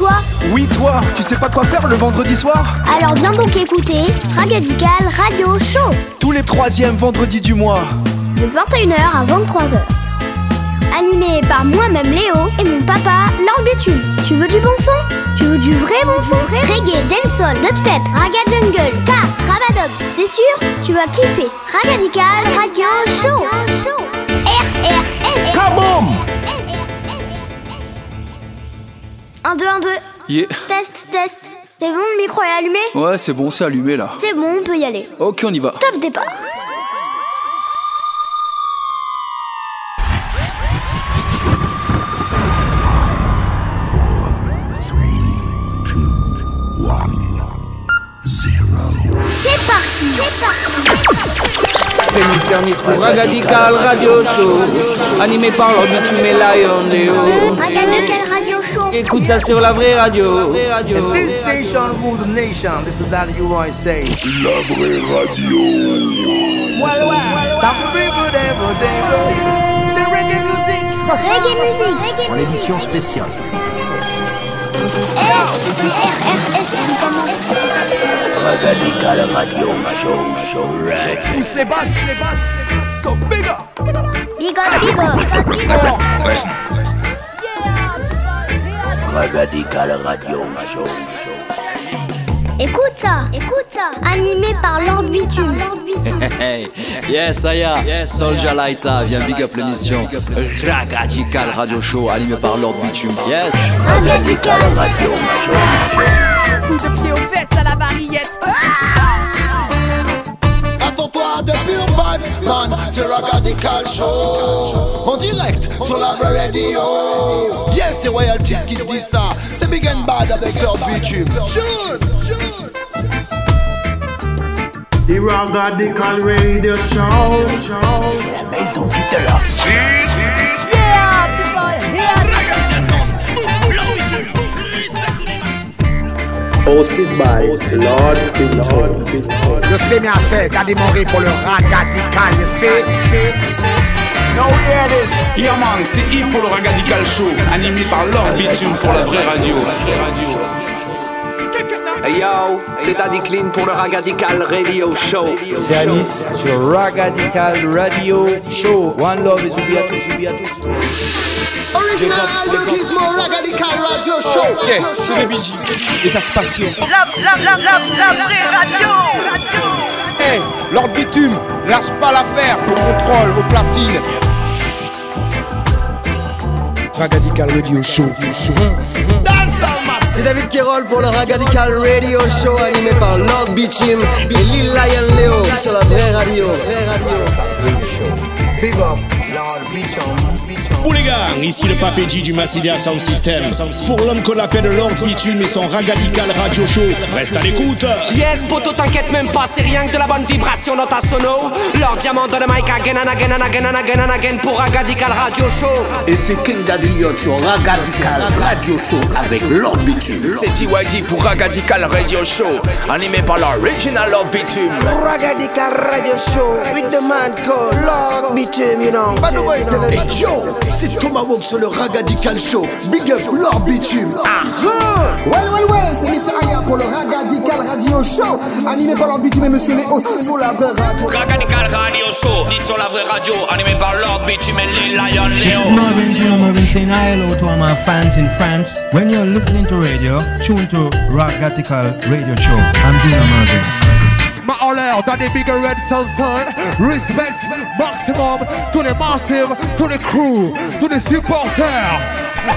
toi Oui, toi, tu sais pas quoi faire le vendredi soir Alors viens donc écouter Ragadical Radio Show Tous les troisièmes vendredis du mois. de 21h à 23h. Animé par moi-même Léo et mon papa Lord. Tu veux du bon son? Tu veux du vrai bon son? Reggae, dancehall, dubstep, raga jungle, ska, rabadop. C'est sûr, tu vas kiffer. Ragadical Radio Show. RRS. Kaboom 1, 2, 1, 2. Yeah. Test, test. C'est bon, le micro est allumé Ouais, c'est bon, c'est allumé là. C'est bon, on peut y aller. Ok, on y va. Top départ. Nice pour Ragadical Radio Show Animé par bitume et Lion Léo Ragadical Radio Show. Écoute ça sur la vraie radio Vraie radio This station the nation. This is Daddy you I say. La vraie radio. Well, well. Some people never say C'est reggae music Reggae musique. En édition spéciale. Eh, c'est Radio Show. Show. Pousse les basses, les basses. So big up Big up, big up, big Radio Show. Écoute ça, écoute ça. Animé par Lord Bitume. Hey, yes, Aya, yes, Soldier Lighta, viens big up l'émission Ragadical Radio Show, animé par Lord Bitume. Yes, Ragadical. Radio Show. Coup de pied aux fesses à la varillette. Attends-toi de pure man, c'est Radical Show. En direct sur la vraie radio. Yes, c'est Royalties qui dit ça. C'est Big and Bad avec leur bitume. June, June. The Radical Radio Show. Yeah, Hosted by Lord Finton. Je sais c'est qu'a démarré pour le radical, see, see. No hear this. Yeah man, c'est Yves pour le Ragadical Show, animé par Lord Bitume sur la vraie radio. Hey yo, c'est Daddy Clean pour le Ragadical Radio Show C'est Alice sur Radical Radio Show. One love et oublie à tous, oublie à tous. Original Radical Radio Show. Yeah, c'est les BG. Et ça se passe bien. La, la, la, la, la vraie radio. Hey, Lord Bitume, lâche pas l'affaire, au contrôle, au platine. Radical Radio Show. C'est David Kerol pour le Ragadical Radio Show Animé par Lord Bitume et Lil Lion Léo Sur la vraie radio Vraie radio Big up, Lord Bitume. Pour les gars, ici le Papéji du Massilia Sound System. Pour l'homme qu'on appelle Lord Bitume et son Ragadical Radio Show. Reste à l'écoute. Yes, poto, t'inquiète même pas, c'est rien que de la bonne vibration dans ta sono. Leur diamant dans le mic again and again and again and again and again pour Ragadical Radio Show. Et c'est King Daddy sur Radical Radio Show avec Lord Bitume. C'est TYD pour Ragadical Radio Show, animé par l'original Lord Bitume. Ragadical Radio Show with the man called Lord Bitume, you know. Hey yo, c'est Thomas Walk sur le Ragadical Show. Big up Lord Bitume. Ah. Well, well, well, c'est Mr. Aya pour le Ragadical Radio Show, animé par l'ambitume et Monsieur Léo sur la vraie radio. Ragadical Radio Show, dit sur la vraie radio, animé par Lord Bitume et Lil Lion Léo. Marvin Gino Marvin saying hello to all my fans in France. When you're listening to radio, tune to Ragatical Radio Show. I'm Gino Marvin. Ma en l'air dans des big red Sunstone. Respect maximum tous les massives, tous les crews, tous les supporters.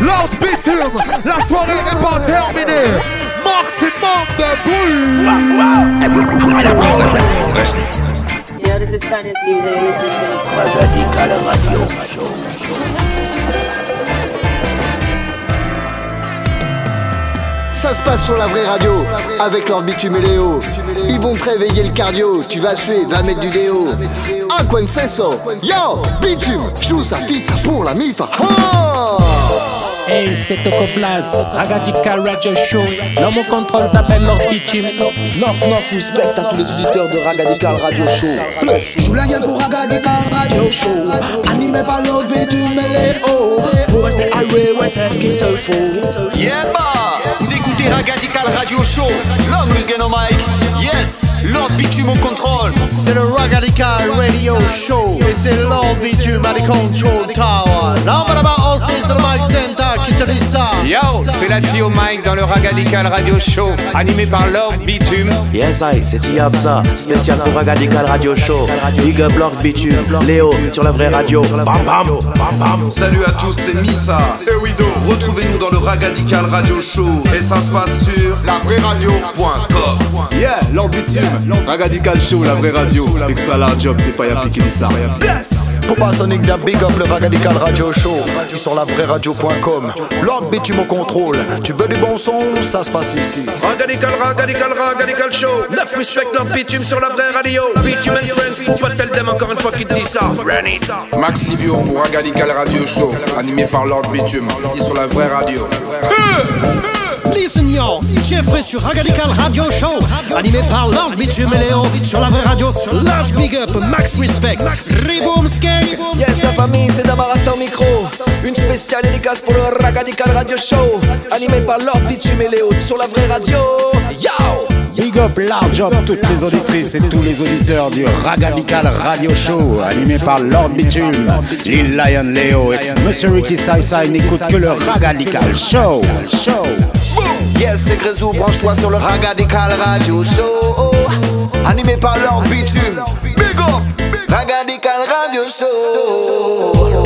Lord Bitume, la soirée n'est pas terminée. Maximum de bruit. Yeah, this is Spanish music. Ça se passe sur la vraie radio avec Lord Bitume et Léo. Ils vont te réveiller le cardio. Tu vas suer, va mettre du déo. Un quincesso. Yo, Bitume, joue sa pizza pour la mifa. Ah Hey, c'est Tocoplas, Ragadical Radio Show. L'homme au contrôle s'appelle Lord Bitume. Neuf, neuf, respect à tous les auditeurs de Ragadical Radio Show. Plus, joue la gueule pour Ragadical Radio Show. Animé par Lord Bitume et Léo. Pour rester highway, ouais, c'est ce qu'il te faut. Yeah, bah Radio Show. L'homme Musgan au mic. Yes, Lord Bitume au contrôle. C'est le Ragadical Radio Show et c'est Lord Bitume à the control tower. About aussi sur le mic center qui te dit ça. Yo, c'est la Tio Mike dans le Ragadical Radio Show, animé par Lord Bitume. Yes, I, c'est Tiabza, spécial pour Ragadical Radio Show. Big up Lord Bitume, Léo sur la vraie radio. Bam bam, bam bam. Salut à tous, c'est Missa. Retrouvez-nous dans le Ragadical Radio Show. Et ça se sur la vraie radio.com. Yeah, Lord Bitume. Ragadical Show, la vraie radio. Extra large job, c'est Fire ça. Bless Popa Sonic vient big up le Ragadical Radio Show Qui sur la vraie radio.com Lord Bitume au contrôle Tu veux du bon son? Ça se passe ici Ragadical, Ragadical, Ragadical Show. Neuf respect leur bitume sur la vraie radio. Bitume and Friends pour pas tel thème encore une fois qui te dit ça. Max Livio pour Ragadical Radio Show, animé par Lord Bitume, dit sur la vraie radio. Listen yo, c'est Jeffrey sur Ragadical Radio Show, animé par Lord Bitume et Léo sur la vraie radio. Large big up, max respect, reboom skate. Yes, la famille, c'est Damarasta au micro. Une spéciale dédicace pour le Ragadical Radio Show, animé par Lord Bitume et Léo sur la vraie radio. Yo! Big up large up toutes les auditrices et tous les auditeurs du Ragadical Radio Show, animé par Lord Bitume, Lil Lion Léo et Monsieur Ricky Sai Sai n'écoute que le Ragadical Show. Yes, c'est Grezou, branche-toi sur le Ragadical Radio Show. Animé par Lord Bitume. Big up Ragadical Radio Show.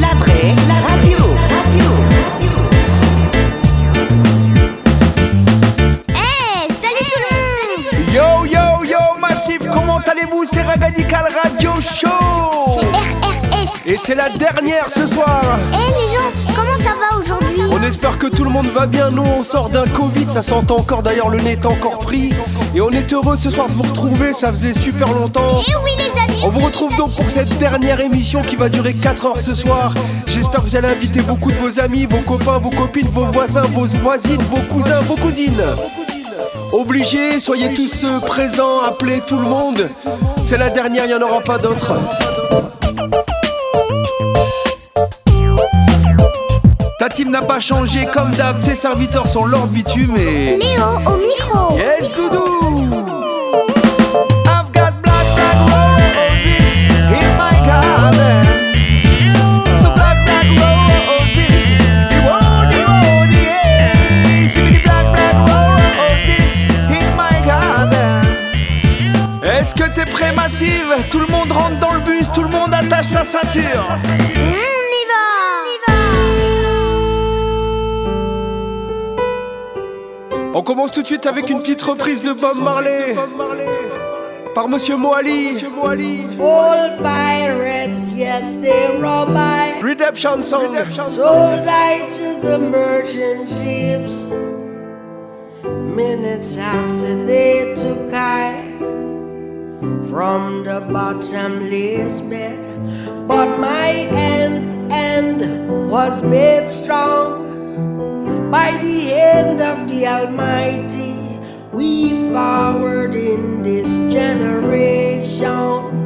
La vraie, la radio. Hey, salut tout le monde Yo yo yo Massif, comment allez-vous? C'est Ragadical Radio Show. RRS Et c'est la dernière ce soir. Eh les gens, comment ça va aujourd'hui On espère que tout le monde va bien, nous on sort d'un Covid, ça s'entend encore d'ailleurs, le nez est encore pris. Et on est heureux ce soir de vous retrouver, ça faisait super longtemps. Eh oui les amis On vous retrouve donc pour cette dernière émission qui va durer 4 heures ce soir. J'espère que vous allez inviter beaucoup de vos amis, vos copains, vos copines, vos voisins, vos voisines, vos cousins, vos cousines. Obligés, soyez tous euh, présents, appelez tout le monde. C'est la dernière, il n'y en aura pas d'autres. Ta team n'a pas changé comme d'hab, tes serviteurs sont Lord Bitume et... Léo au micro. Yes, Doudou. I've got black, black roses in my garden. Roses in my Est-ce que t'es prêt, Massive? Tout le monde rentre dans le bus, tout le monde attache sa ceinture avec une petite reprise de Bob Marley par Monsieur Moali. All pirates, yes, they rob by. Redemption song. Sold I to the merchant ships. Minutes after they took I from the bottomless bed. But my end, end was made strong by the hand of the Almighty. We forward in this generation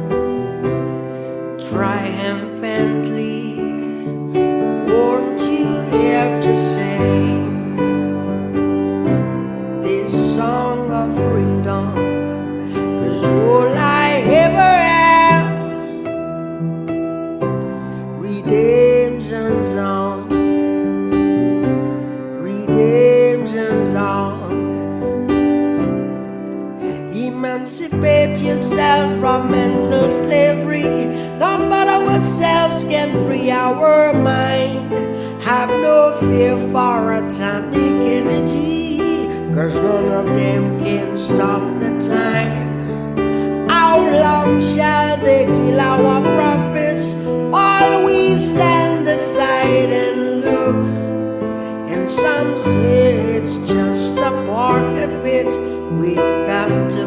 Cause none of them can stop the time. How long shall they kill our prophets while we stand aside and look? And some say it's just a part of it. We've got to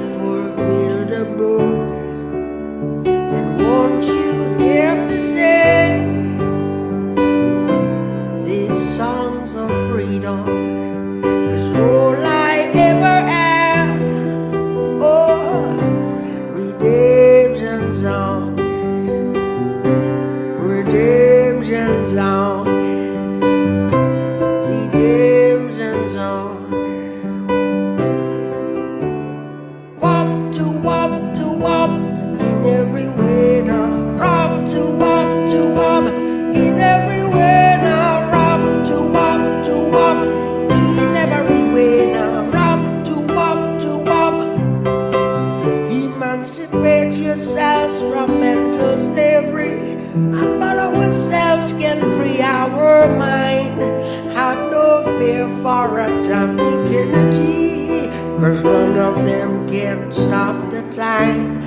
none of them can stop the time.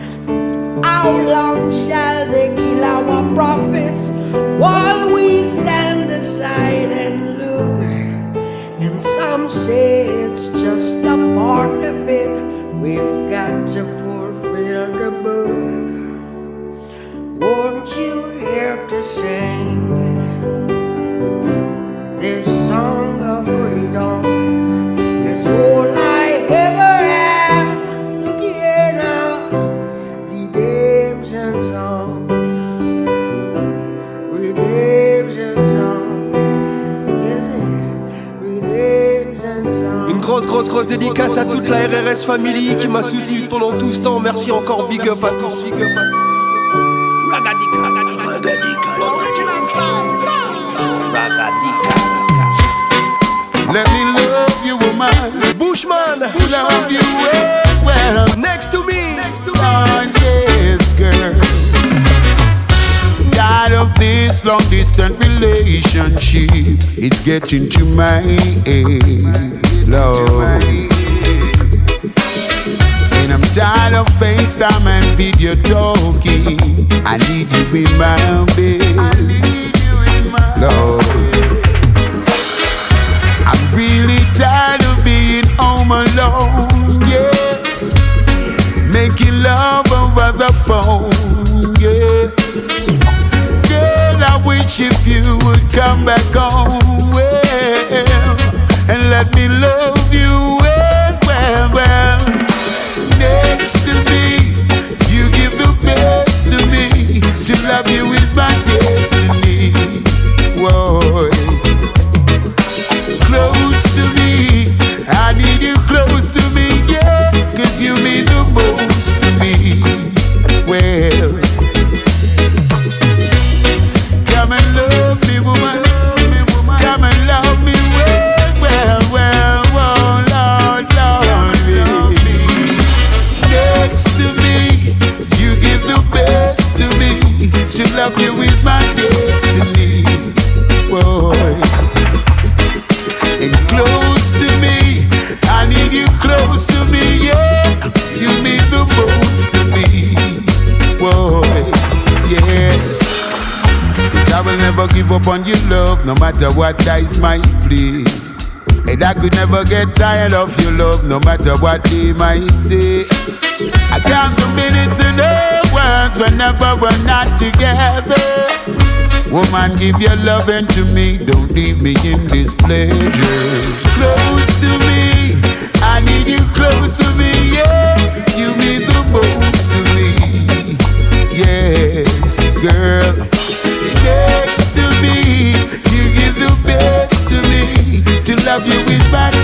How long shall they kill our prophets while we stand aside and look? And some say it's just a part of it. We've got to fulfill the book. Won't you hear to sing this song grosse, dédicace à toute la RRS Family qui m'a soutenu pendant tout ce temps. Merci encore, big up à tous. Let me love you, woman. Bushman, love you well, well. Next to me, next to Lord, yes, girl. Tired of this long distance relationship. It's getting to my head, Lord. And I'm tired of FaceTime and video talking. I need you in my bed, Lord. I'm really tired of being home alone, yes. Making love over the phone, yes. Girl, I wish if you would come back home, let me love you, well, well, well. Next to me, matter what dice might play. And I could never get tired of your love, no matter what they might say. I count the minutes and hours whenever we're not together. Woman, give your loving to me. Don't leave me in this pleasure. Close to me. I need you close to me. Yeah, you mean the most to me. Yes, girl. Next to me. Love you is my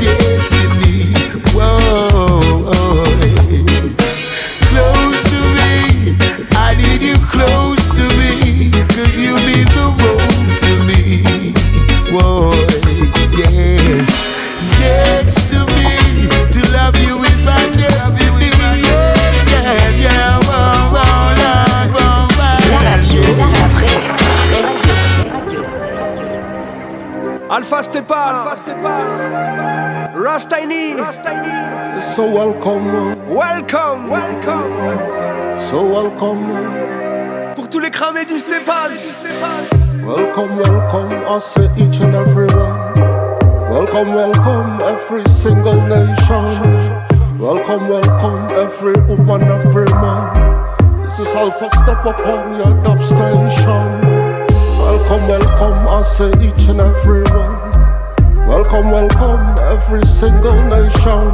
Steppa, Alpha Ras Tinny, Rastaini. So welcome, Welcome, welcome. so welcome, Pour tous les cramés du Stepas. welcome, welcome. I say each and every one. Welcome, welcome, every single nation. Welcome, welcome, every woman, every man. This is Alpha Step upon your dub station. Welcome, welcome, I say each and every one. Welcome, welcome, every single nation.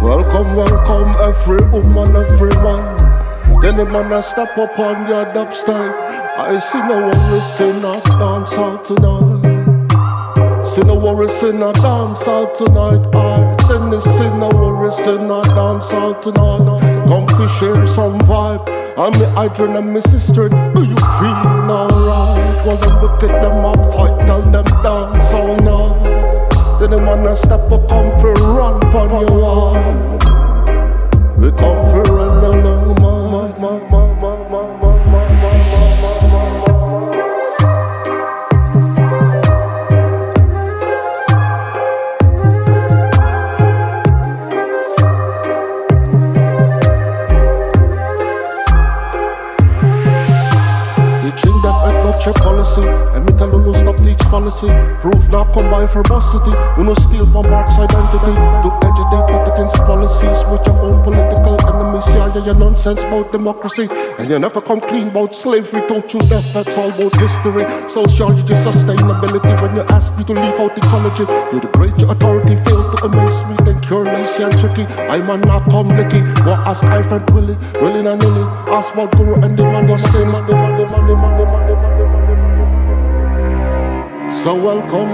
Welcome, welcome, every woman, every man. Then the man a step up on your dubstep. I see no worries in a dance out tonight. See no worries in a dance out tonight. I then they see no worries in a dance out tonight. Come fi share some vibe. I'm me hydrant and me sister. Do you feel alright? Well, them wicked them a fight, tell them dance all night. Then the man a stop up come for run upon your wall. We come for run along, man, man, man. Policy tell you no stop teach fallacy. Proof not come by verbosity. We no steal from Mark's identity. To agitate Republicans' policies with your own political enemies. Yeah, yeah, yeah, nonsense about democracy. And you never come clean about slavery. Don't you death, that's all about history. Sociology, sustainability. When you ask me to leave out ecology, you degrade your authority, fail to amaze me. Then cure lazy and tricky. I'm a knock on Nicky. What ask I friend Willie? Willie and Nilly. Ask about Guru and the man, your stainless. So welcome.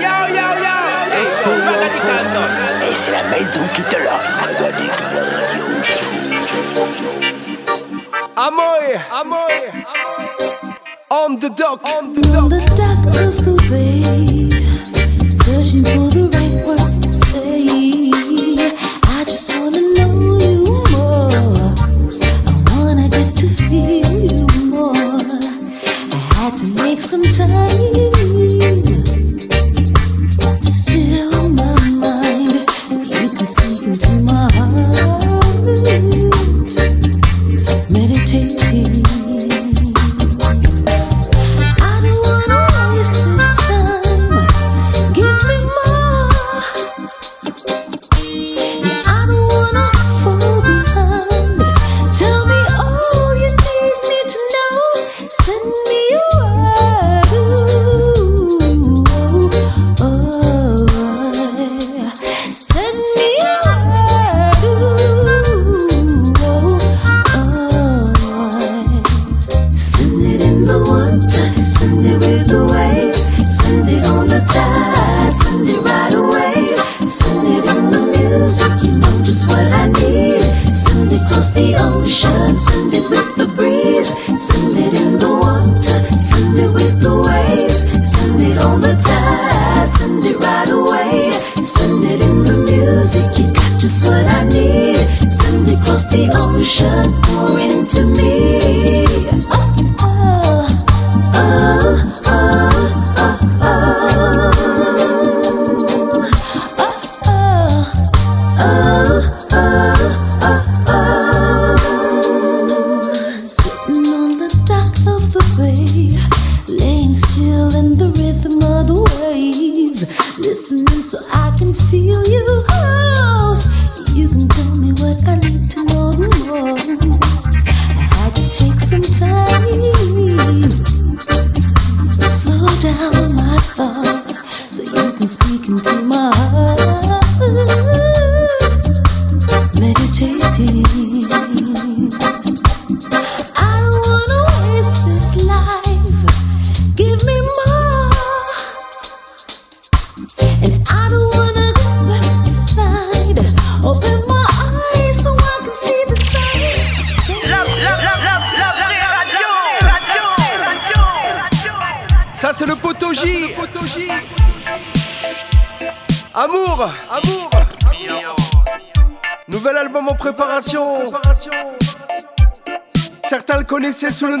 Yo, yo, yo. Hey, so radical son. C'est la maison qui te l'offre. Ammoye, Ammoye. On the dock, on the dock. On the dock of the. Searching for the right words to say. I just wanna know you more. I wanna get to feel make some time.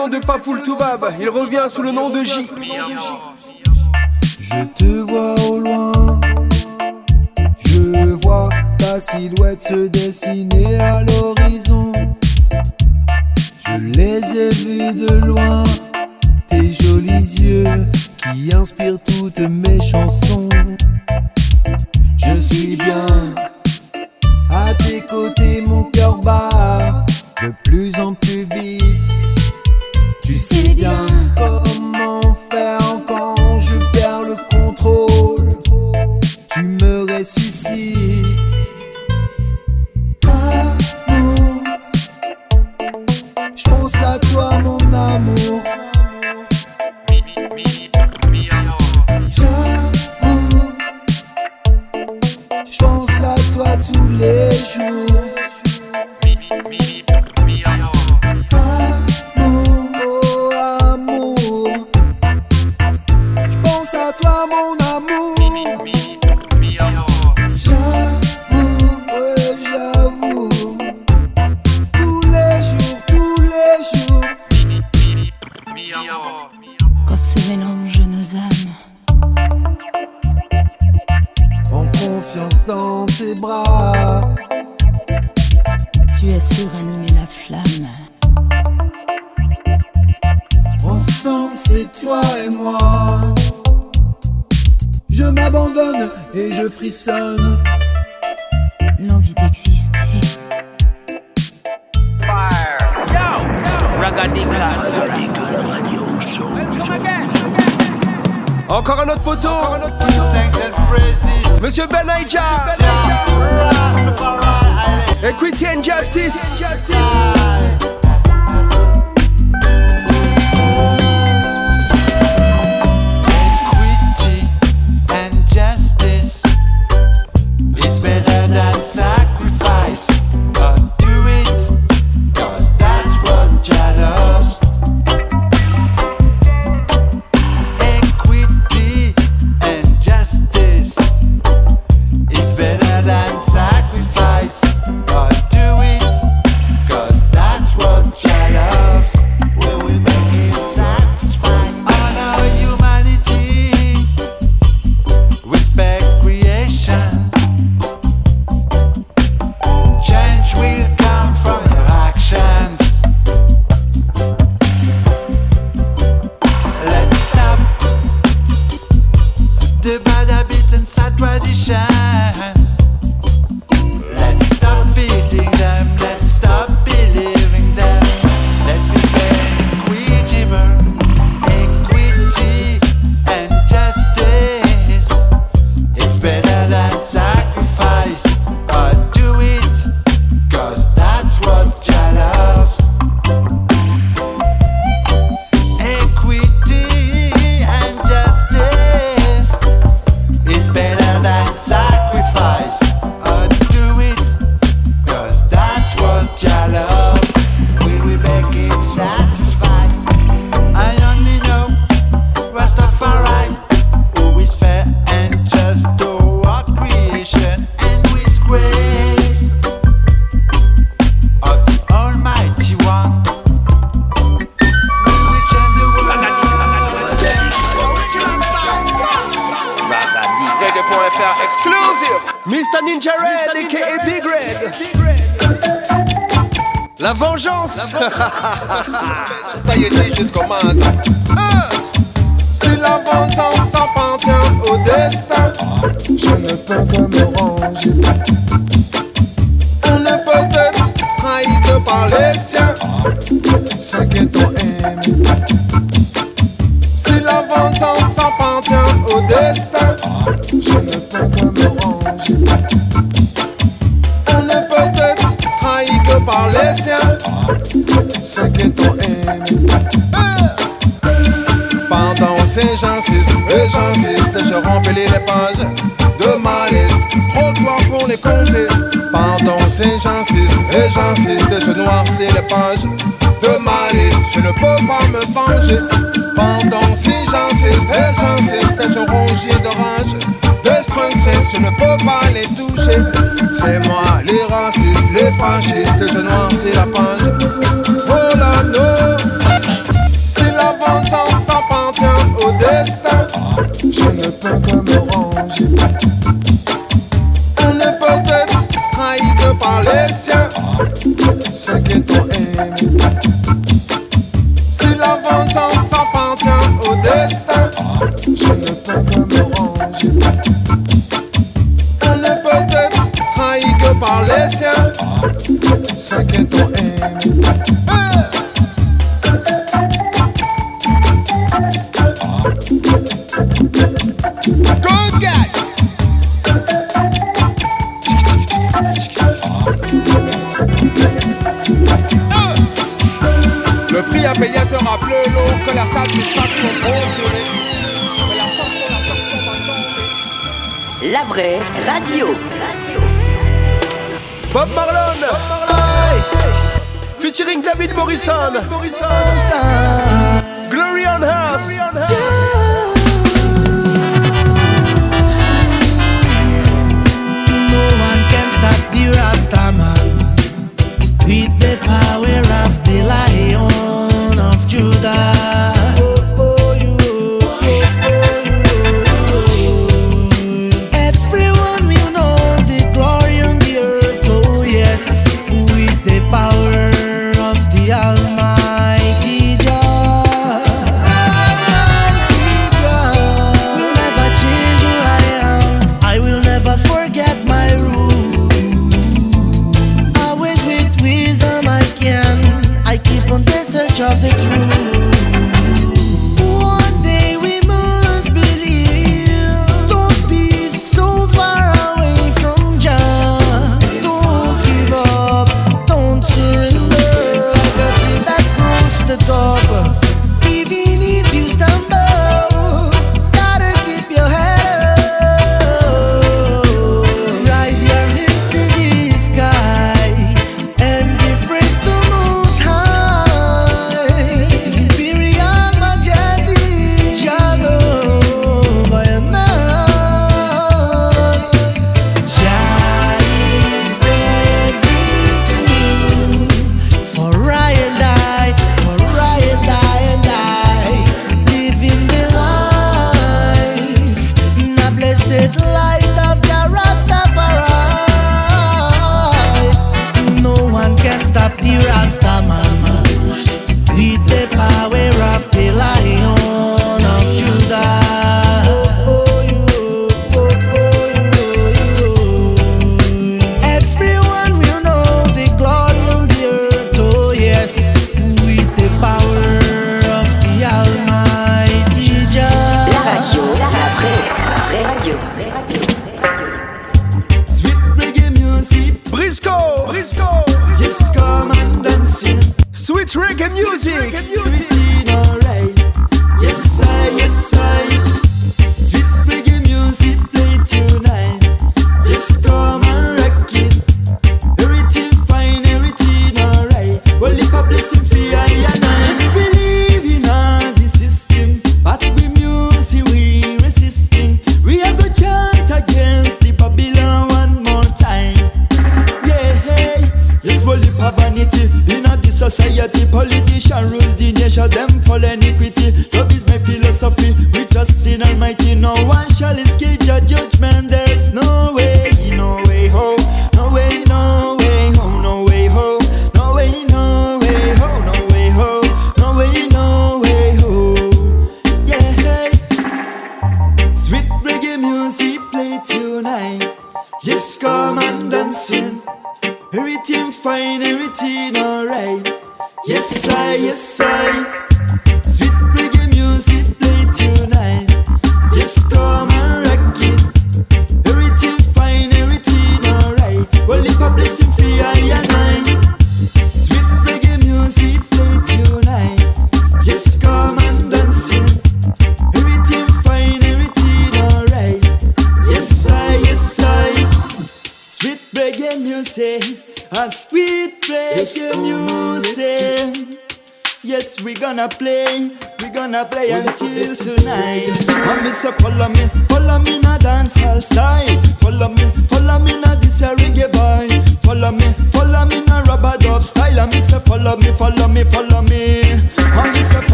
nom de Papoul Toubab, il revient sous le nom de J. ja. de ma liste. Trop Trottoir pour les compter. Pardon, c'est j'insiste et j'insiste. Je noircis les pages de ma liste. Je ne peux pas me venger. Pardon, si j'insiste et j'insiste. Je rongis de rage. Destructrice, je ne peux pas les toucher. C'est moi, les racistes, les fascistes. Je noircis la page. Voilà, non. Morrisson. Morrisson. Glory on Glory on earth.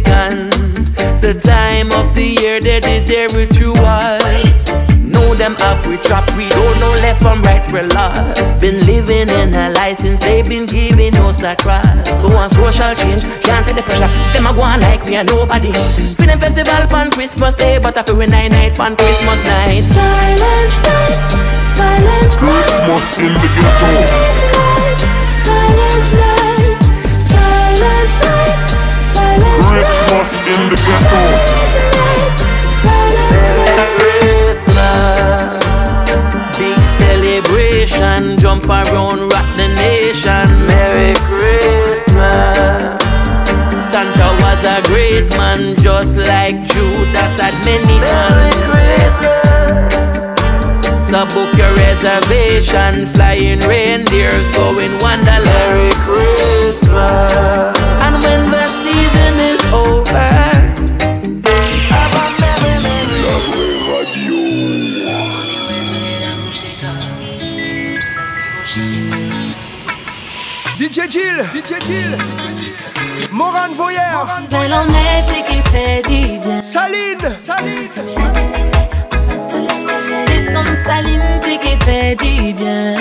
pagans. The time of the year they did their ritual. Know them up, we trapped, we don't know left from right, we're lost. Been living in a lie since they've been giving us that cross. Go on social change, can't take the pressure. Them a go on like we are nobody. Film festival on Christmas Day, but a feel night night pan Christmas night. Silent night, silent night. Christmas in the ghetto. Silent night, silent night, silent night. Christmas in the ghetto. Christmas. Big celebration, jump around, rock the nation. Merry Christmas. Santa was a great man, just like Judas had many. Merry Christmas book your reservations. Flying reindeers going Wonderland. Merry Christmas. And when the season is over. DJ Gil, DJ Gil, Maurane Voyer, Belle en été qui fait du bien. Saline, Saline, Saline, Saline, t'es qui fait du bien.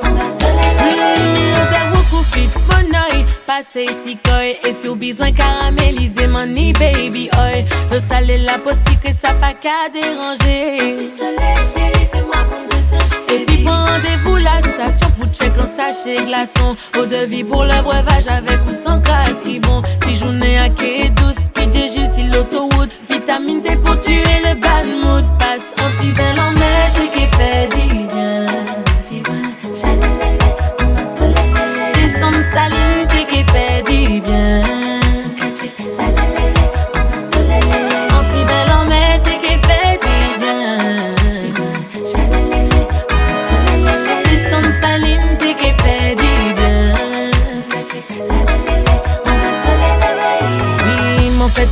Mm, on t'a beaucoup fit mon oeil. Passé ici coy et si au besoin caraméliser money baby oil. De saler la possible que ça pas qu'à déranger. Et check un sachet glaçon. Eau de vie pour le breuvage avec ou sans gaz. Et bon, petit journée à quai douce. DJ juste sur l'autoroute. Vitamine D pour tuer le bad mood. Passe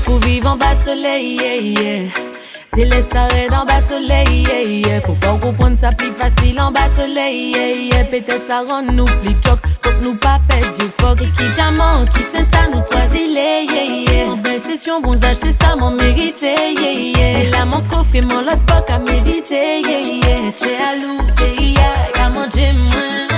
pour vivre en bas soleil, yeah, yeah. T'es laisse arrêt en bas soleil, yeah, yeah. Faut pas comprendre ça plus facile en bas soleil, yeah, yeah. Peut-être ça rend nous plus choc, donc nous pas perdre du et qui diamant, qui à nous trois est, yeah, yeah. En belle session, bon âge, c'est ça mon mérité, yeah, yeah. Et là, mon coffre et mon lot à méditer, yeah, yeah. T'es à louper, yeah, qu'à manger moins.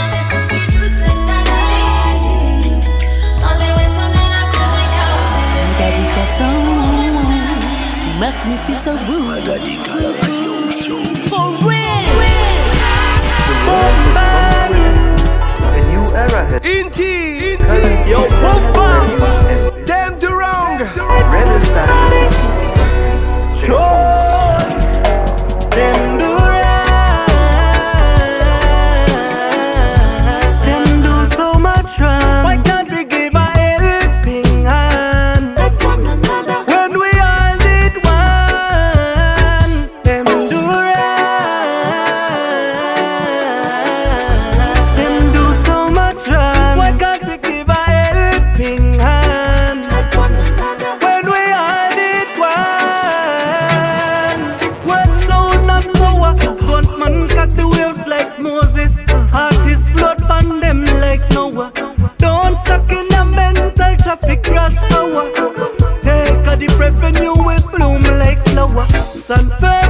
Make me feel so good. For real. real. A new era has. Inti, Inti, Yo, Wolfman, Dem Do Wrong, Sure. And you will bloom like flower. Stand firm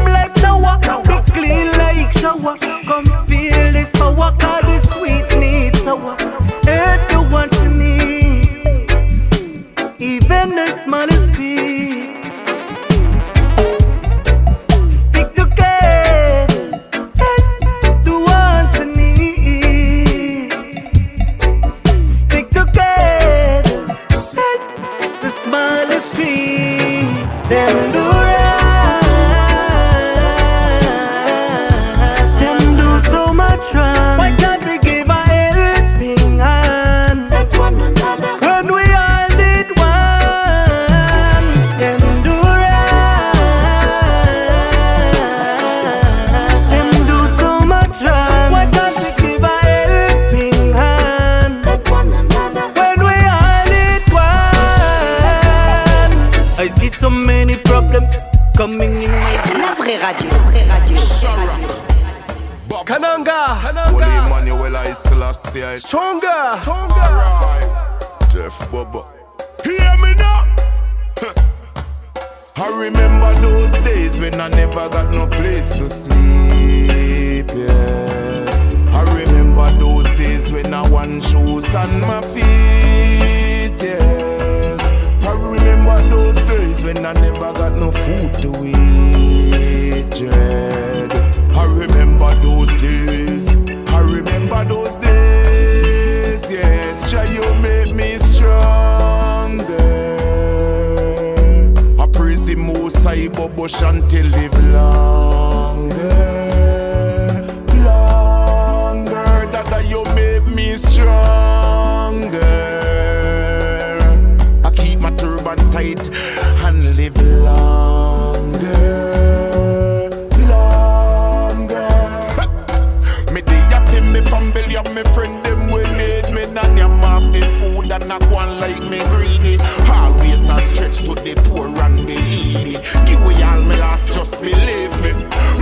radio, vraie radio. Kananga, Holy Emmanuel, I still a say Stronger, Jeff Bubba. Hear me now. I remember those days when I never got no place to sleep. Yes. I remember those days when I won shoes on my feet. Yes. I remember those days when I never got no food to eat. Dread. I remember those days. I remember those days. Yes, Jah, you made me stronger. I praise the Most High, Bobo Shanti live longer, Dada, you make me stronger. I keep my turban tight and live longer, and not one like me greedy. Always a stretch to the poor and the needy. Give away all me last, just believe me.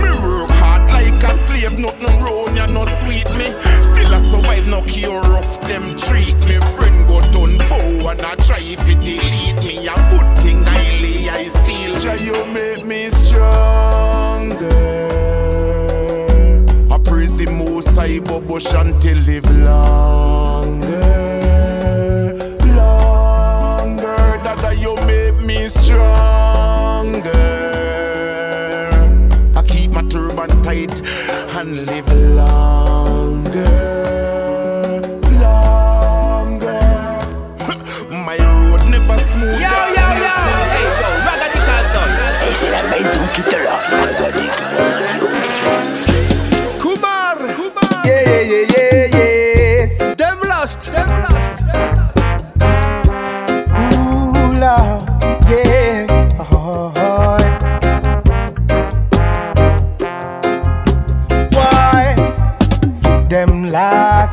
Me work hard like a slave, nothing wrong, ya no sweet me. Still I survive, no cure rough them treat me. Friend go done foe and I try if it delete me. A good thing highly I seal. Jah you make me stronger. I praise the most high Bobo Shanti live longer,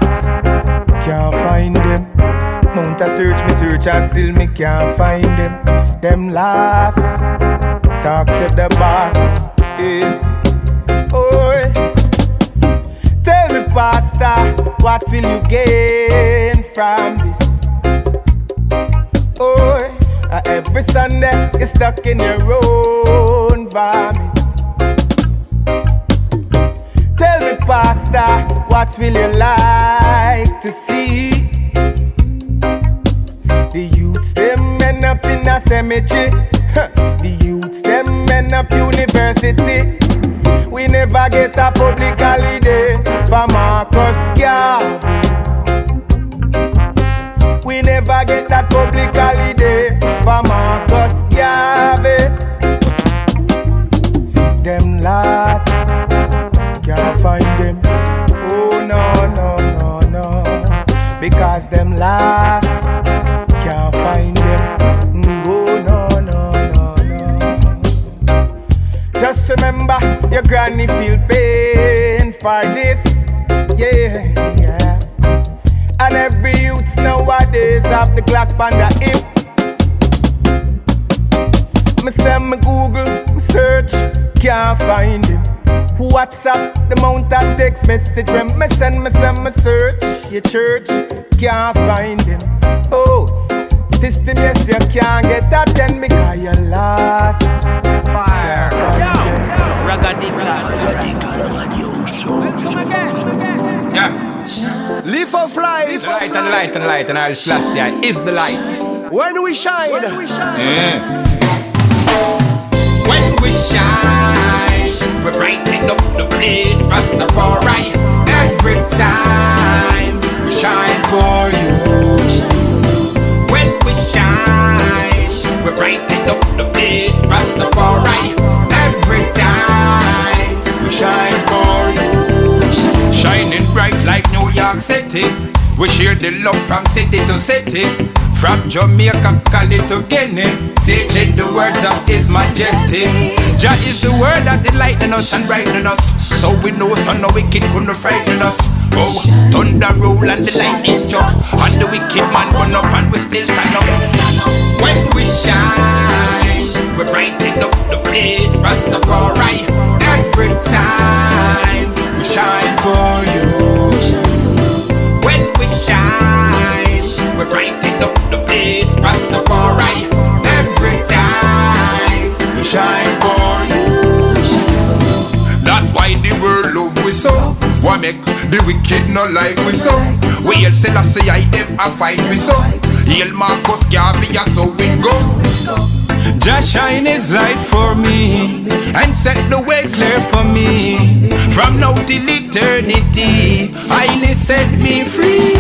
can't find them. Mount a search, me search and still me can't find them. Them last talk to the boss is. Oh, tell me, Pastor, what will you gain from this? Oh, every Sunday you're stuck in your own vomit. Tell me, Pastor, what will you like to see? The youths them end up in a cemetery. Huh. The youths them end up university. We never get a public holiday for Marcus Garvey. We never get that public holiday for Marcus your granny feel pain for this. Yeah yeah. And every youth nowadays have the clock on the hip. Me send me Google, me search, can't find him. WhatsApp, the amount of text message when me send, me send, me search. Your church, can't find him. Oh, system, yes, you can't get attend because you lost. Can't find him. Welcome again. Yeah. Leaf of Life. Light and light and light and I'll flash yeah, is the light. When we shine. When we shine. Yeah. When we shine, we brighten up the place, Rastafari. Every time we shine for you. When we shine, we brighten up the place, Rastafari. Bright like New York City. We share the love from city to city. From Jamaica, Cali to Guinea. Teaching the words of His Majesty. Jah is the word that enlightening us and brightening us. So we know so no wicked couldn't frighten us. Oh, thunder roll and the lightning struck. And the wicked man run up and we still stand up. When we shine, we brighten up the place, Rastafari. Every time we shine for Make the wicked not like we so? We hail Selassie I them a fight we so. Hail Marcus Garvey a so we go. Jah shine his light for me and set the way clear for me. From now till eternity, highly set me free.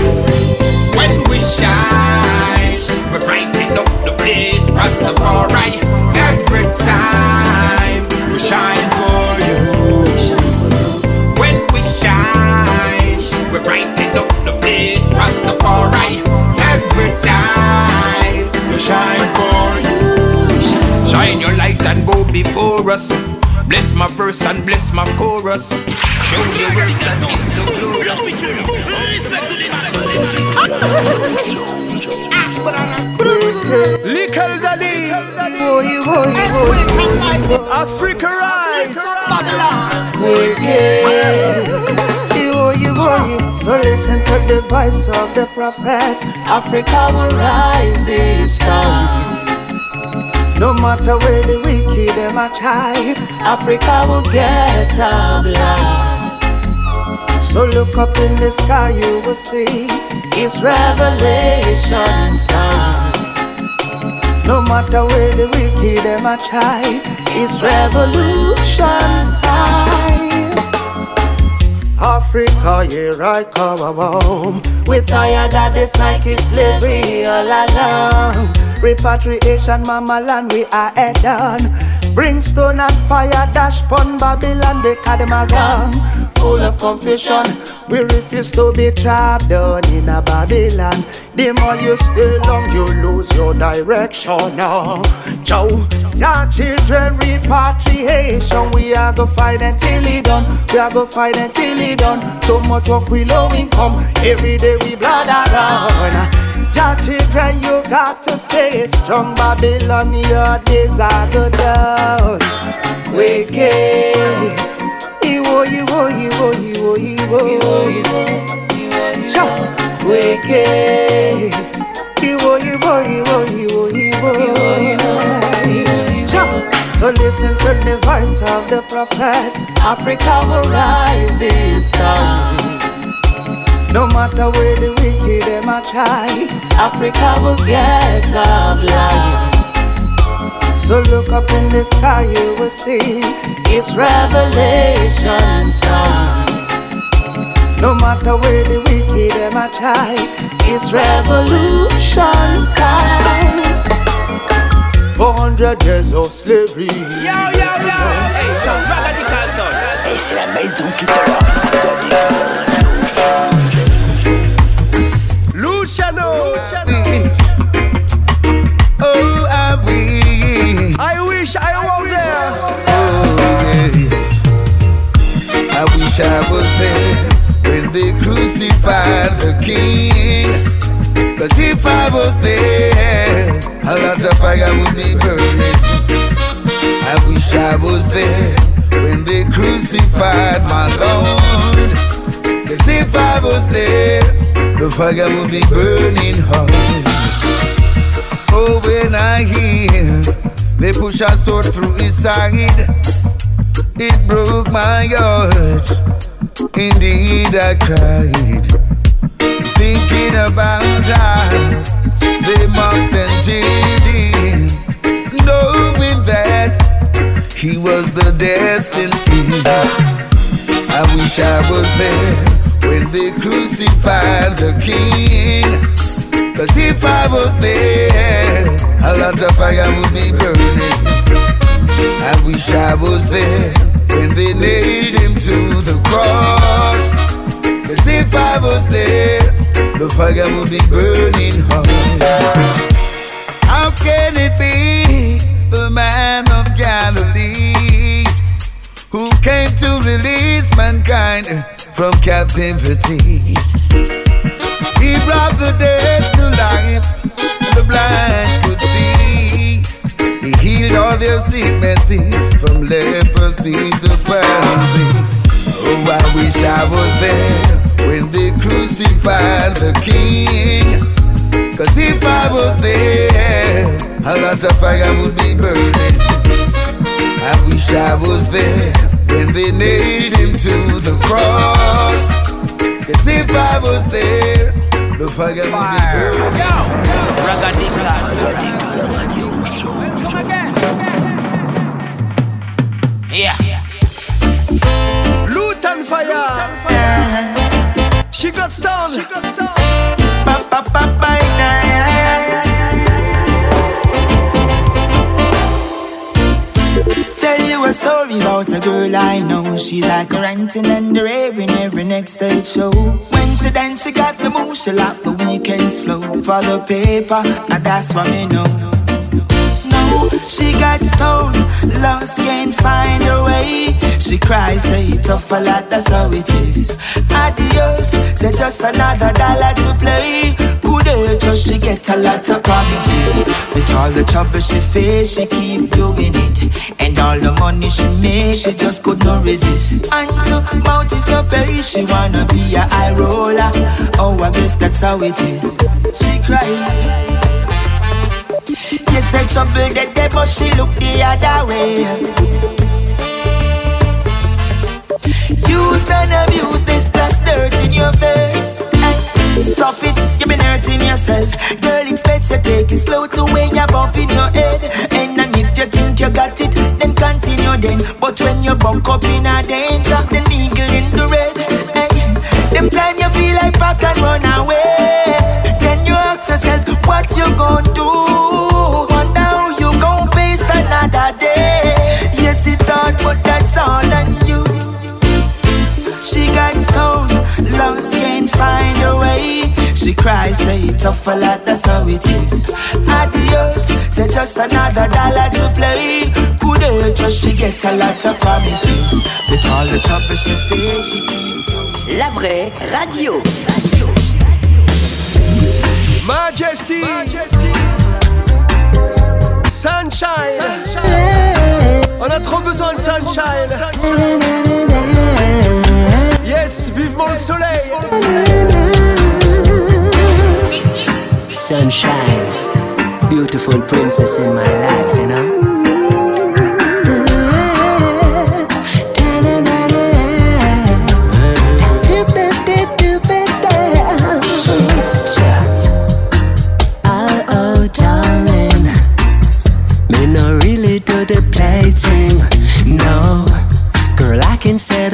When we shine, we brighten up the place, Rastafari. Every time chorus. Bless my verse and bless my chorus. Show you where it is the glorious. Likkle Danny, Africa Rise, So listen to the voice of the prophet. Africa will rise this time. No matter where the wicked them a try, Africa will get a blind. So look up in the sky, you will see it's revelation time. No matter where the wicked them a try, it's revolution time. Africa, here I come home. We're tired of the psychic slavery all along. Repatriation, mama land, we are head on. Brimstone and fire dash pon Babylon because them are wrong. Full of confusion, we refuse to be trapped down in a Babylon. The more you stay long, you lose your direction. Now, Joe, your children repatriation, we are go fight until it done. We are go fight until it done. So much work we low income, every day we blood around. Your children, you got to stay strong. Babylon, your days are go down. Wicked. Iwo, iwo, iwo, iwo, iwo. Cha. Wicked. Iwo, iwo, iwo, iwo, iwo. Cha. So listen to the voice of the prophet. Africa will rise this time. No matter where the wicked them a try, Africa will get a blind. So look up in the sky, you will see it's revelation time. No matter where the wicked them a try, it's revolution time. 400 years of slavery. Yo, yo, yo, hey, John Radical Son. Et c'est la maison qui te wish. I wish I was there. Oh, yes. I wish I was there when they crucified the king. Cause if I was there, a lot of fire would be burning. I wish I was there when they crucified my Lord. Cause if I was there, the fire would be burning hard. Oh, when I hear they push a sword through his side, it broke my heart. Indeed, I cried, thinking about how they mocked and jeered him, knowing that he was the destined king. I wish I was there when they crucified the king. Cause if I was there, a lot of fire would be burning. I wish I was there when they nailed him to the cross. Cause if I was there, the fire would be burning hard. How can it be the man of Galilee who came to release mankind from captivity? He brought the dead to life, the blind could see. He healed all their sicknesses from leprosy to palsy. Oh, I wish I was there when they crucified the King. Cause if I was there, a lot of fire would be burning. I wish I was there when they nailed him to the cross. Cause if I was there, the fire would be burning. Yeah. Lutan Fyah. She got stoned. She got stoned. Tell you a story about a girl I know. She's like a ranting and raving every next stage show. When she dance, she got the move, she like the weekends flow. For the paper, and that's what me know. No, she got stoned lost, can't find a way. She cries, say it's tough a lot, that's how it is. Adios, say just another dollar to play. Good just she get a lot of promises. With all the trouble she face, she keep doing it. And all the money she make, she just could not resist. And to Mount is no pay, she wanna be a high roller. Oh, I guess that's how it is. She cried. You said trouble get there, but she look the other way. Use and abuse, they splash dirt in your face. Stop it, you've been hurting yourself. Girl, it's best to take it slow to way above in your head. And, and if you think you got it, then continue then. But when you buck up in a danger, the needle in the red. Hey, them time you feel like back and run away. Then you ask yourself, what you gonna do? Wonder how you gon' face another day. Yes, it hard, but that's all on you. She got stoned, loves can't find. She cries, say it tough a lot, that's how it is. Adios, say just another dollar to play. Age, just she get a lot of promises. With all the trouble she feels, she La vraie radio. Majesty. Sunshine. On a trop besoin de sunshine. Yes, vivement le soleil. Sunshine, beautiful princess in my life, you know.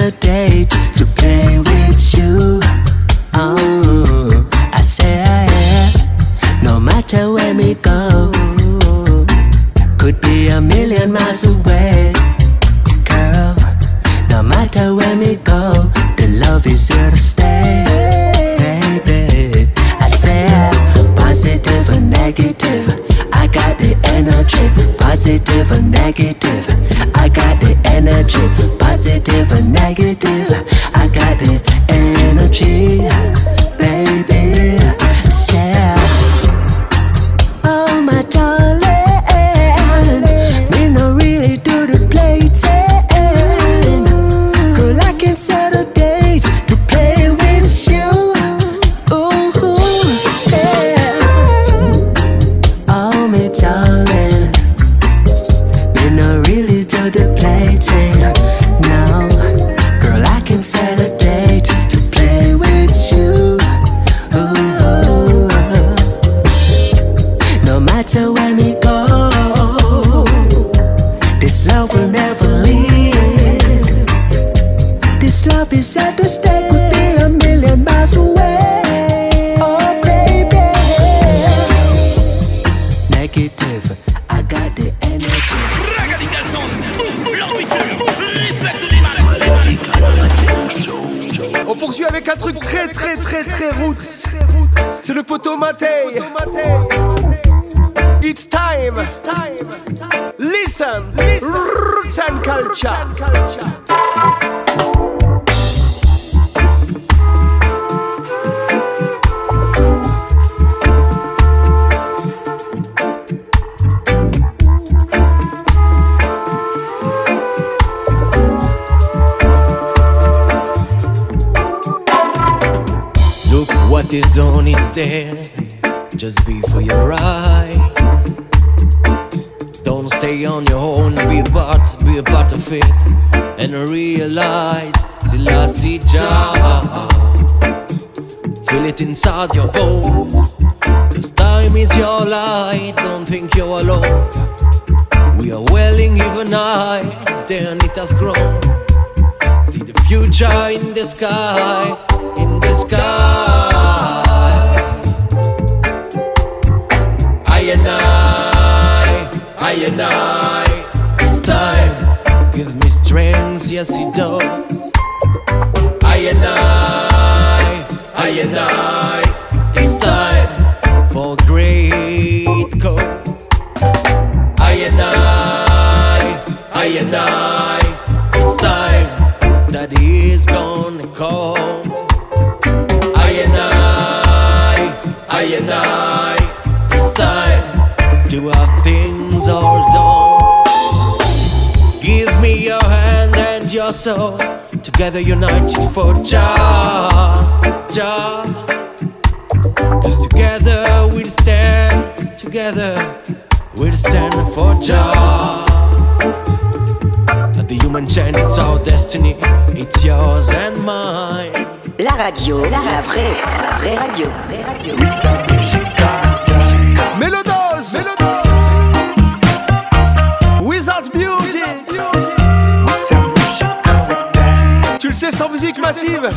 Oh, miles away, girl. No matter where we go, the love is here to stay, baby. I say, positive and negative. I got the energy, positive and negative. I got the energy, positive and negative. I got the energy, C'est radio, la, vraie, la vraie radio, la vraie radio. Mélodose, Mélodose. Wizard Music. Tu le sais, sans musique massive.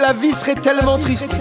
La vie serait tellement triste.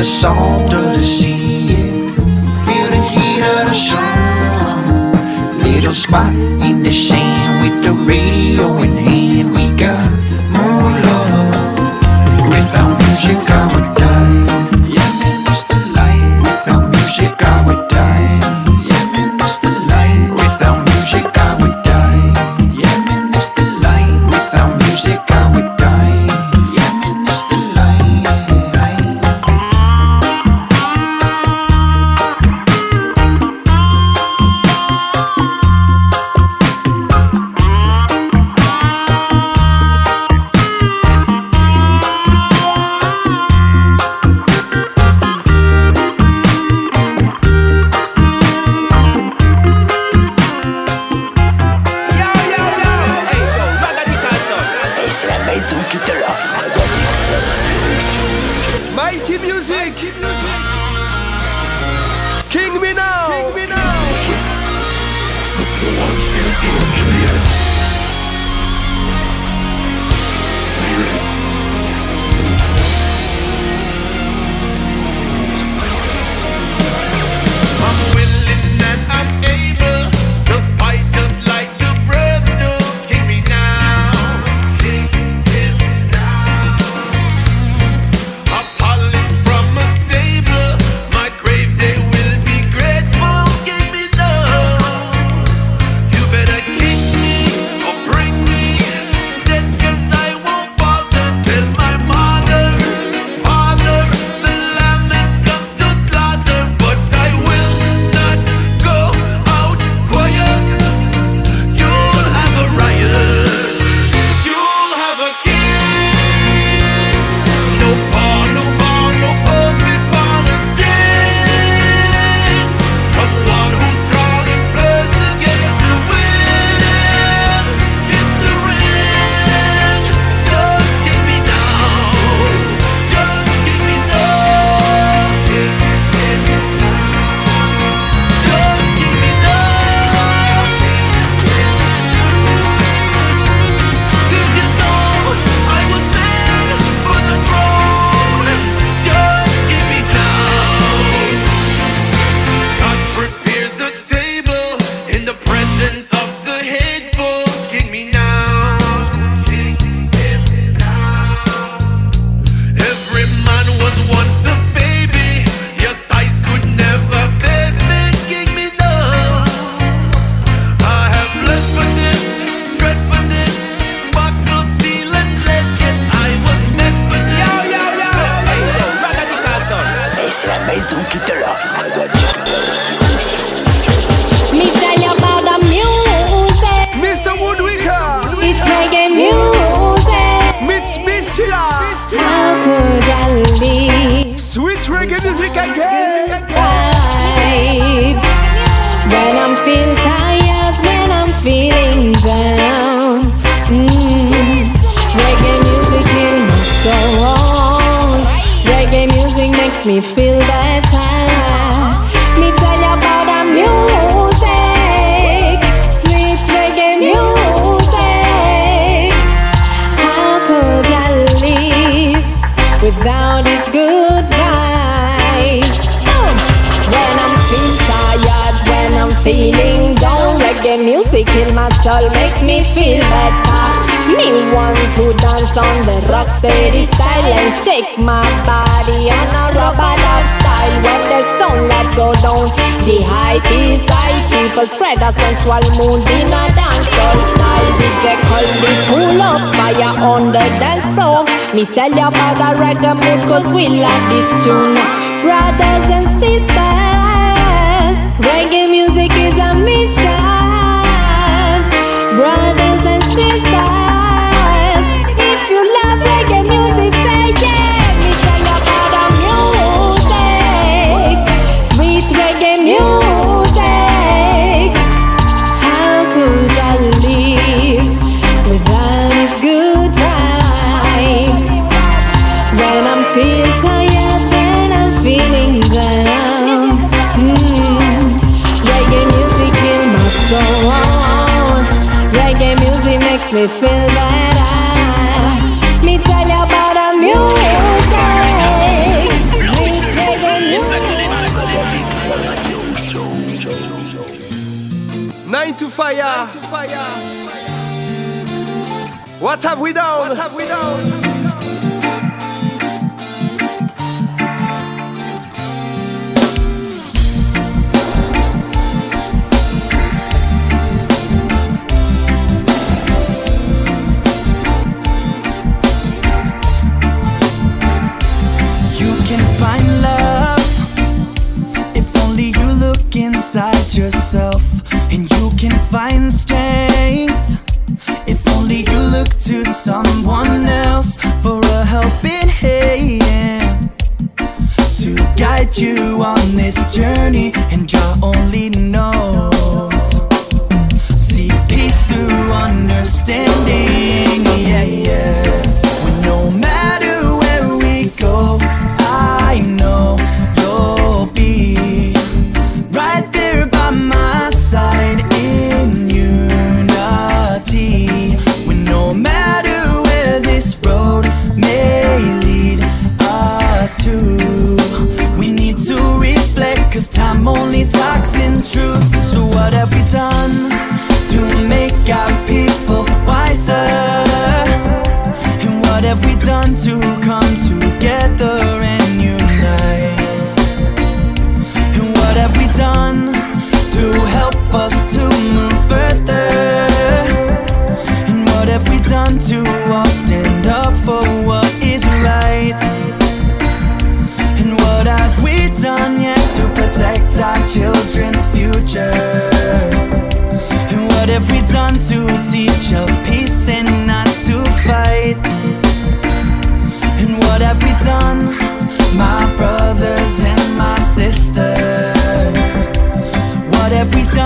the salt of the sea. Feel the heat of the sun. Little spot in the sand with the radio in hand.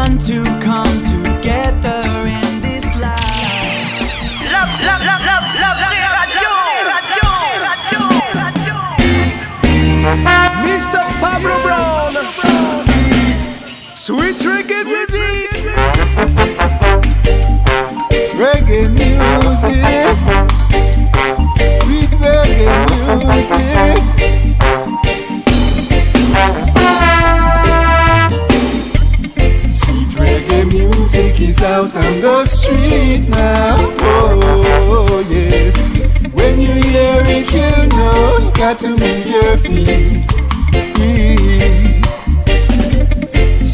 one to come. out on the street now. Oh, yes. When you hear it, you know you got to move your feet.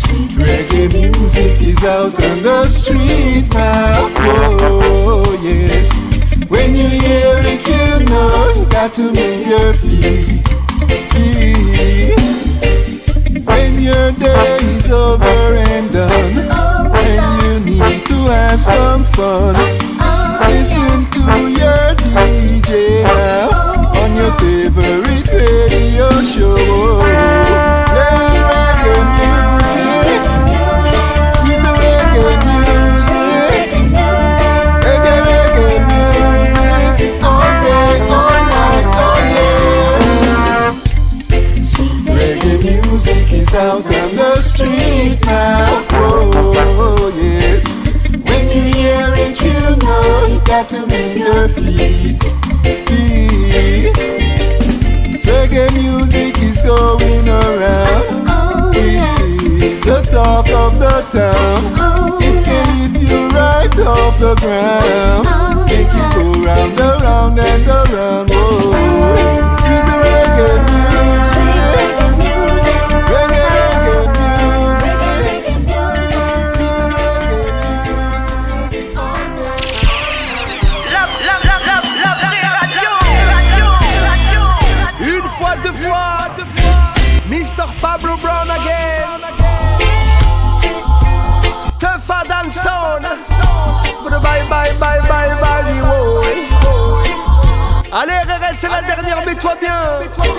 Sweet reggae music is out on the street now. Oh, yes. When you hear it, you know you got to move your feet. When your day is over and done. Oh, need to have some fun. Listen to your DJ now on your favorite radio show. Got to move your feet. This reggae music is going around. Oh, it is the talk of the town. Oh, it can lift you right off the ground. Make dernière,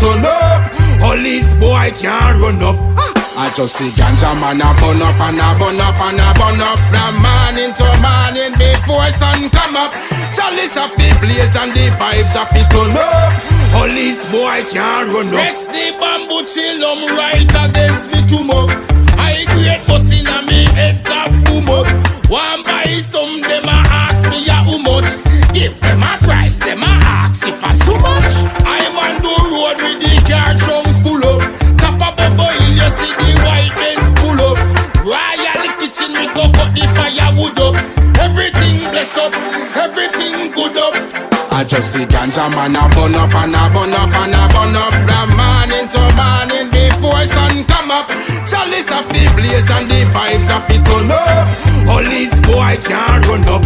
turn up. Police boy can't run up. I just see ganja man a burn up and a burn up and a burn up from morning to morning before sun come up. Chalice a fit blaze and the vibes a fit turn up. Police boy can't run up. Press the bamboo chill um right against me much. I great boss in a me head I just see ganja man a burn up and a burn up and a burn up from morning to morning before sun come up. Chalice a fi blaze and the vibes a fi turn up. Police boy can't run up.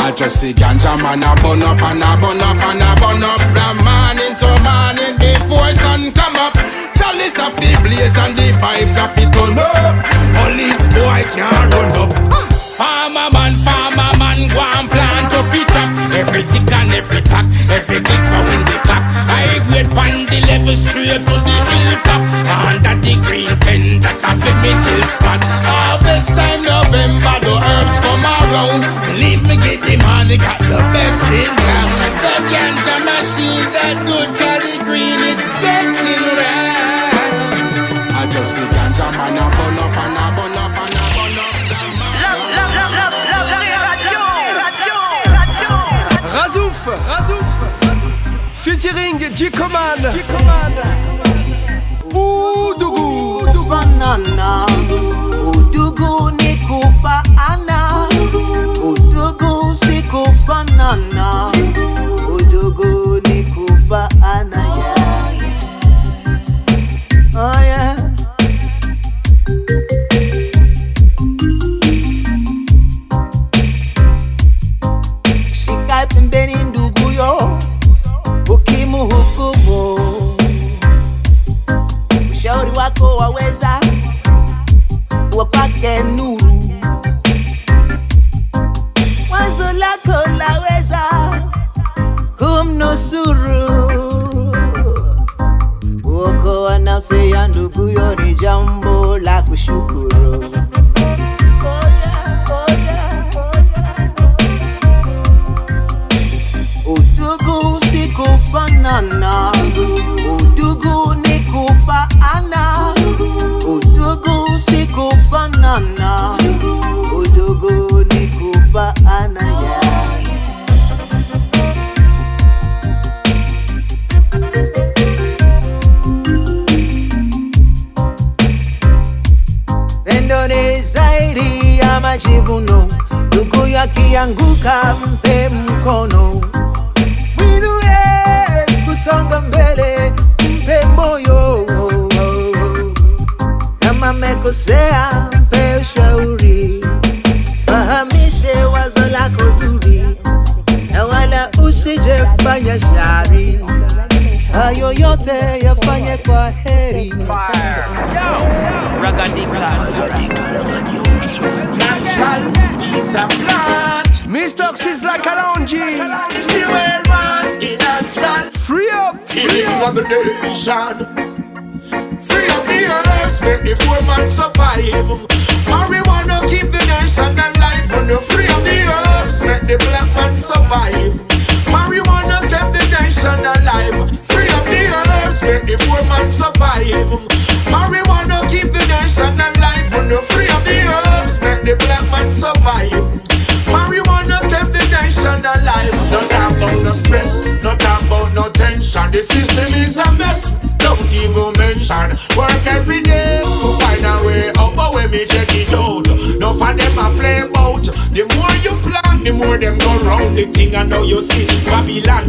I just see ganja man a burn up and a burn up and a burn up from morning to morning before sun come up. Chalice a fi blaze and the vibes a fi turn up. Police boy can't run up. Farmer man, farmer man, go and plant up. Every tick and every tack, every click when the clap. I grade pan the level straight to the hilltop. Under the green tent that a fit me chill spot. Harvest time November, the herbs come around. Believe me, get the money, got the best in town. The ganja machine, that good Cali green, it's getting round. I just see ganja man a burn up and up Featuring Jhikoman. Udugu. Kufanana udugu ni kufaana udugu si kufanana cavalo you see Babylon,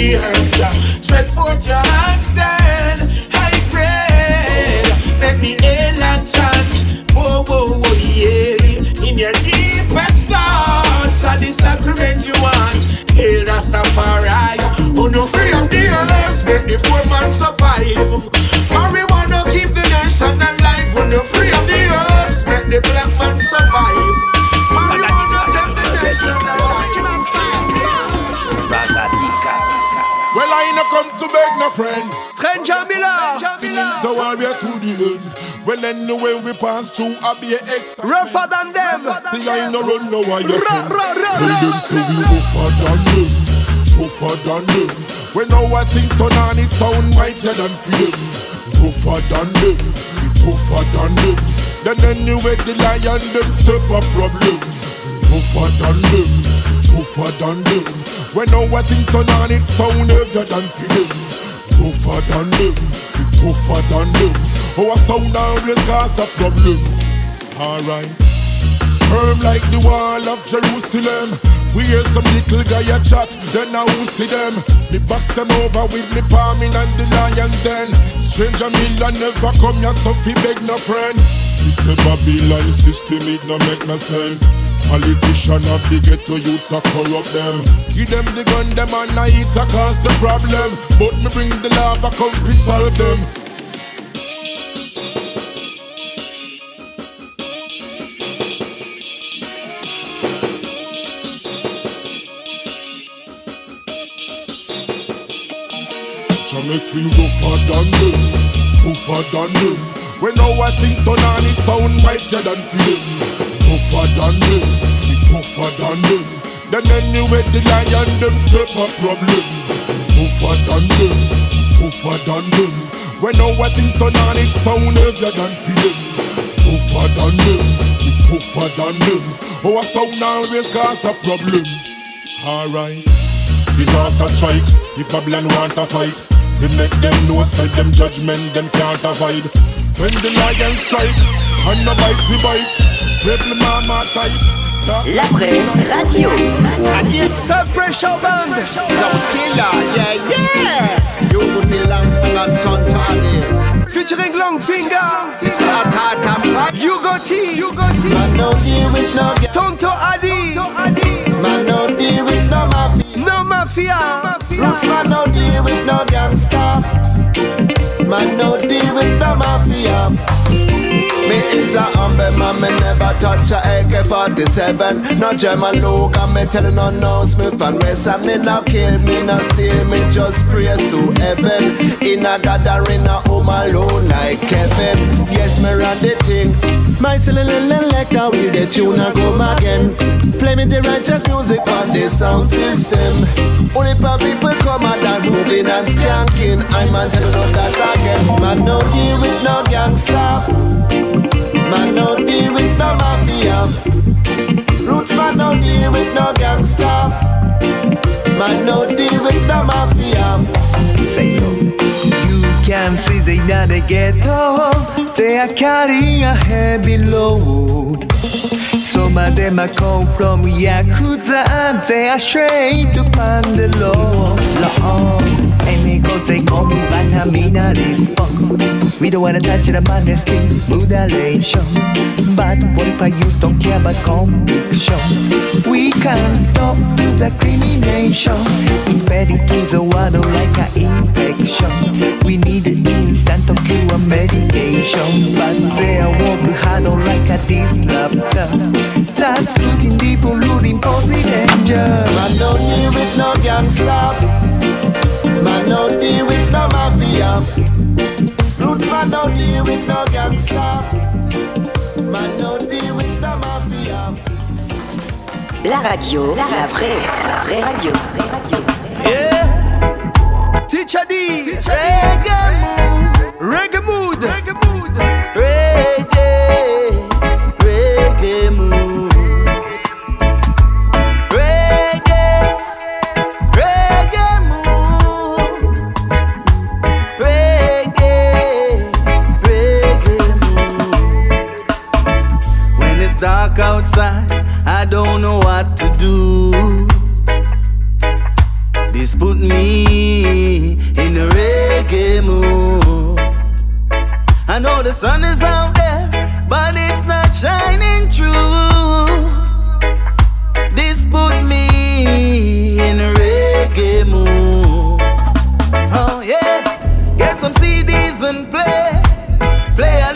the herbs. Uh, Spread forth your hands then. I pray let me hail and chant. Whoa, whoa, whoa, yeah. In your deepest thoughts, are the sacrament you want. Hail Rastafari. Oh no, free of the earth, make the poor man survive. Friend. Stranjah Miller. So while we are to the end. Well, anyway, we pass through a be X. Rougher than them. See, I no run no wire Ra, fence. ra, ra, Tell ra. them say we rougher than them. Tougher than them. When now I think turn on it sound mightier than them. Rougher than them. We tougher than them. Then anyway, the lion them step a problem. Tougher than them. Tougher than them. When now I think turn on it sound heavier than them. Tougher than them. We tougher than them. Our sound always cause a problem. Alright. Firm like the wall of Jerusalem. We hear some little guy a chat, then I will see them. Me box them over with me palming and the lions then. Stranger million never come here, so fi beg no friend. System Babylon system, it no make no sense. Politician of the ghetto youths are corrupt them. Give them the gun, them and I it a cause the problem. But me bring the lava, come fi solve them. Make we rougher than them, tougher than them. When now I think turn on it sound mightier than them. Rougher than them, we tougher than them. Then anyway the lion them step a problem. Tougher than them, we tougher than them. When now I turn on it sound heavier than them. Tougher than them, we tougher than them. Our sound always cause a problem. Alright. Disaster strike, if Babylon want a fight It make them know say them judgment them can't avoid. When the lion strike, and no bite we bite. Triple mama type. La vraie radio. It's a pressure band. Zotilla, yeah, yeah. You would be long finger Tontani. Featuring Longfingah. It's a tata Yugo T. Yugo T. Man, no deal with no Tonto Addi. Man, no deal with no mafia. No mafia. Roots man, no deal with no gangsta. Man, no deal with no mafia. Me is a humble man, me never touch a AK-47 No German Logan, me tell no no Smith and Wesson. Me no kill, me no steal, me just praise to heaven. In a gathering, a home alone like Kevin. Yes, me run the thing. My silly little a wheel, the tune a go again. Play me the righteous music on the sound system. Only for people come and dance, moving and skanking. I'm a tell you that again. Man, no deal with no gangsta Man no deal with no mafia. Roots man no deal with no gangsta. Man no deal with no mafia. Say so. You can see they not a ghetto. They are carrying a heavy load. Some of them are come from Yakuza. They are straight upon the law. law. Oh. And they call me but I mean a response. We don't wanna touch it the skin, mutilation. But what if I, you don't care about conviction? We can't stop the crimination. It's spreading to the water like an infection. We need an instant cure medication. But they are working hard like a disruptor. Just looking deep, polluting, posing danger. Man no deal with no gangsta. Man no deal with no mafia. Roots man no deal with no gangsta. Man no deal with no mafia. La radio, la vraie, la vraie radio. Yeah. Teacha Dee. Reggae mood. Reggae mood. Reggae mood. Reggae. Reggae dark outside, I don't know what to do. This put me in a reggae mood. I know the sun is out there, but it's not shining through. This put me in a reggae mood. Oh yeah, get some CDs and play, play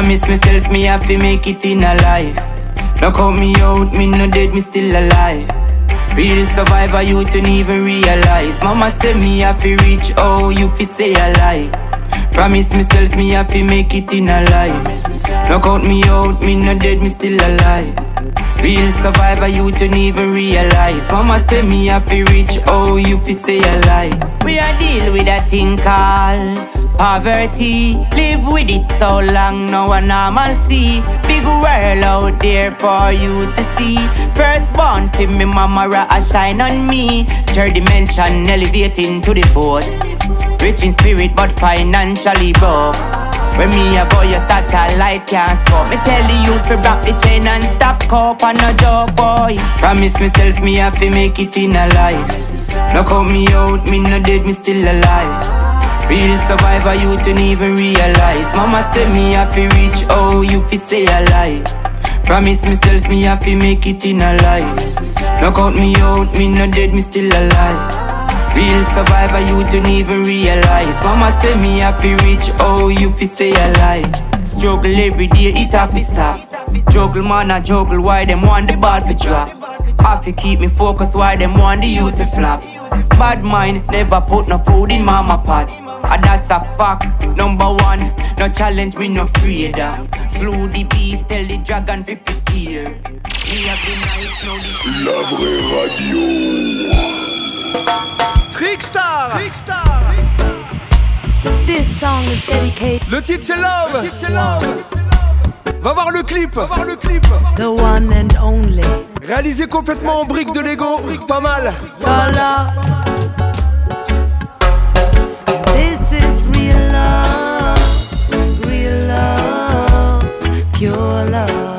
Promise myself me have to make it in a life. No count me out, me no dead, me still alive. Real survivor, you don't even realize. Mama say me have to reach, oh, you fi say a lie. Promise myself me have to make it in a life. No count me out, me no dead, me still alive. Real survivor, you don't even realize. Mama say me have to reach, oh, you fi say a lie. We are deal with a thing called poverty. Live with it so long, no one normal see. Big world out there for you to see. First born fi me mama a shine on me. Third dimension elevating to the fourth. Rich in spirit but financially broke. When me a go, your satellite can't scope. Me tell the youth to rock the chain and top cup and no job boy. Promise myself me have to make it in a life. No cut me out, me no dead, me still alive. Real survivor, you don't even realize. Mama say me have to reach, oh, you fi say alive. Promise myself me have to make it in a life. No cut me out, me no dead, me still alive. Real survivor, you don't even realize. Mama say me have to reach, oh, you fi say alive. Struggle every day, it have to stop. Juggle man, I juggle, why them want the ball fi drop? Have to keep me focused, why them want the youth to flop? Bad mind, never put no food in mama pot. And that's a fact, number one. No challenge me, no afraid. Slew the beast, tell the dragon fi prepare. Me have the night, now the La vraie radio. Trickstar This song is dedicated. Le titre c'est Love Va voir le clip Va voir le clip The one and only. Réalisé complètement en briques de Lego Pas mal Voilà. Pure love.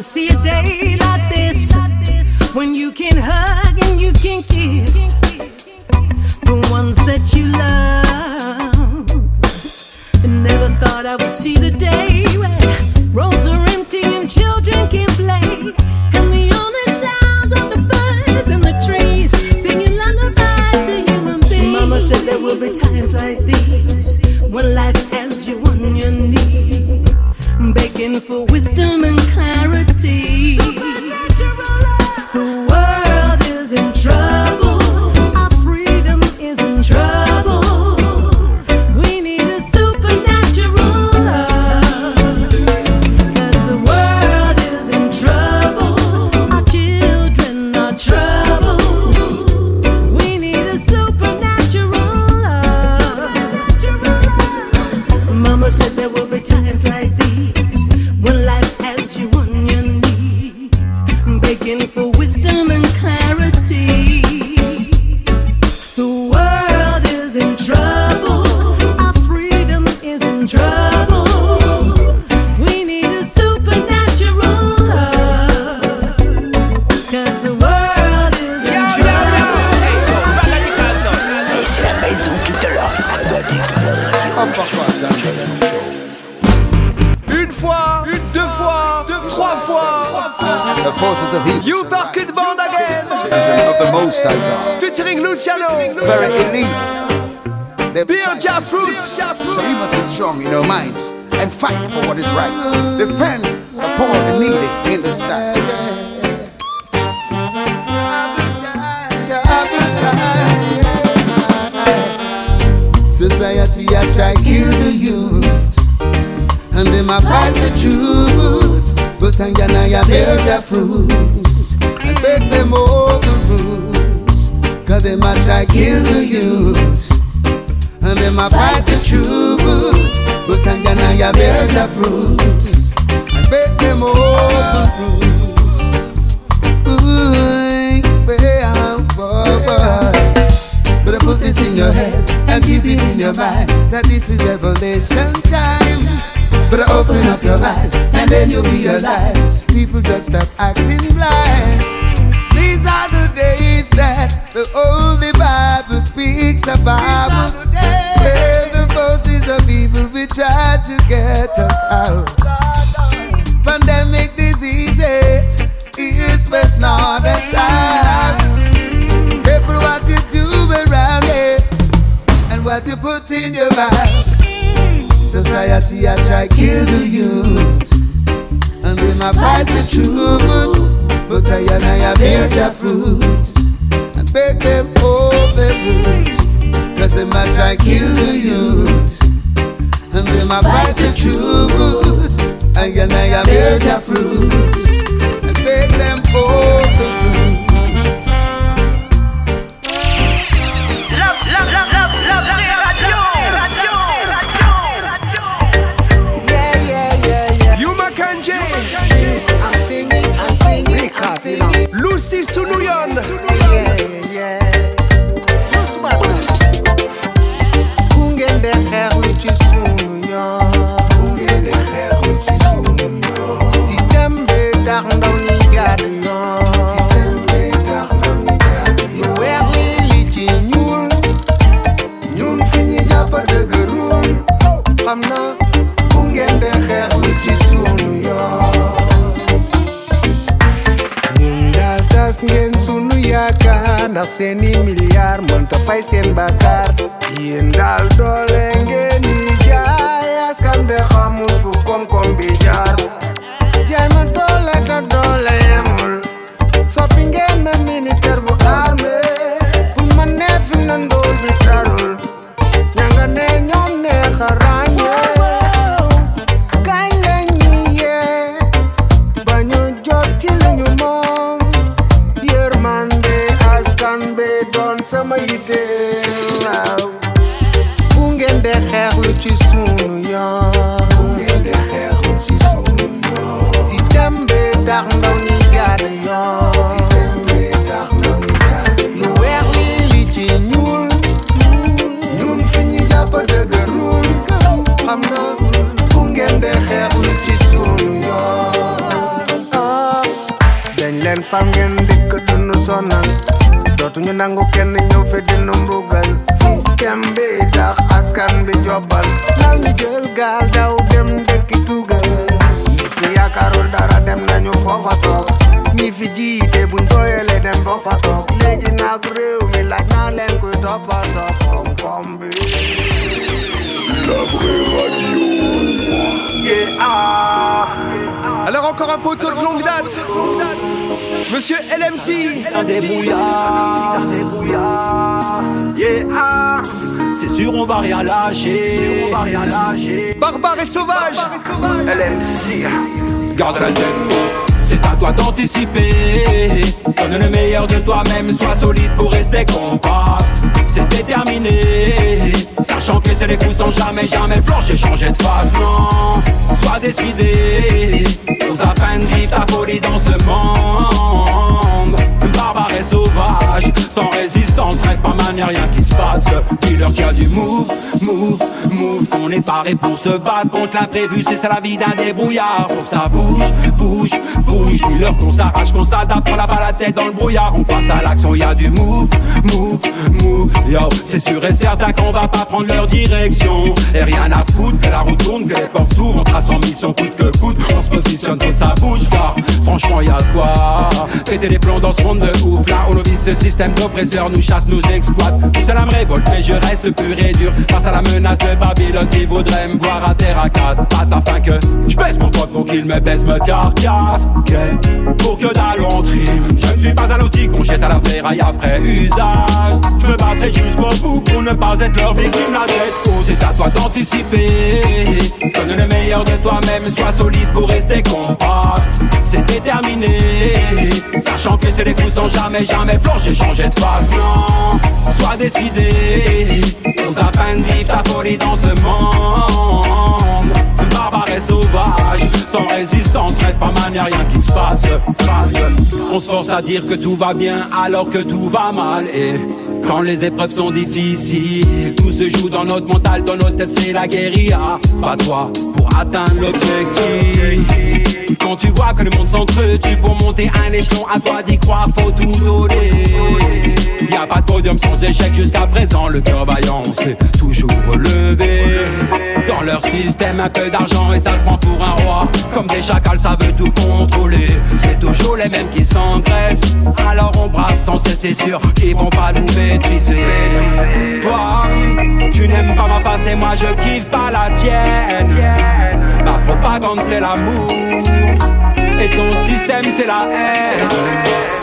will see a day like this when you can hug and you can kiss the ones that you love. Never thought I would see the day. Pour se battre contre l'imprévu C'est ça la vie d'un débrouillard. Faut ça bouge, bouge, bouge Dis-leur qu'on s'arrache, qu'on s'adapte On n'a pas la tête dans le brouillard. On passe à l'action, y a du move, move, move Yo, c'est sûr et certain qu'on va pas prendre leur direction. Et rien à foutre, que la route tourne, que les portes s'ouvrent On trace en mission coûte que coûte. On se positionne quand ça bouge Car franchement y a de quoi Péter les plombs dans ce monde de ouf. Là nos vies, ce système d'oppresseurs nous chasse, nous exploite. Tout cela me révolte mais je reste pur et dur. Face à la menace de Babylone qui voudrait me voir à terre à quatre pattes Afin que je baisse mon pote pour qu'il me baisse, me carcasse. Pour que dalle on Je ne suis pas un outil qu'on jette à la ferraille après usage me battrai jusqu'au bout pour ne pas être leur victime La tête c'est à toi d'anticiper. Donne le meilleur de toi-même, sois solide pour rester compact C'est déterminé. Sachant que c'est les coups sans jamais, jamais flancher, changer de phase, non. Sois décidé. Aux afin de vivre ta folie dans ce monde. Barbare et sauvage Sans résistance, rêve pas manière, rien qui se passe. On se force à dire que tout va bien alors que tout va mal. Et quand les épreuves sont difficiles Tout se joue dans notre mental, dans notre tête c'est la guérilla. Pas toi pour atteindre l'objectif. Quand tu vois que le monde s'entretue Pour monter un échelon à toi d'y croire faut tout donner. Y a pas de podium sans échec jusqu'à présent Le cœur vaillant s'est toujours relevé. Dans leur système un peu d'argent et ça se prend pour un roi. Comme des chacals ça veut tout contrôler. C'est toujours les mêmes qui s'engraissent. Alors on brasse sans cesse c'est sûr qu'ils vont pas nous Toi, tu n'aimes pas ma face et moi je kiffe pas la tienne. Ma propagande c'est l'amour. Et ton système c'est la haine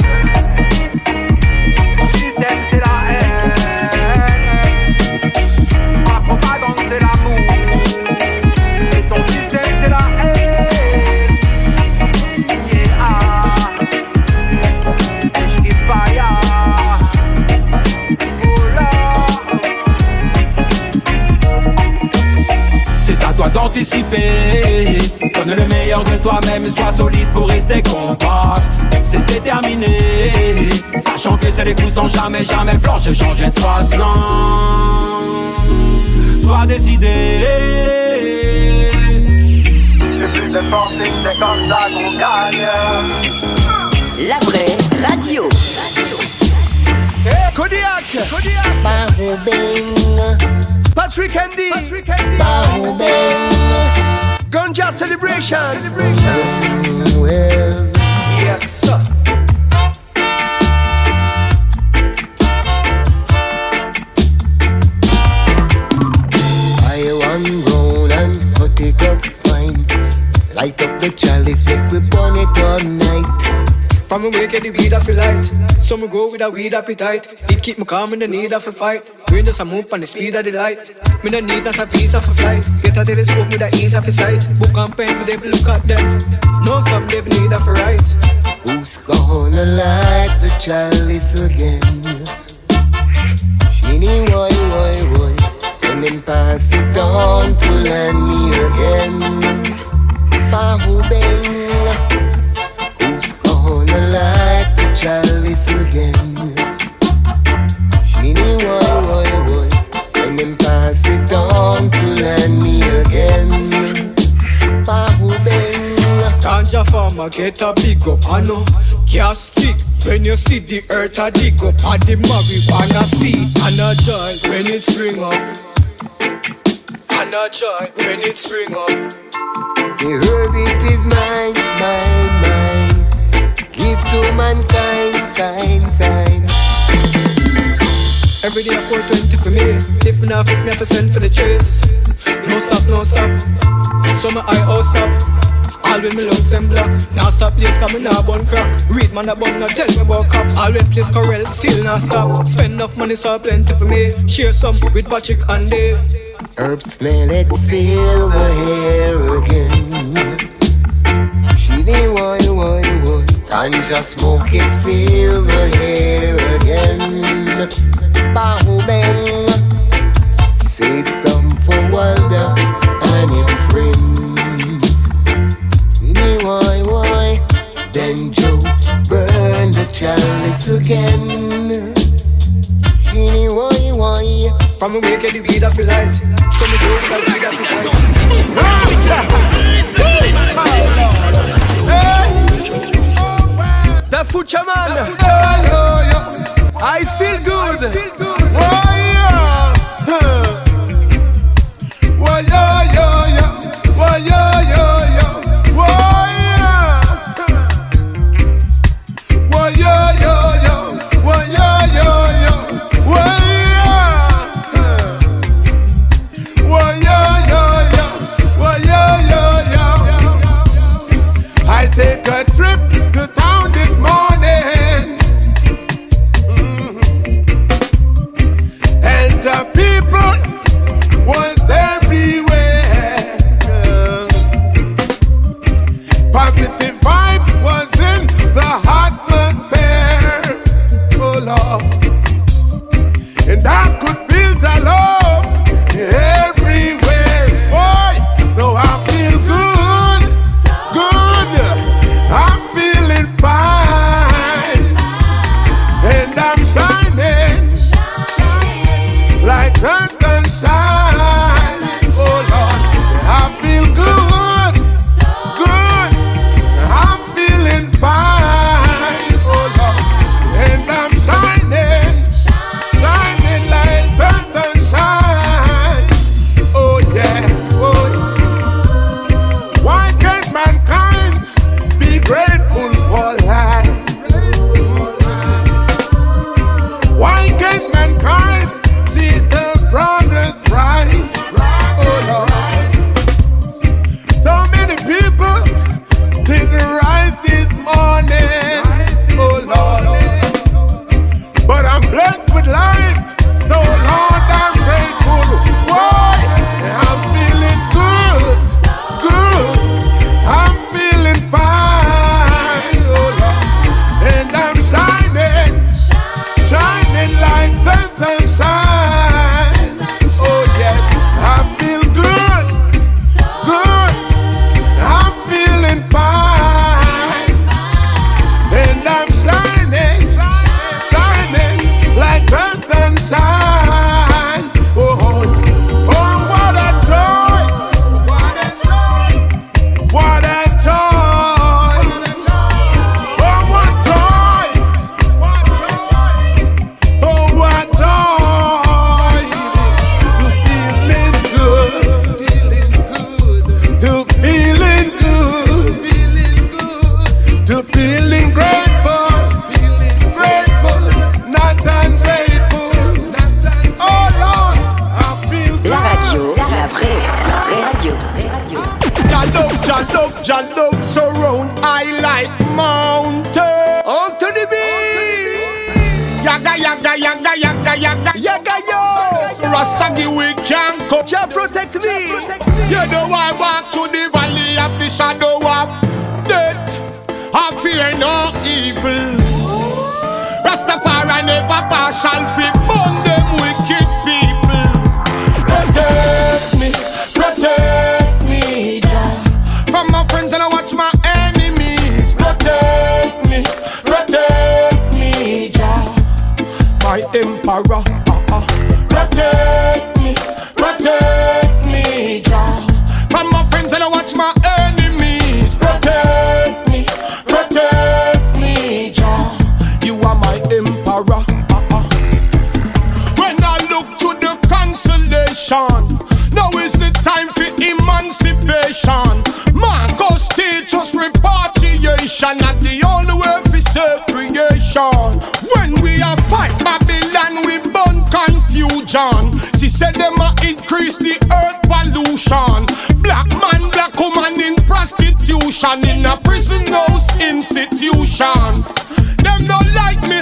d'anticiper. Donne le meilleur de toi-même Sois solide pour rester compact. C'est déterminé. Sachant que c'est les coups sans jamais, jamais flancher Changer de face, non Sois décidé. C'est plus de force et c'est comme ça qu'on gagne. La vraie radio. Kodiak Patrick Andy Ganja Celebration Yes, sir. I round and cut it up fine. Light up the chalice, make we burn it all night. From me get the weed off light. So me go with a weed appetite. It keep me calm in the need of a fight. Brain just a move on the speed of the light. Me no need not a visa for flight. Get a telescope with the ease of a sight. Book and pen, they look at them. No, some they need a right. Who's gonna light the chalice again? Sheeny boy, boy, boy. And then pass it on to land me again. Fahu Bang. Chalice again? Sheeny boy, boy, boy. And then pass it on to me again. Ganja farmer get a big up, I know. Can't stick when you see the earth a dig up At the marijuana seed And a joy when it spring up And a joy when it spring up The herb it is mine, mine, mine. Give to mankind, kind, kind. Every day I 420 for me. If not me have send for the chase. No stop, no stop. So my eye all stop. All when me lungs them black Now stop place come me now bun crack. Read man a bun now tell me about cops. All when place corral still not stop. Spend enough money so plenty for me. Share some with Patrick and Dave. Herb smell it, feel the hair again. She didn't want, want, want. Ganja smoke it, feel the hair again. Bahu bang. Save some for Walda and your friends. Any why, why? Then Joe burn the chalice again. Any why, why? From wake the weed your light So me go with the weed off your Da Fuchaman. I feel good. I Lord. And I could feel the love para. Uh-uh. Protect me, protect me, Jah. From my friends and I watch my enemies. Protect me, protect me, Jah. You are my emperor. Uh-uh. When I look to the consolation, now is the time for emancipation. Man, go teach us repatriation. Not the only way for self creation. Confusion. She said them a increase the earth pollution. Black man, black woman in prostitution in a prison house institution. Them don't like me,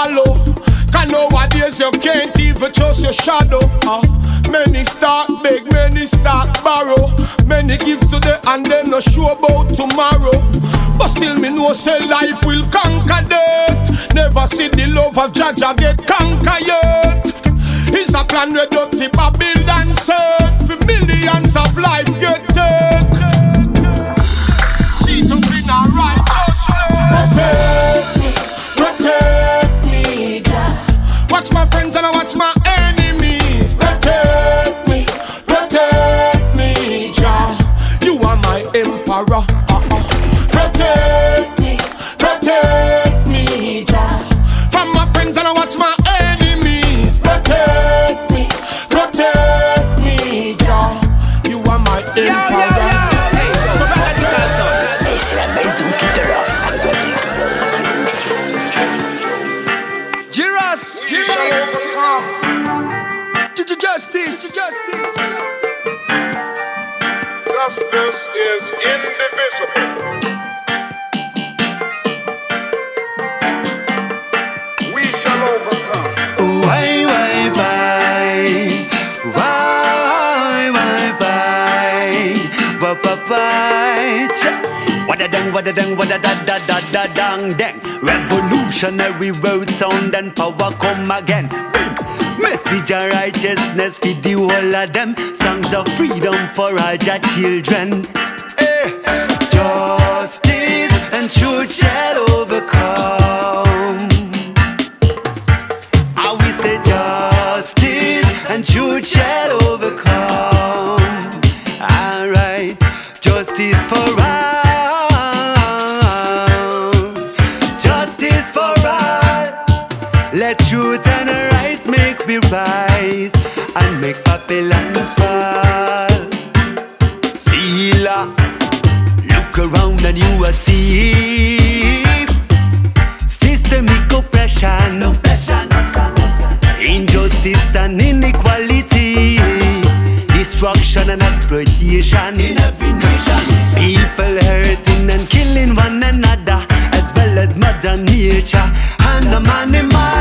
follow. Cause nowadays you can't even trust your shadow. Uh, many start beg, many start borrow. Many give today and then no sure about tomorrow. But still me know say life will conquer death. Never see the love of Jaja get conquered yet. It's a plan where dirty Babylon set for millions of life get take. Seat up in a righteous Protect Watch my friends and I watch my Wada dang, wada dang, wada da da da da dang dang. Revolutionary road sound and power come again. Message of righteousness feed the whole of them. Songs of freedom for all your children. Eh. Justice and truth shall overcome. Fall. Selah, look around and you will see systemic oppression, oppression, injustice and inequality, destruction and exploitation in every nation. People hurting and killing one another, as well as mother nature and the animals.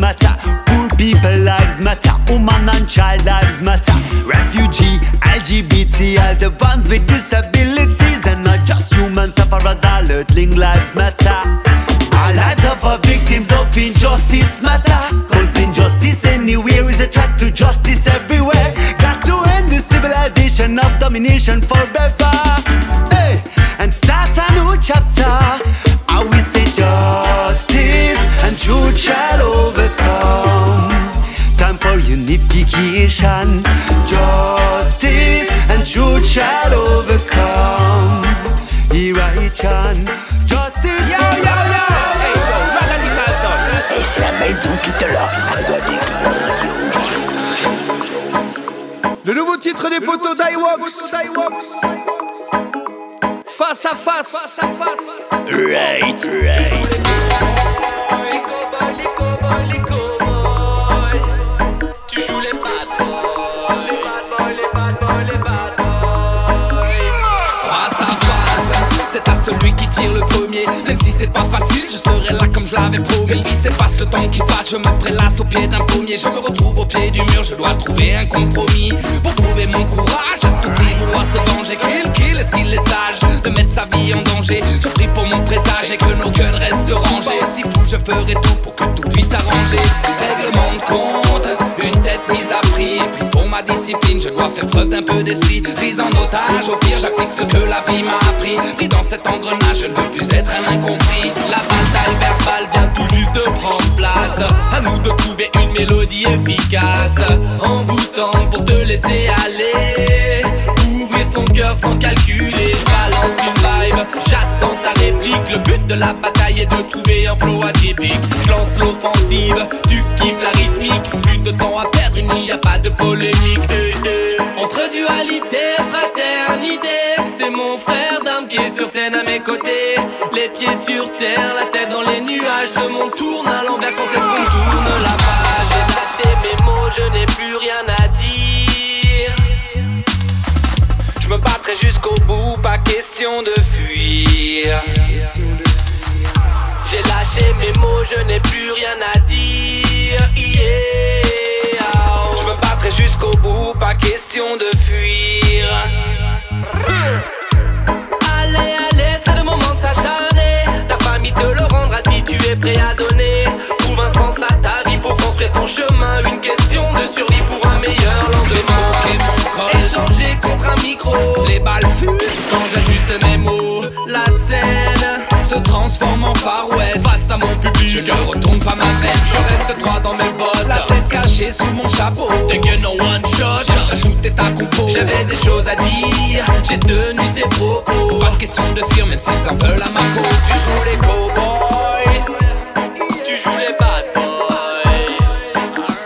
Matter. Poor people lives matter. Woman and child lives matter. Refugee, LGBT, all the ones with disabilities and not just human sufferers. All earthling lives matter. All lives of our victims of injustice matter. Cause injustice anywhere is a threat to justice everywhere. Got to end the civilization of domination forever. Hey, and start a new chapter. Truth shall overcome. Time for unification. Justice and truth shall overcome. Here I chant. Justice. Yo, yo, yo. Hey, yo, radical sound. Et c'est la maison qui te l'offre. Le nouveau titre des potos d'Iwox. Face à face. Face à face. Right, right. C'est pas facile, je serai là comme je l'avais promis. Puis s'efface le temps qui passe, je me prélasse au pied d'un pommier. Je me retrouve au pied du mur, je dois trouver un compromis. Pour trouver mon courage, à tout prix vouloir se venger. Kill, kill, est-ce qu'il est sage de mettre sa vie en danger? Je prie pour mon présage et que nos guns restent rangés. Si fou, je ferai tout pour que tout puisse s'arranger. Faire preuve d'un peu d'esprit. Prise en otage, au pire, j'applique ce que la vie m'a appris. Pris dans cet engrenage, je ne veux plus être un incompris. La bataille verbale vient tout juste de prendre place. À nous de trouver une mélodie efficace. Envoûtante pour te laisser aller. Ouvrir son cœur sans calculer. Balance une vibe, j'attends ta réplique. Le but de la bataille est de trouver un flow atypique. Je lance l'offensive, tu kiffes la rythmique. Plus de temps à perdre, il n'y a pas de polémique. Dualité, fraternité, c'est mon frère d'âme qui est sur scène à mes côtés. Les pieds sur terre, la tête dans les nuages. Ce monde tourne à l'envers quand est-ce qu'on tourne la page. J'ai lâché mes mots, je n'ai plus rien à dire. Je me battrai jusqu'au bout, pas question de fuir. J'ai lâché mes mots, je n'ai plus rien à dire. Yeah. De fuir. Allez, allez, c'est le moment de s'acharner. Ta famille te le rendra si tu es prêt à donner. Trouve un sens à ta vie pour construire ton chemin. Une question de survie pour un meilleur lendemain. Échanger contre un micro. Les balles fusent quand j'ajuste mes mots. La scène se transforme en Far West. Face à mon public, je ne retourne pas ma veste. Je reste droit dans mes bottes. La tête cachée sous mon chapeau. One à shooter ta compo. J'avais des choses à dire. J'ai tenu ces propos. Pas question de fuir, même s'ils en veulent à ma peau. Tu joues les cowboys. Tu joues les bad boys.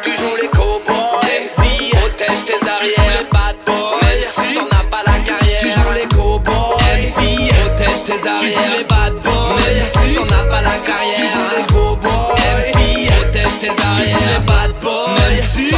Tu joues les cowboys. MC, protège tes Tu joues arrières. les bad boys. Même si t'en as pas la carrière. Tu joues les cowboys. MC, protège tes Tu joues arrières. les bad boys. Même si t'en as pas la Tu carrière. joues les cowboys. MC, protège tes Tu joues les arrières. bad boys. Même si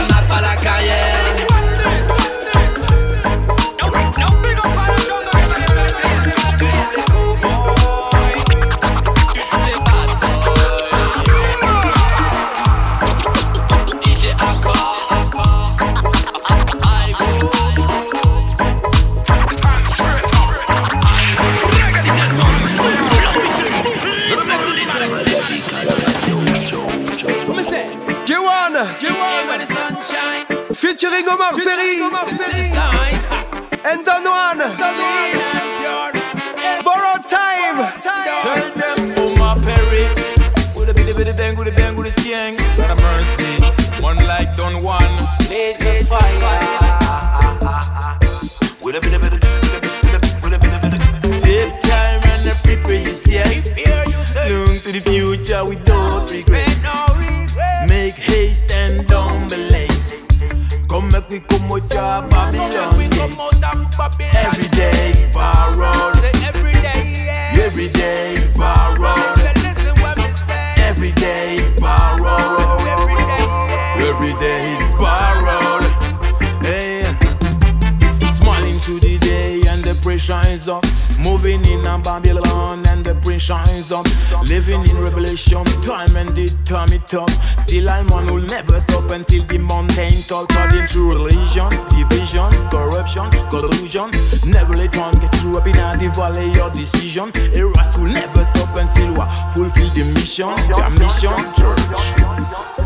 up Still I'm one who'll never stop until the mountain top According to religion, division, corruption, collusion. Never let one get through up in the valley of decision. Eras will never stop until we fulfill the mission. The mission, church.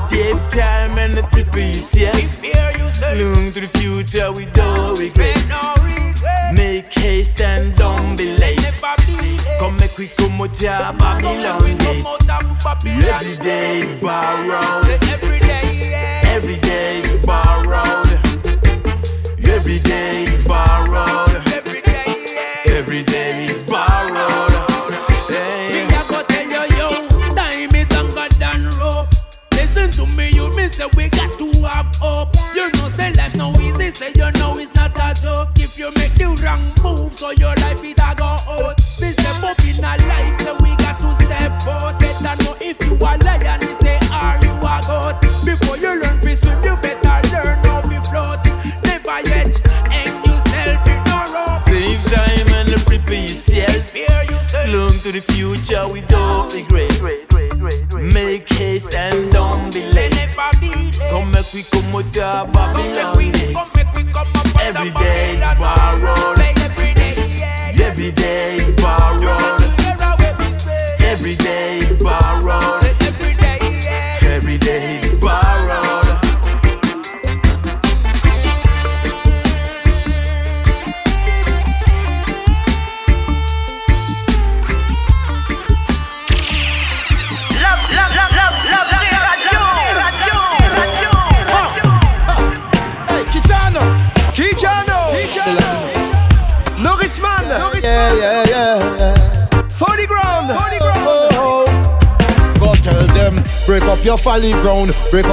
Save time and the people you save. Look to the future with no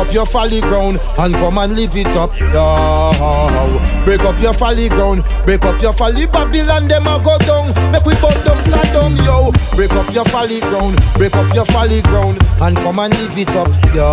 up your folly ground, and come and live it up. Yo, break up your folly ground, break up your folly Babylon, them a go down. Make we burn them Saddam, yo. Break up your folly ground, break up your folly ground, and come and live it up. Yo,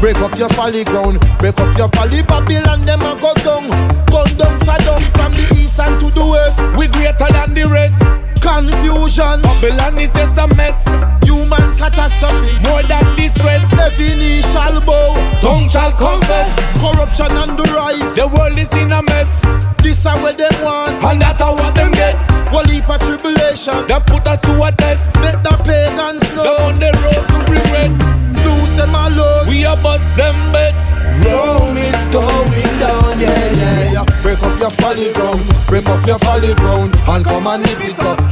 break up your folly ground, break up your folly Babylon, them a go down. Burn them Saddam from the east and to the west. We greater than the rest. Confusion. Babylon is just a mess. Human catastrophe. More than distress. Every knee shall bow. Tongue shall confess. Corruption on the rise. The world is in a mess. This is what they want. And that's what them get. One heap of tribulation. They put us to a test. Let the pagans know. Them on the road to regret. Lose them all lose. We a bust them bet. Rome is going down, yeah, yeah, yeah. Break up your folly ground, break up your folly ground, and come and live it up, yeah. Break up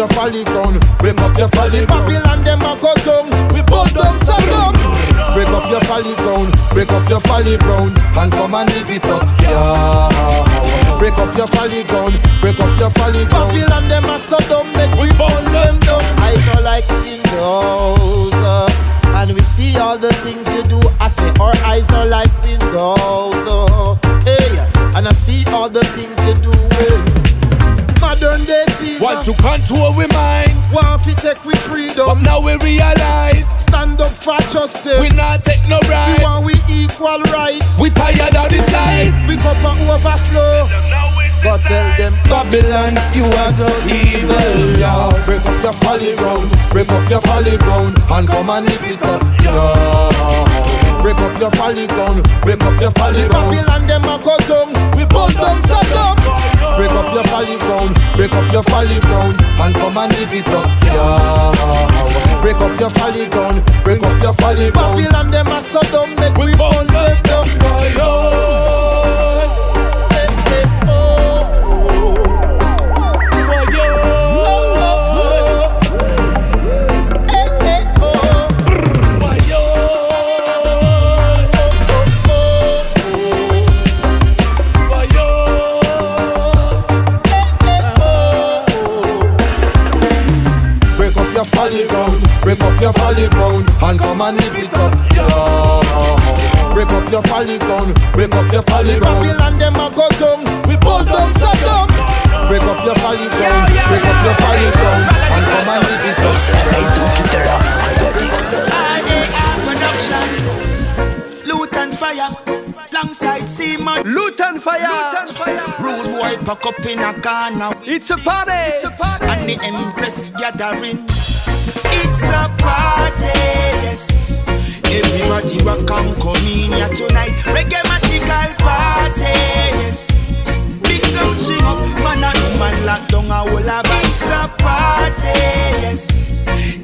your folly ground, break up your folly. Babylon them a go down, we put them Saddam. Break up your folly ground, break up your folly ground, and come and live it up, yeah. Break up your folly ground, break up your folly ground. Babylon them a Saddam, make we burn them down. Eyes are like windows. Uh, and we see all the things you do. I say our eyes are like windows. Oh, hey, and I see all the things you do. eh. Modern day season. Want to control we mind. Want to take we freedom. But now we realize. Stand up for justice. We not take no right. We right. want we equal rights. We tired of this life. We cup and overflow. But tell them Babylon, you are so evil, yeah. Break up your folly ground, break up your folly ground, and come and live it up, yeah. Break up your folly ground, break up your folly ground. Babylon, them a go down, we burn them Saddam. Break up your folly ground, break up your folly ground, and come and live it up, yeah. Break up your folly ground, break up your folly ground. Babylon, them a Saddam, make we burn them down, boy. And come and live it up, yeah. Break up your folly ground, break up your folly ground. Babylon them a go down, we burn down Saddam. Break up your folly ground, break up your folly ground, and come and live it up. Production. Lutan Fyah. Alongside Seaman. Lutan Fyah. Rude boy pack up in a corner. It's a party. It's a party. And the Empress gathering. It's a party, yes. Everybody will come come in here tonight. Reggae magical party, yes. Big sound string up, man and woman lock down a whole of It's a party, yes.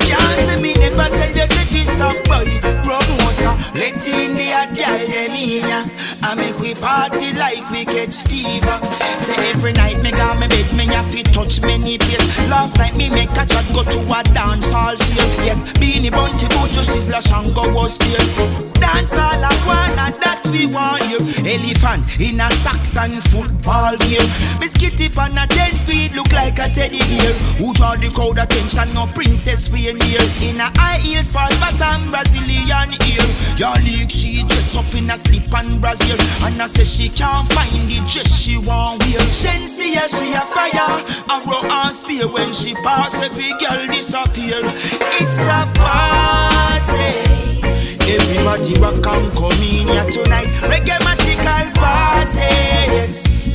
Can't see me never tell you say this stop boy promoter. Let in the hot girl them in ya. I make we party like we catch fever. Say every night me got me bed, me have to touch many place. Last night me make a chat go to a dance hall field. Yes, Beenie Bounty Buju Sizzla Shango was there. Dance all a and that we want you. Elephant in a and football gear. Miss Kitty on a 10 speed look like a teddy bear. Who draw the crowd attention? No princess we near. In a high heels, fall bottom Brazilian ear. Your league she dress up in a slip pan Brazil. And I say she can't find the dress she want wear. Yeah, she a fire. Arrow and spear when she pass, every girl disappear. It's a party. Everybody rock and come in here tonight. Reggae magical party. Yes.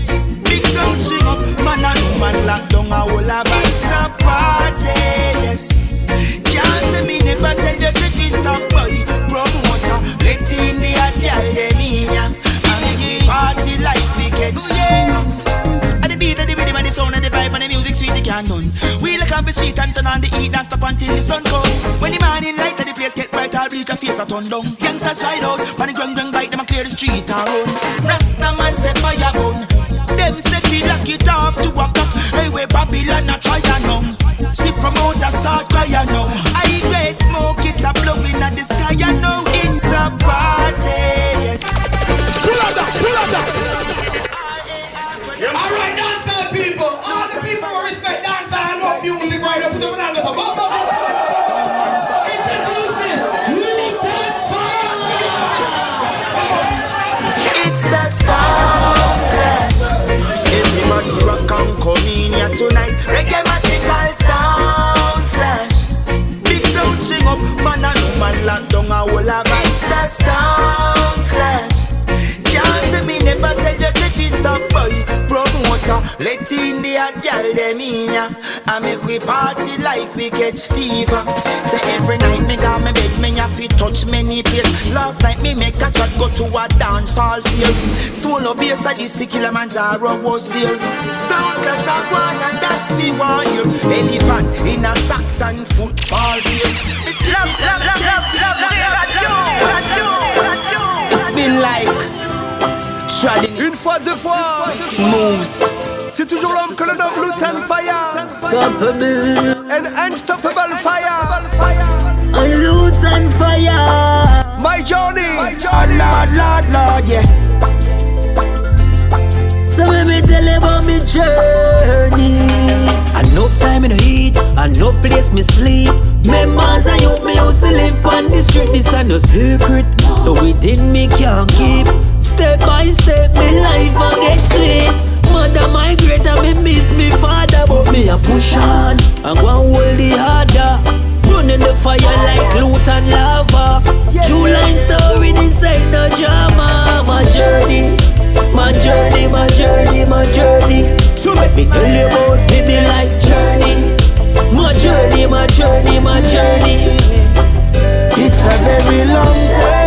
Big sound sing up, man and woman lock down a whole of It's a party. Yes. Can't say me never tell you if you stop boy. Promoter, let in the hot girl them in here. And make party like we catch oh, yeah. Can. We look up the street and turn on the heat and stop until the sun come. When the morning light and the place get bright, I'll bleach a face a turn down. Gangsters ride out, man the grung grung bite them and clear the street run. Rasta man say fire gun. Them say feel lock it off to a cock. Hey, we Babylon a try and numb. See promoter start crying now. I eat great smoke it a blowing at the sky. I know it's a party. Tonight. Reggae magical sound clash. Big sound sing up, man and woman lock down a whole of sound The hot girl them in ya. I make we party like we catch fever. Say every night me got me bed, me have to touch many place. Last night me make a chat go to a dance hall field. Up base of this Kilimanjaro was there. Sound clash a go and that me want you. Elephant in a sax and football field. Love, love, love, love, love, love, It's been like Une fois, deux fois. Moves C'est toujours l'homme que l'on nomme Lutan Fyah. An Unstoppable Fyah. A Lutan Fyah. My journey Oh Lord, Lord, Lord, yeah. So let me tell you about me journey Enough time in the heat, enough place me sleep. Members and youth me used to live on the street This ain't no secret, so within me can't keep Step by step, me life a get sweet. Mother migrate and me miss me father But me a push on and go and hold the harder Running the fire like loot and lava. True life story, this ain't no drama. My journey, my journey, my journey, my journey. So let me tell you about it be like journey. My journey, my journey, my journey. It's a very long journey.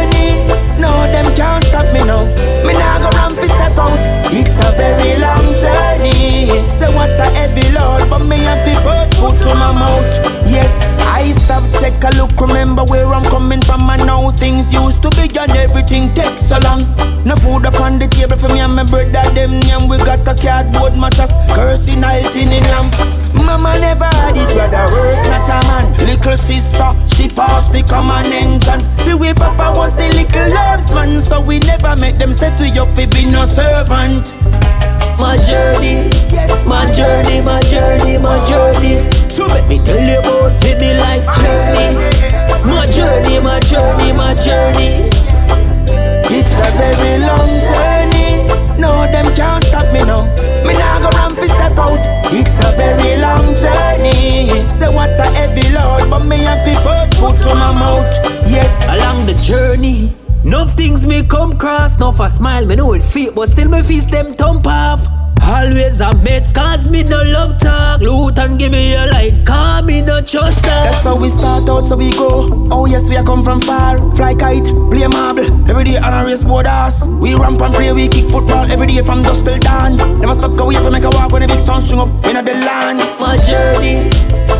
Them can't stop me now. Me nah go run fi step out. It's a very long journey. Say what a heavy load, but me have to put foot to my mouth. Yes, I stop, take a look, remember where I'm coming from. And now things used to be and everything takes so long. No food upon the table for me and my brother. Them and we got a cardboard mattress, cursing halting in lamp. Mama never had it, brother, worse not a man. Little sister, she passed the common entrance. Feel we papa was the little loves man, so we never make them set we up fi be no servant. My journey, my journey, my journey, my journey. So let me tell you about it be like journey. My journey, my journey, my journey. It's a very long journey. No, them can't stop me now. Me nah go run fi step out. It's a very long journey. Say what a heavy load, but me have to put foot to my mouth. Yes, Along the journey, enough things me come cross, enough a smile, me know it feet, but still me face them thump off. Always a mates, cause me no love talk. Loot and give me a light, call me no trust that. That's how we start out, so we go. Oh yes, we are come from far. Fly kite, play marble. Every day on a race board ass. We ramp and play, we kick football every day from dusk till dawn. Never stop, go we have to make a walk when the big stone string up in the land. My journey,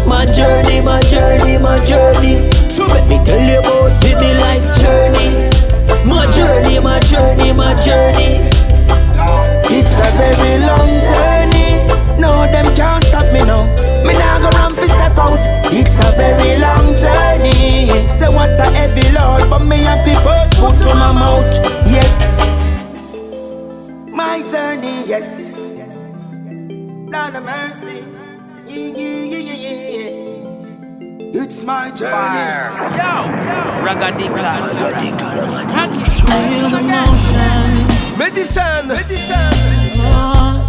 my journey, my journey, my journey. So let me tell you about it be like journey. My journey, my journey, my journey. It's a very long journey. No, them can't stop me now. Me nah go run fi step out. It's a very long journey. Say what a heavy load, but me have to put foot to my mouth. Yes, my journey. Yes, Lord of mercy. Yeah, yeah, yeah, yeah. It's my journey. Yo, yo, Raggadikal. Feel the motion Medisun, Medisun. Oh,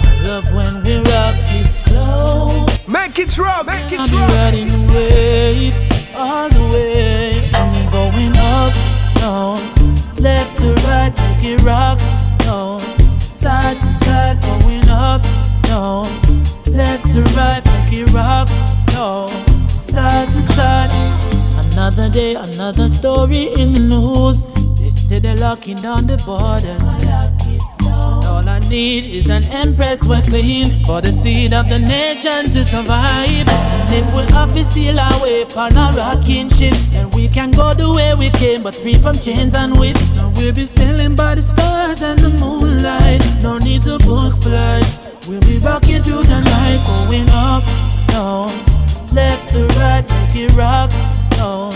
I love when we rock it slow. Make it rock, make it I'll be riding the wave all the way. And we're going up, down, left to right, make it rock, down, side to side, going up, down, left to right, make it rock, down, side to side. Another day, another story in the news. They say they're locking down the borders. All I need is an empress we're clean for the seed of the nation to survive. And if we have to steal our way on a rocking ship, then we can go the way we came, but free from chains and whips. Now we'll be sailing by the stars and the moonlight. No need to book flights. We'll be rocking through the night, going up, down, left to right, make it rock, down,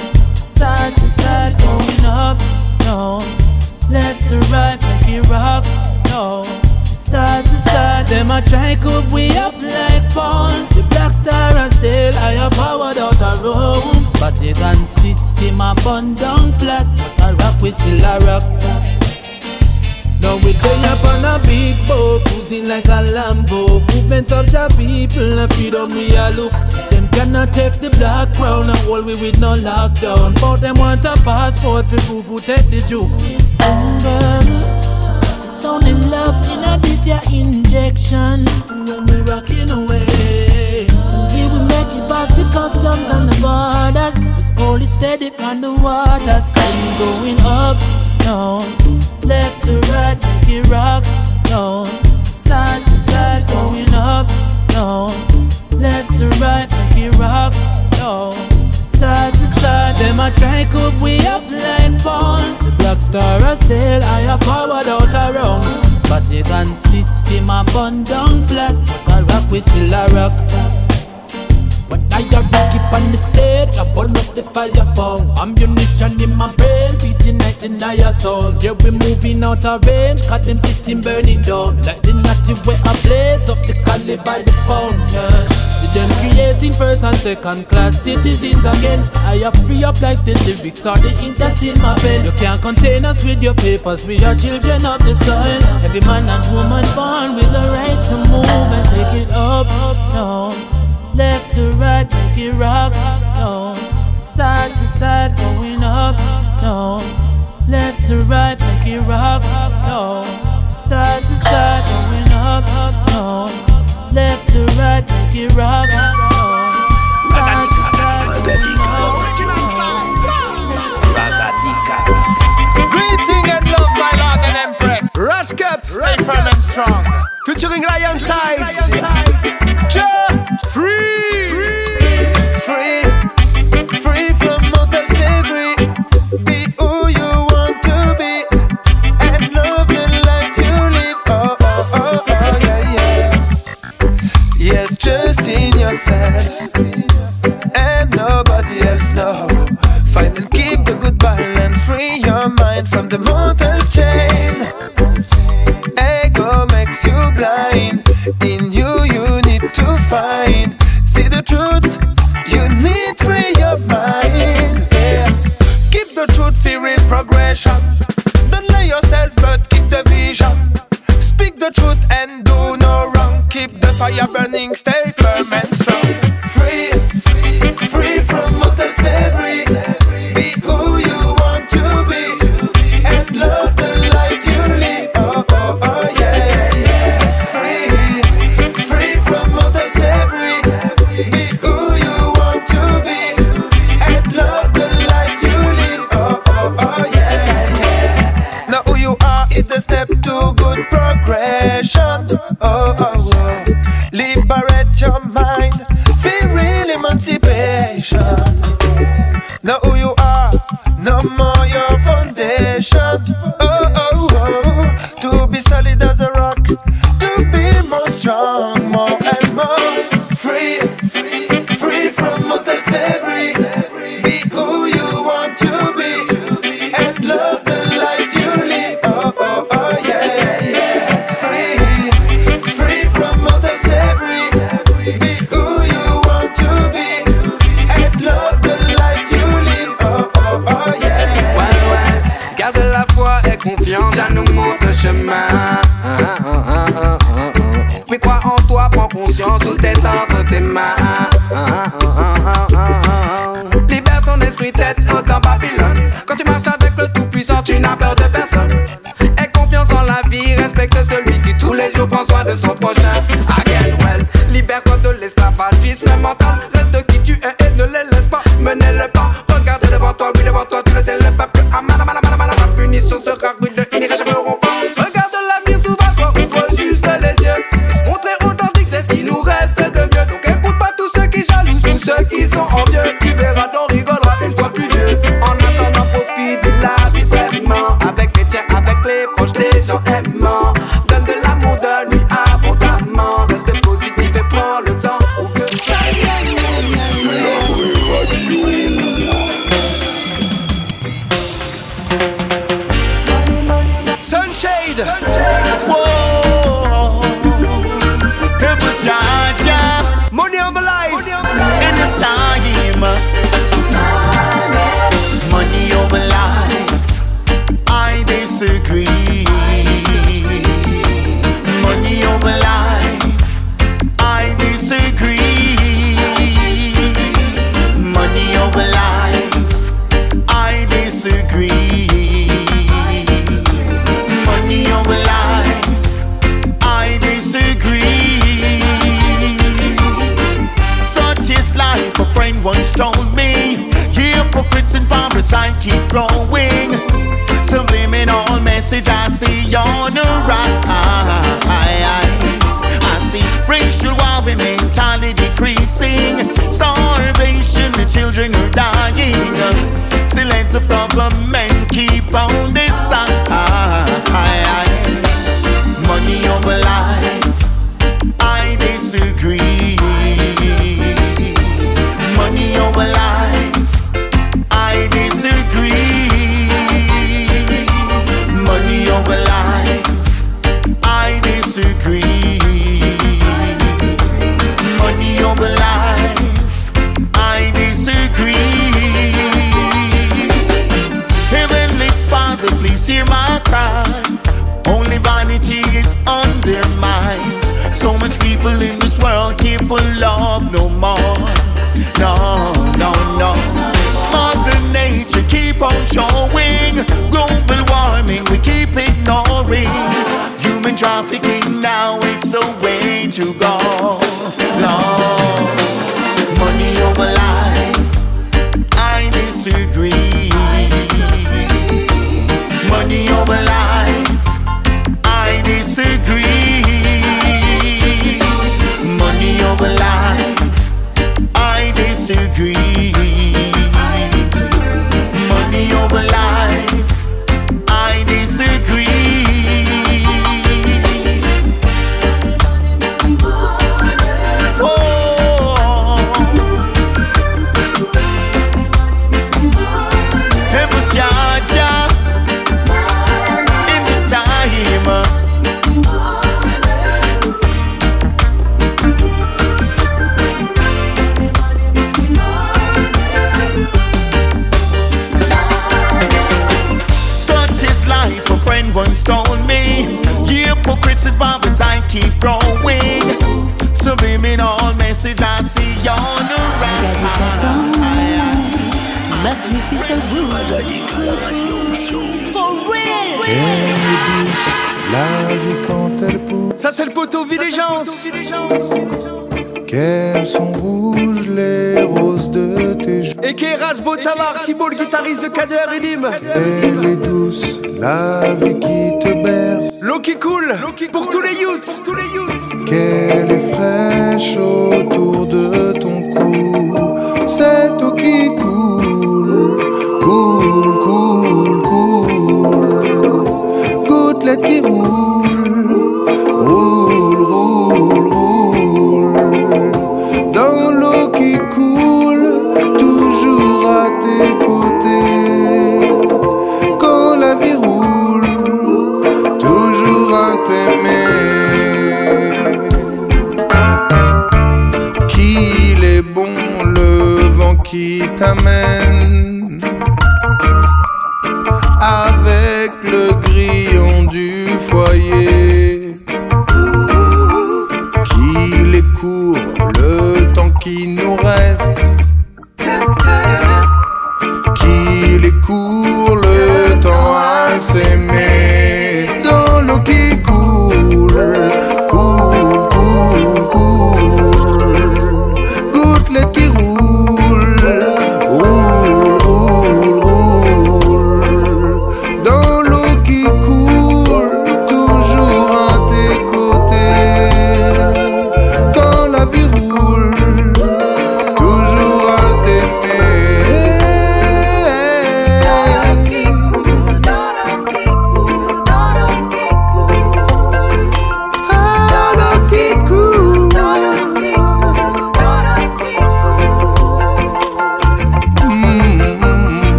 side to side, going up, down, left to right, make it rock, down, side to side. Them a try could we up like fall. The black star a sail higher powered out a room, but the gun system a burn down flat. But a rock we still a rock. Now we day up on a big boat, cruising like a Lambo. Movements of your people and freedom we a look. Them cannot take the black crown and hold we with no lockdown. But them want a passport for proof who take the juke. Girl, it's only love in a this your injection when we rocking away. We will make it past the customs and the borders. Just hold it steady on the waters. We going up, down, left to right, make it rock, side to side, going up, left to right, make it rock, side to side. A try we. The black star a sail higher forward out gun system a burn down flat. But a rock we still a rock. I a rock up on the stage, I burn up the fire phone. Ammunition in my brain, beating like the Naya sound. Yeah, we moving out of range, cut them system burning down. Like the natty where I blaze up the cali by the pound. Yeah. See them creating first and second class citizens again. I have free up like the lyrics or the ink that's in my pen. You can't contain us with your papers, we are children of the sun. Every man and woman born with the right to move and take it up, up, down. Left to right, make it rock, down. Side to side, going up, down. Left to right, make it rock, down. Side to side, going up, down. Left to right, make it rock, down. Side to side, going Greeting and love, my lord and empress. Ras Cup, stay firm and strong. Featuring Lion Size. Ja, free. Your from the mortal chain. Ego makes you blind. In you, you need to find. See the truth. You need free your mind. Yeah. Keep the truth, fear in progression. Don't lie yourself, but keep the vision. Speak the truth and do no wrong. Keep the fire burning, stay firm and strong. Free, free, free from mortal slavery.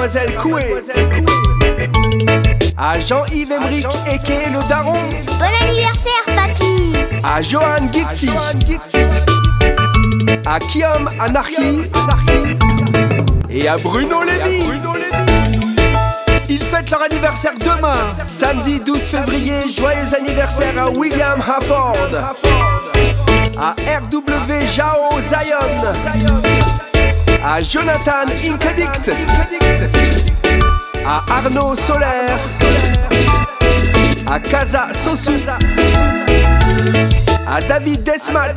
Mademoiselle Coué. À Jean-Yves Emerick et le Daron. Bon anniversaire, papy À Johan Gitsi. À Kiam Anarchy. Et à Bruno Lévy. Ils fêtent leur anniversaire demain, samedi 12 février. Joyeux anniversaire à William Hafford. À RW Jao Zion. À Jonathan Inkedict. À Arnaud Solaire. À Kaza Sosu. À David Desmats.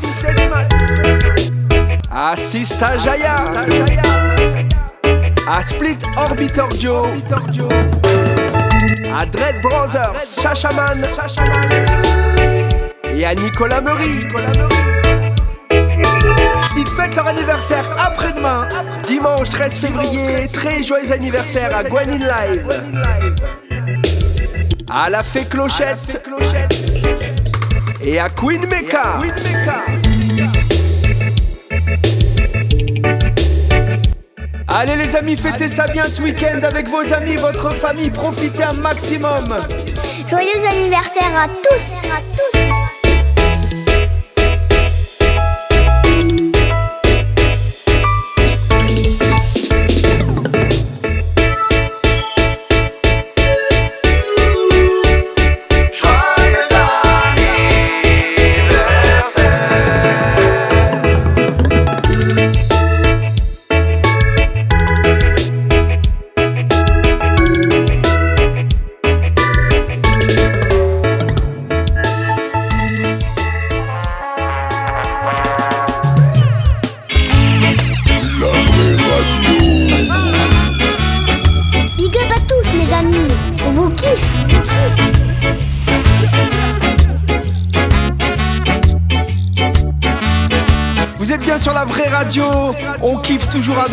À Sista Jaya. À Split Orbiter Joe. À Dread Brothers, Chachaman. Et à Nicolas Meury. Leur anniversaire après-demain, dimanche 13 février. Très joyeux anniversaire à Gwen in Live. À la Fée Clochette. Et à Queen Mecca. Allez les amis, fêtez ça bien ce week-end avec vos amis, votre famille, profitez un maximum. Joyeux anniversaire à tous À tous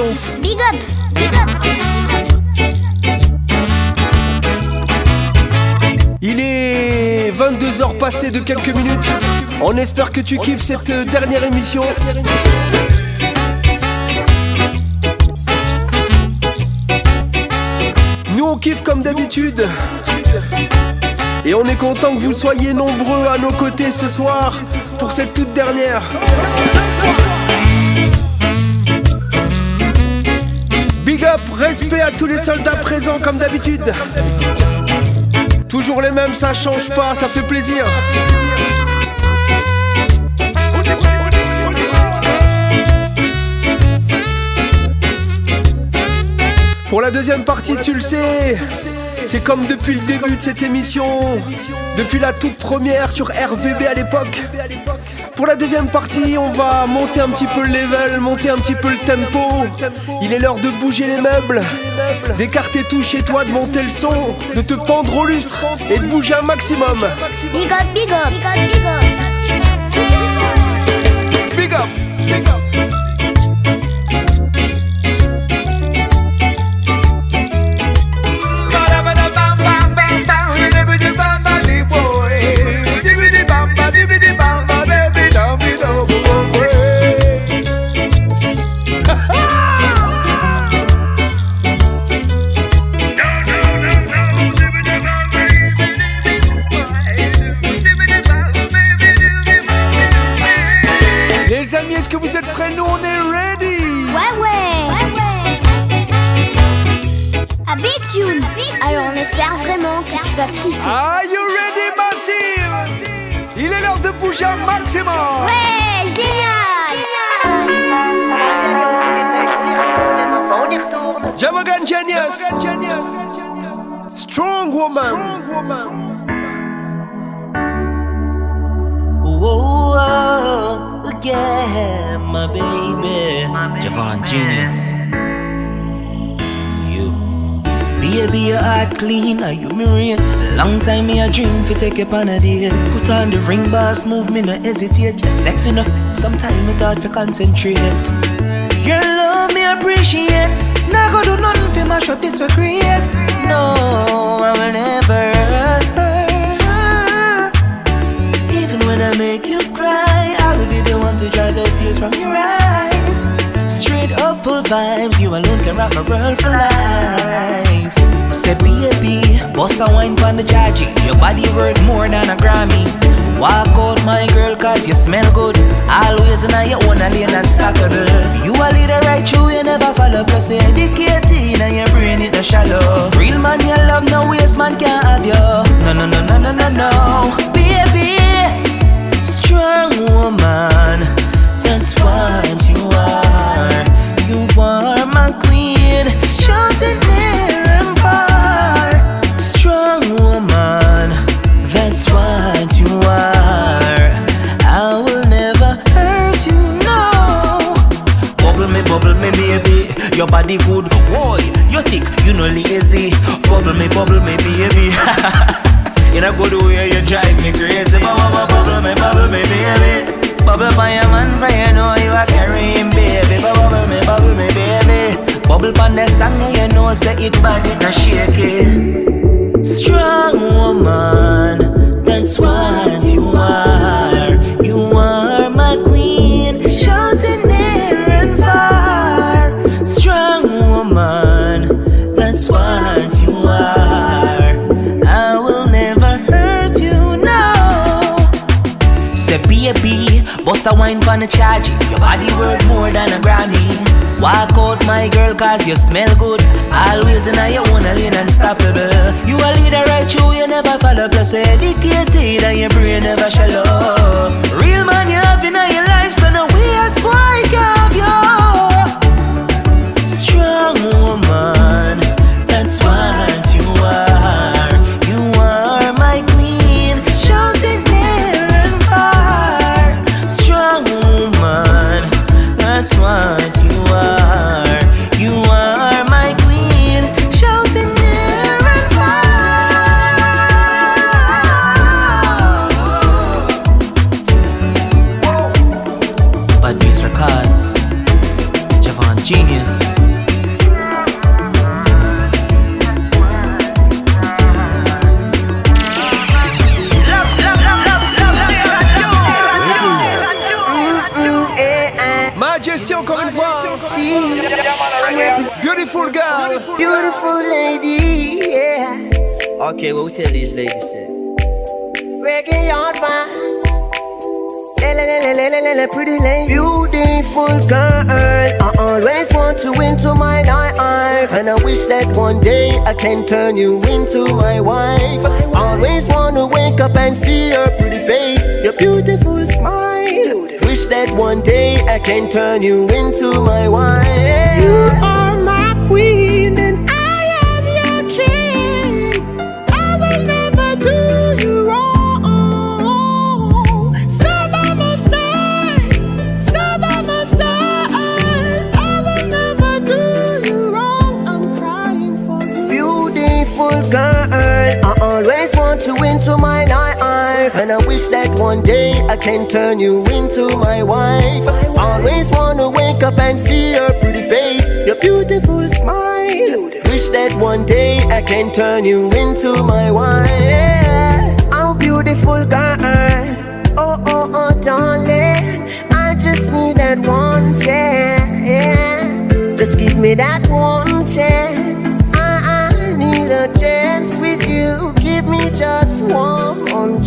donf. Big up Big up Il est 22h passées de quelques minutes. On espère que tu kiffes cette dernière émission. Nous on kiffe comme d'habitude. Et on est content que vous soyez nombreux à nos côtés ce soir pour cette toute dernière. Respect à tous les soldats présents comme d'habitude. Toujours les mêmes, ça change pas, ça fait plaisir. Pour la deuxième partie, tu le sais, C'est comme depuis le début de cette émission, depuis la toute première sur RVB à l'époque. Pour la deuxième partie, on va monter un petit peu le level, monter un petit peu le tempo. Il est l'heure de bouger les meubles, d'écarter tout chez toi, de monter le son, de te pendre au lustre et de bouger un maximum. Big up, big up, big up, big up. Big up, big up. Clean, are you married? Long time me a dream fi take you on a date. Put on the ring boss, move me no hesitate. You're sexy enough, sometime me thought fi concentrate. Your love me appreciate. Now go do nothing fi mash up this for create. No, I will never. Even when I make you cry, I'll be the one to dry those tears from your eyes. Straight up full vibes, you alone can rock my world for life. Say baby, bust a wine pon the chargy. Your body worth more than a Grammy. Walk out my girl cause you smell good. Always in your own lane and stackable. You a leader right through, you never follow. Plus you educated and your brain it no shallow. Real man you love, no waste man can't have you. No, no, no, no, no, no, no. Baby, strong woman. That's what you are. You are my queen, shouting Your body good, boy. You thick, you no lazy. Bubble me, bubble me, baby. In a good way, you drive me crazy. Bubble, bubble, me, bubble me, baby. Bubble by your man, for you know you are carrying, baby. Bubble me, bubble me, baby. Bubble pan the song, you know say it bad, it not shaky. Strong woman, that's what you are. Baby, bust a wine pon the charge. Your body worth more than a Grammy. Walk out my girl cause you smell good. Always in your own lane unstoppable. You a leader right through, you never follow. Plus educated and your brain never shallow. Real man you have in Okay, what we tell these ladies say? Reggae le, le, pretty lady. Beautiful girl. I always want you into my life. And I wish that one day I can turn you into my wife. I Always want to wake up and see your pretty face. Your beautiful smile. Wish that one day I can turn you into my wife. You And I wish that one day I can turn you into my wife. Always wanna wake up and see your pretty face, your beautiful smile. Wish that one day I can turn you into my wife. Oh, beautiful girl. Oh, oh, oh, darling. I just need that one chance. Just give me that one chance. I, I need a chance. Just chance.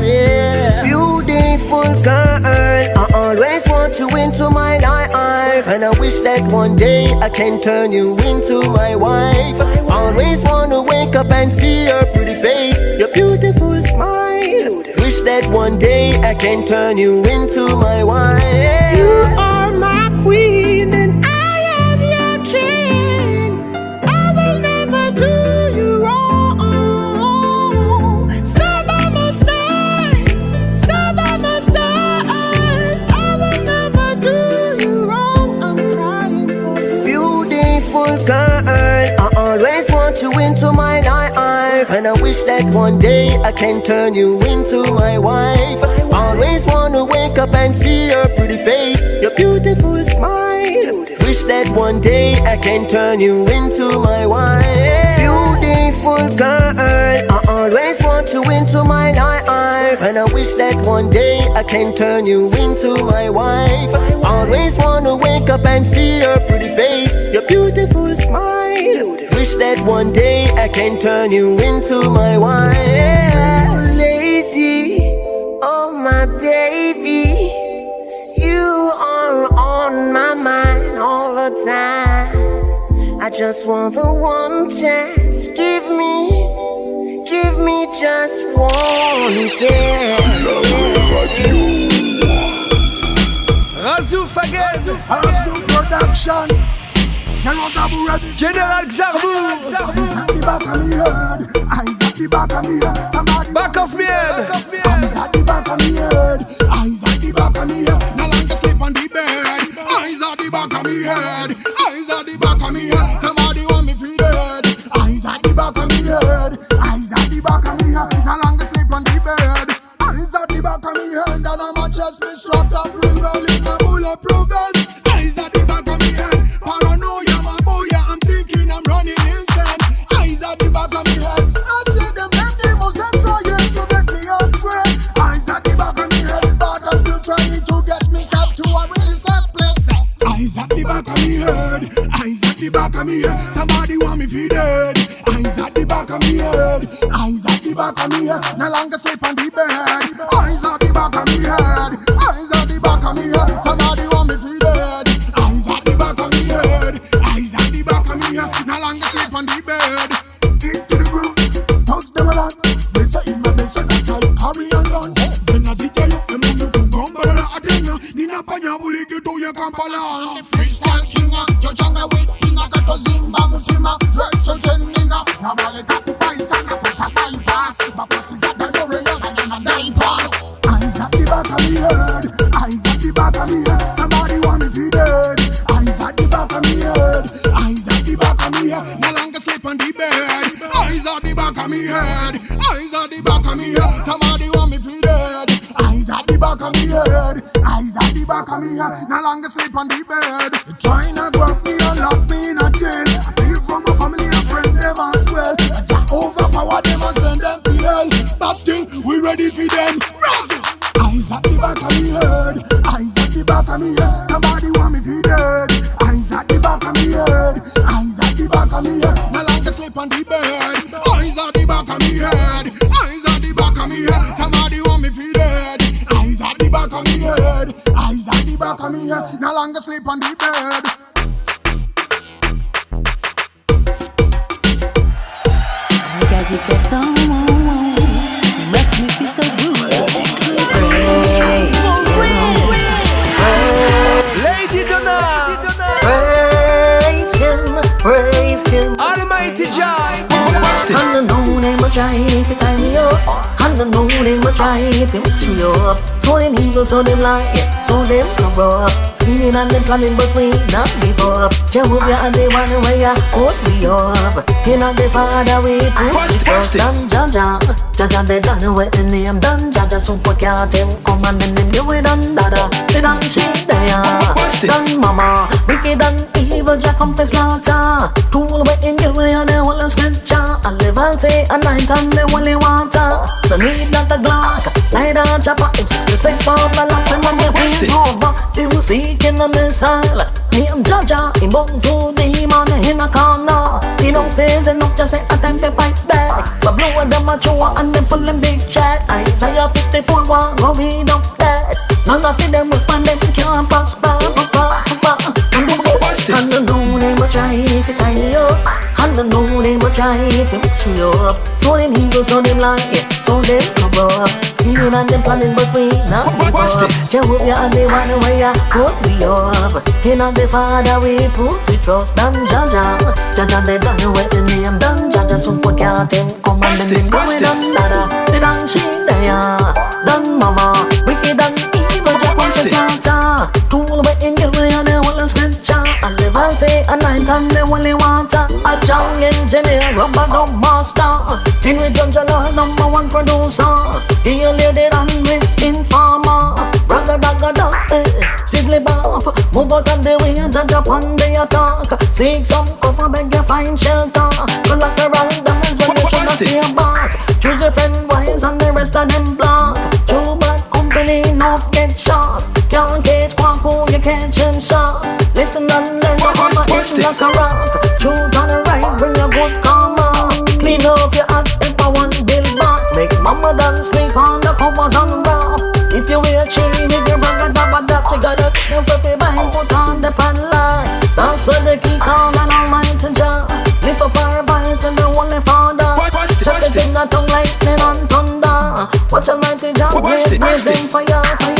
Yeah. Beautiful girl. I always want you into my life. And I wish that one day I can turn you into my wife. Always wanna wake up and see your pretty face, your beautiful smile. Wish that one day I can turn you into my wife. You are my queen and I wish that one day I can turn you into my wife. Always wanna wake up and see your pretty face, your beautiful smile. Wish that one day I can turn you into my wife. Beautiful girl, I always want you into my life, and I wish that one day I can turn you into my wife. Always wanna wake up and see your pretty face, your beautiful smile. Wish that one day I can turn you into my wife. Lady, oh my baby, you are on my mind all the time. I just want the one chance. Give me, give me just one chance. Again. Razoof production. General Xarbour. Eyes at the back of me head. Eyes at the back of me head. Somebody back of me head. Eyes at the back of me head. Eyes at the back of me head. No longer sleep on the bed. Eyes at the back of me head. Eyes at the back of me head. Somebody want me free dead. Eyes at the back of me head. Eyes at the back of me head. No longer sleep on the bed. Eyes at the back of me head. And on my chest me strapped up real well in a bulletproof vest. Eyes at the back of me head. Back of me head. Eyes at the back of me head. Somebody want me feed dead. Eyes at the back of me head. Eyes at the back of me head. No longer sleep on the bed. Eyes at the back of me head. So them lie, so them corrupt Scheming and them planning but we not give up. Jehovah and they want way ya hold me up In the Father we put the trust and Jaja. Jaja they done away in name done. Jaja super cat him come and then them do it done dada. They done shit there. Done mama, wicked and evil come for slaughter. Tool away in you and the whole scripture. I live all faith and night and the holy water. The need not the Glock. Light on chopper. If 66 for the lap and then you pay over. You seeking a missile. Name Jaja. He born to demon in a corner. He don't face enough just say attempt to fight back. But blue and them a chew and them full of big chat. Isaiah 54 one go read up that. None of them with and them can't prosper. And the know they will try to tie you up. And the know they will try to mix you up. So them evil, so them lie, so them cover up. Scheming and them planning, but we not give up. Jehovah and they want way ya put me up. In the Father we put we trust and Jaja. Jaja they done away the name done. Jaja super cat him come and them go with them dada. They done shit there, done mama. Wicked and evil, Jack wants to slaughter. Tool away in the way and the scripture. And the Valve and night and the holy water. A young engineer, rubber dub master. In with return, Jala number one producer. He a lady done with informer. Ragga dagga dog, eh. Sizzly bop. Move out of the way, judge upon the attack. Seek some cover, beg you find shelter. Good luck around them is when you should not stay back. Choose your friend wise and the rest of them block. Too bad company, enough get shot. Can't catch Quaco, you catch and shot. Listen and learn, mama, it's like a rock. Truth on the right, bring a good karma. Clean up your act if I want build back. Make mama done sleep on the covers and rock. If you wear chill, if you a dab a dab, you gotta you fifty bind, put on the pan line. That's what they keep on and almighty Jah. Lift up our voice to the Holy Father. Check the thing that tongue lightning and thunder. Watch almighty raise, raising fire, fire, fire.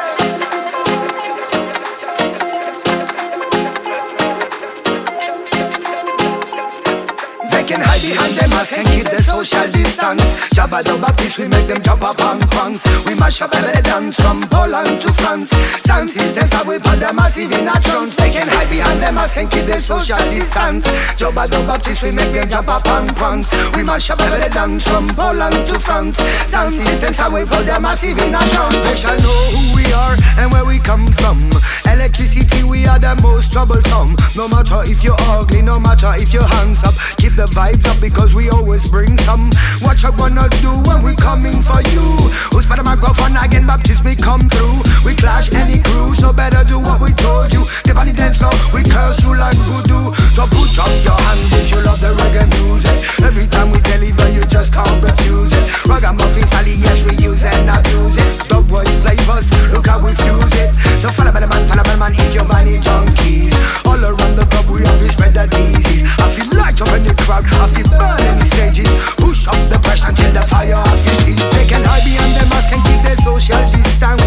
mask and keep the social distance. Jabba the Baptist, we make them jump up on punks. We mash up every dance from Poland to France. Sound systems how we put them massive in a trance. They can hide behind them mask and keep the social distance. Jabba the Baptist, we make them jump up on punks. We mash up every dance from Poland to France. Sound systems how we put them massive in a trance. They shall know who we are and where we come from. Electricity, we are the most troublesome. No matter if you're ugly, no matter if you're hands up, keep the vibes up because we always bring some. What you gonna do when we coming for you? Who's better microphone again? Baptist, we come through. We clash any crew, so better do what we told you. Step on the dance floor, we curse you like voodoo. So put up your hands if you love the reggae music. Every time we deliver, you just can't refuse it. Ragamuffin Sally, yes, we use and abuse it. Dub boys flavors, look how we fuse it. So follow the man, follow the man if you're vanity junkies. All around the club, we to spread the disease. I feel light up in the crowd, I feel burn Push up the pressure until the fire. They can hide behind the mask and keep their social distance.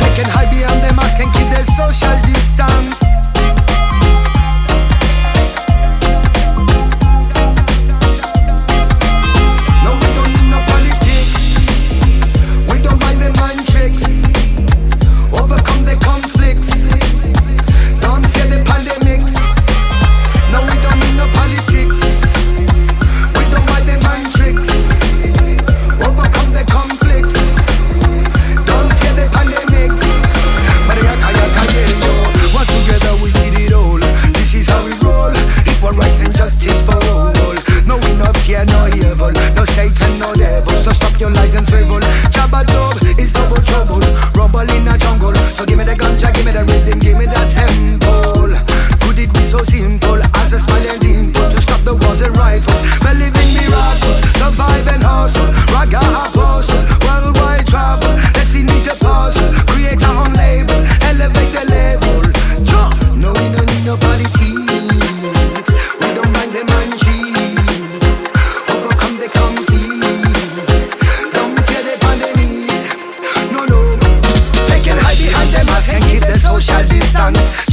They can your lies and frivol. Jabba job is double trouble. Rumble in a jungle. So give me the ganja, give me the rhythm, give me the temple. Could it be so simple as a smile and dimple to stop the wars and rifles? Believing miracles, surviving hustle. ragga apostle, worldwide travel. Let's Destiny to pass.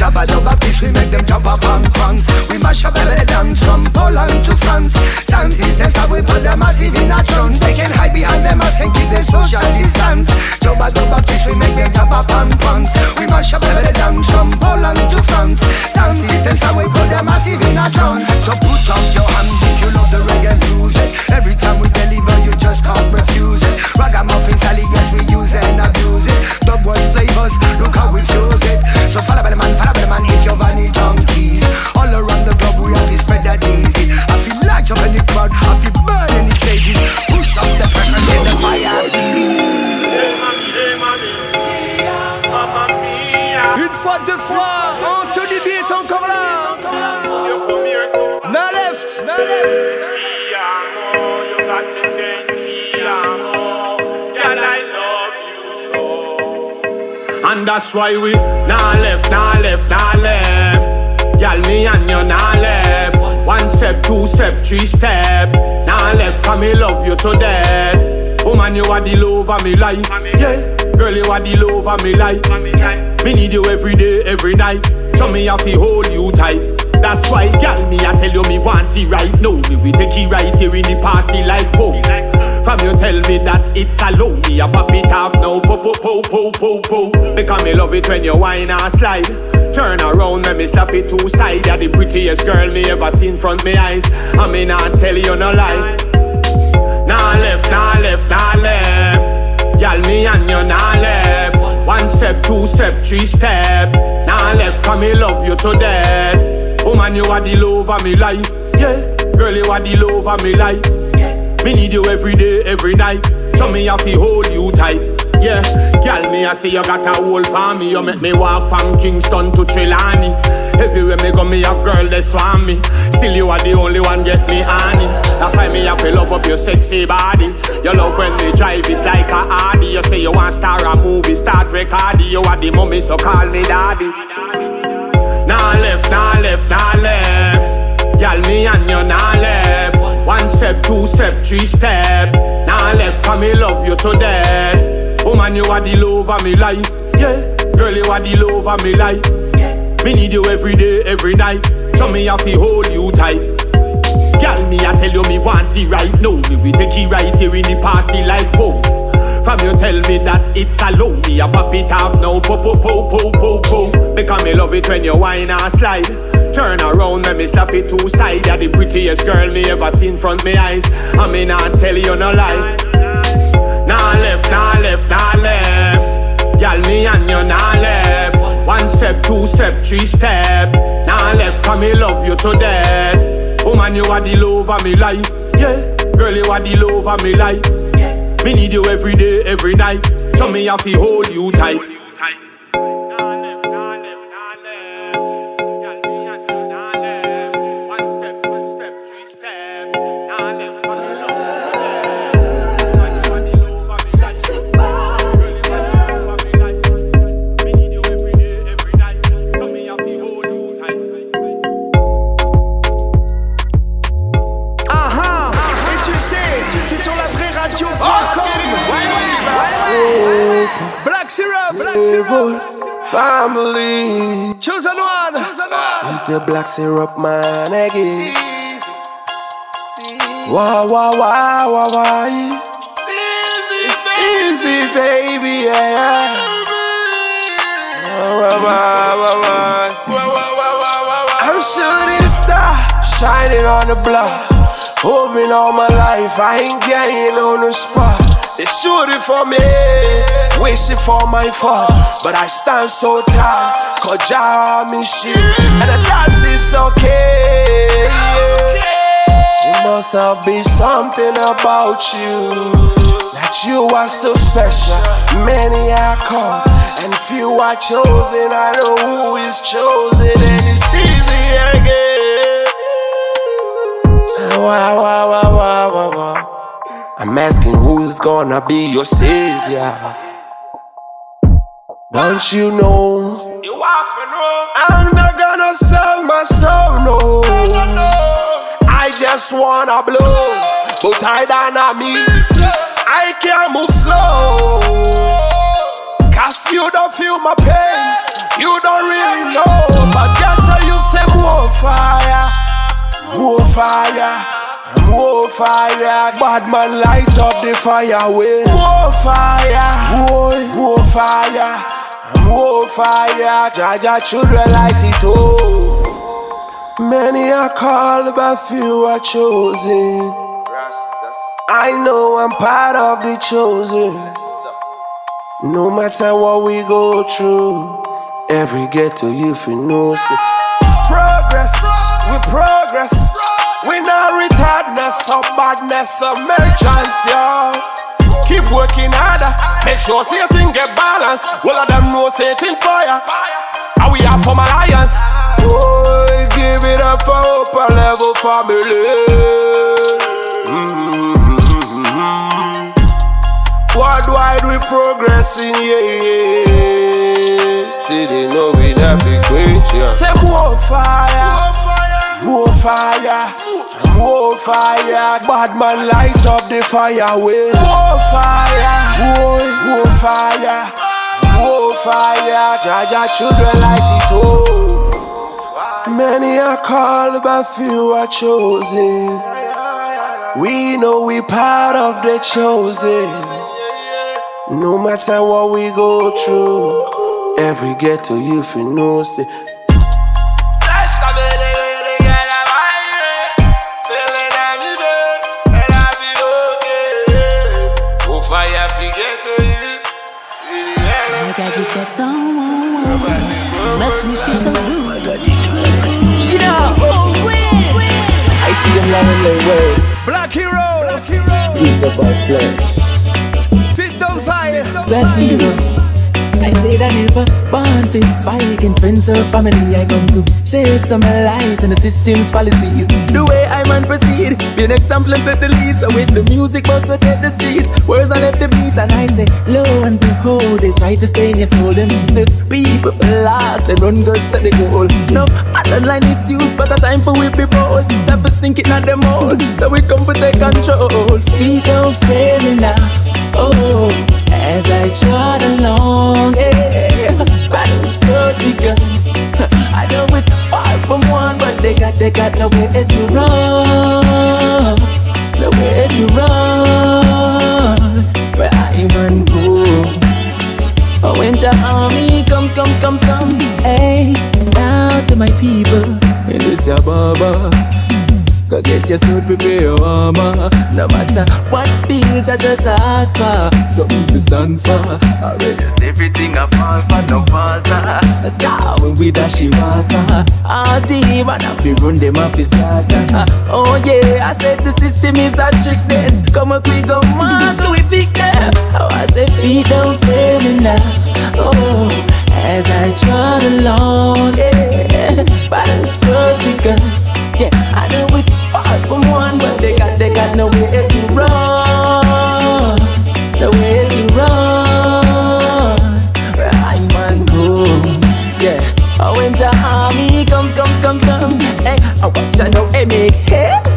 Jabba jabba fish, we make them jump up on crumbs We mash up every dance from Poland to France. Sound system stop, we put the massive in our trunks They can hide behind their mask and keep the social distance. Jabba jabba fish, we make them jump up on crumbs We mash up every dance from Poland to France. Sound system stop, we put the massive in our trunks So put up your hands if you love the reggae music. Every time we deliver, you just can't refuse it. Ragamuffin Sally, yes, we use and abuse it. Dub world flavors, look how we fuse it. So follow by the Une fois, deux Anthony B est encore là. Na left, na left. And that's why we nah left, nah left, nah left. Y'all me and you nah left. One step, two step, three step. Nah left, cause me love you to death. Woman, you are the love of me life. Yeah, girl, you are the love of me life. Me need you every day, every night. So me have to hold you tight. That's why, girl, me I tell you me want it right now. Me we take it right here in the party like home. From you tell me that it's alone, me a pop it off now, po po po po po po. Because me love it when you whine and slide. Turn around, let me slap it two side. You're the prettiest girl me ever seen front me eyes. I me not tell you no lie. Nah left, nah left, nah left. Y'all me and you nah left. One step, two step, three step. Nah left, cause me love you to death. Woman, you are the love of me life. Yeah, girl, you are the love of me life. Me need you every day, every night. So me have to hold you tight. Yeah, girl, me I see you got a hold for me. You make me walk from Kingston to Trelawney. Everywhere me go, me have girl they swarm me. Still you are the only one get me honey. That's why me have to love up your sexy body. You love when me drive it like a Audi. You say you want star a movie, start recording. You are the mommy, so call me daddy. Nah left, nah left, nah left. Y'all me and you nah left. One step, two step, three step. Nah left, cause me love you to death. Woman, you are the love of me life. Yeah, girl, you are the love of me life. Yeah. Me need you every day, every night. So me have to hold you tight. Girl, me I tell you me want it right now. Me we take it right here in the party like home. From you tell me that it's alone, me a pop it off now, po po po po po po. Because me love it when you whine and slide. Turn around, let me slap it two side. You're the prettiest girl me ever seen front me eyes. I me not tell you no lie. Nah left, nah left, nah left. Y'all me and you nah left. One step, two step, three step. Nah left, cause me love you to death. Woman, you are the love of me life. Yeah, girl, you are the love of me life. Yeah. Me need you every day, every night. So me have to hold you tight. Evil family. Chosen one. It's the black syrup man again. Wah wah wah wah wah. It's easy, baby, yeah. Wah wah wah wah. I'm shooting star, shining on the block. Moving all my life, I ain't getting on the spot. They shooting for me, wishing for my fall. But I stand so tall, cause Jah me shit. And that is okay. It must have been something about you. That you are so special. Many are called, and few are chosen. I know who is chosen, and it's easy again. Wow, wow, wow, wow, wow, wow. I'm asking who's gonna be your savior. Don't you know? You I'm not gonna sell my soul, no. I just wanna blow, but I don't me. I can't move slow. Cause you don't feel my pain, you don't really know. But get to you say more fire, more fire. More fire, bad man light up the fire way. More fire, more, more fire, more fire. Jaja children light it up. Many are called, but few are chosen. I know I'm part of the chosen. No matter what we go through, every ghetto youth you know see. Progress, we progress. We not retardness or badness or merchant, yo. Keep working harder, make sure say thing get balance. All of them know say thing fire. And we are from alliance. Oh, give it up for hope level family. Mm-hmm. Worldwide we progressing, yeah, yeah. See they know we big great, yeah. Say more fire, more fire, more fire. More fire. Bad man light up the fire way. More fire, more, more fire, more fire. Jaja children light it up. Many are called, but few are chosen. We know we part of the chosen. No matter what we go through, every ghetto youth you know say. I see them lying their way. Black hero, black hero. Eat up our flesh. Fit on fire. Black hero. I said I never born fist fight against friends or family. I come to shed some light on the system's policies. The way I man proceed, be an example and set the lead. So with the music bus, we take the streets. Words I left the beat and I say, lo and behold, they try to stay in your soul. They meet the people for last. They run good, set the goal. No, I don't underline misuse, but a time for we be bold. Time for sink it, not them all. So we come for take control. Feet don't fail me now. Oh, as I trot along, yeah, battles just begun. I know it's far from one, but they got, they got nowhere to run, nowhere to run. Where I man go? Oh, when your army comes, comes, comes, comes, hey, now to my people in this Ababa. Go get your suit, prepare your armor. No matter what field I just ask for, something to stand for. I Already everything I fall for, no falter. Down with a she water. All the man have to run them off his starter. Oh yeah, I said the system is a trick then. Come on, we go march, we fix them. Oh, I said feet don't fail me now. Oh, as I trot along, yeah, battles just begun. Yeah, I know it's far from one, but they got they got nowhere to run, nowhere to run. Where I man go, yeah. Oh, when the army comes, comes, comes, comes, hey, I watch I know they make hits.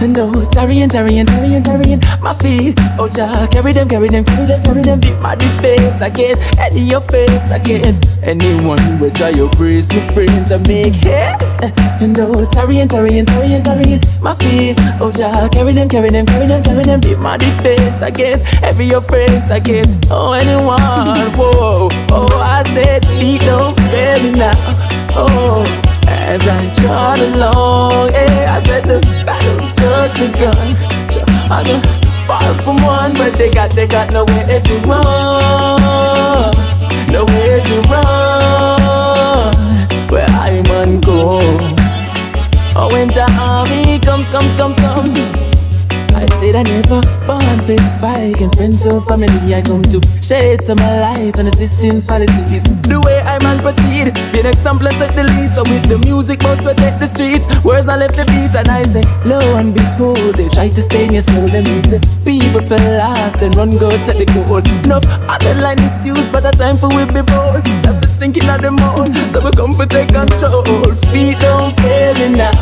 No, tarrying, tarrying, tarrying, tarrying, my feet. Oh, Jah, carry them, carry them, carry them, carry them. Beat my defense against any offense against anyone who try to brace my friends and make hits. No, tarrying, tarrying, tarrying, tarrying, my feet. Oh, Jah, carry them, carry them, carry them, carry them. Beat my defense against every offense against oh anyone. Whoa, oh, I said feet don't fail me now. Oh. As I trot along, yeah, I said the battle's just begun. I go far from one, but they got they got nowhere to run, against friends or family. I come to shed some light on the policies. The way I man proceed, be an example and set the lead. So with the music, bust we take the streets. Words I left the beat and I say, lo and be behold, they try to stay in your soul. They the people for last and run go set the goal. Enough underline misuse, but a time for we be bold. Time for sinking at the mold, so we come for take control. Feet don't fail me now.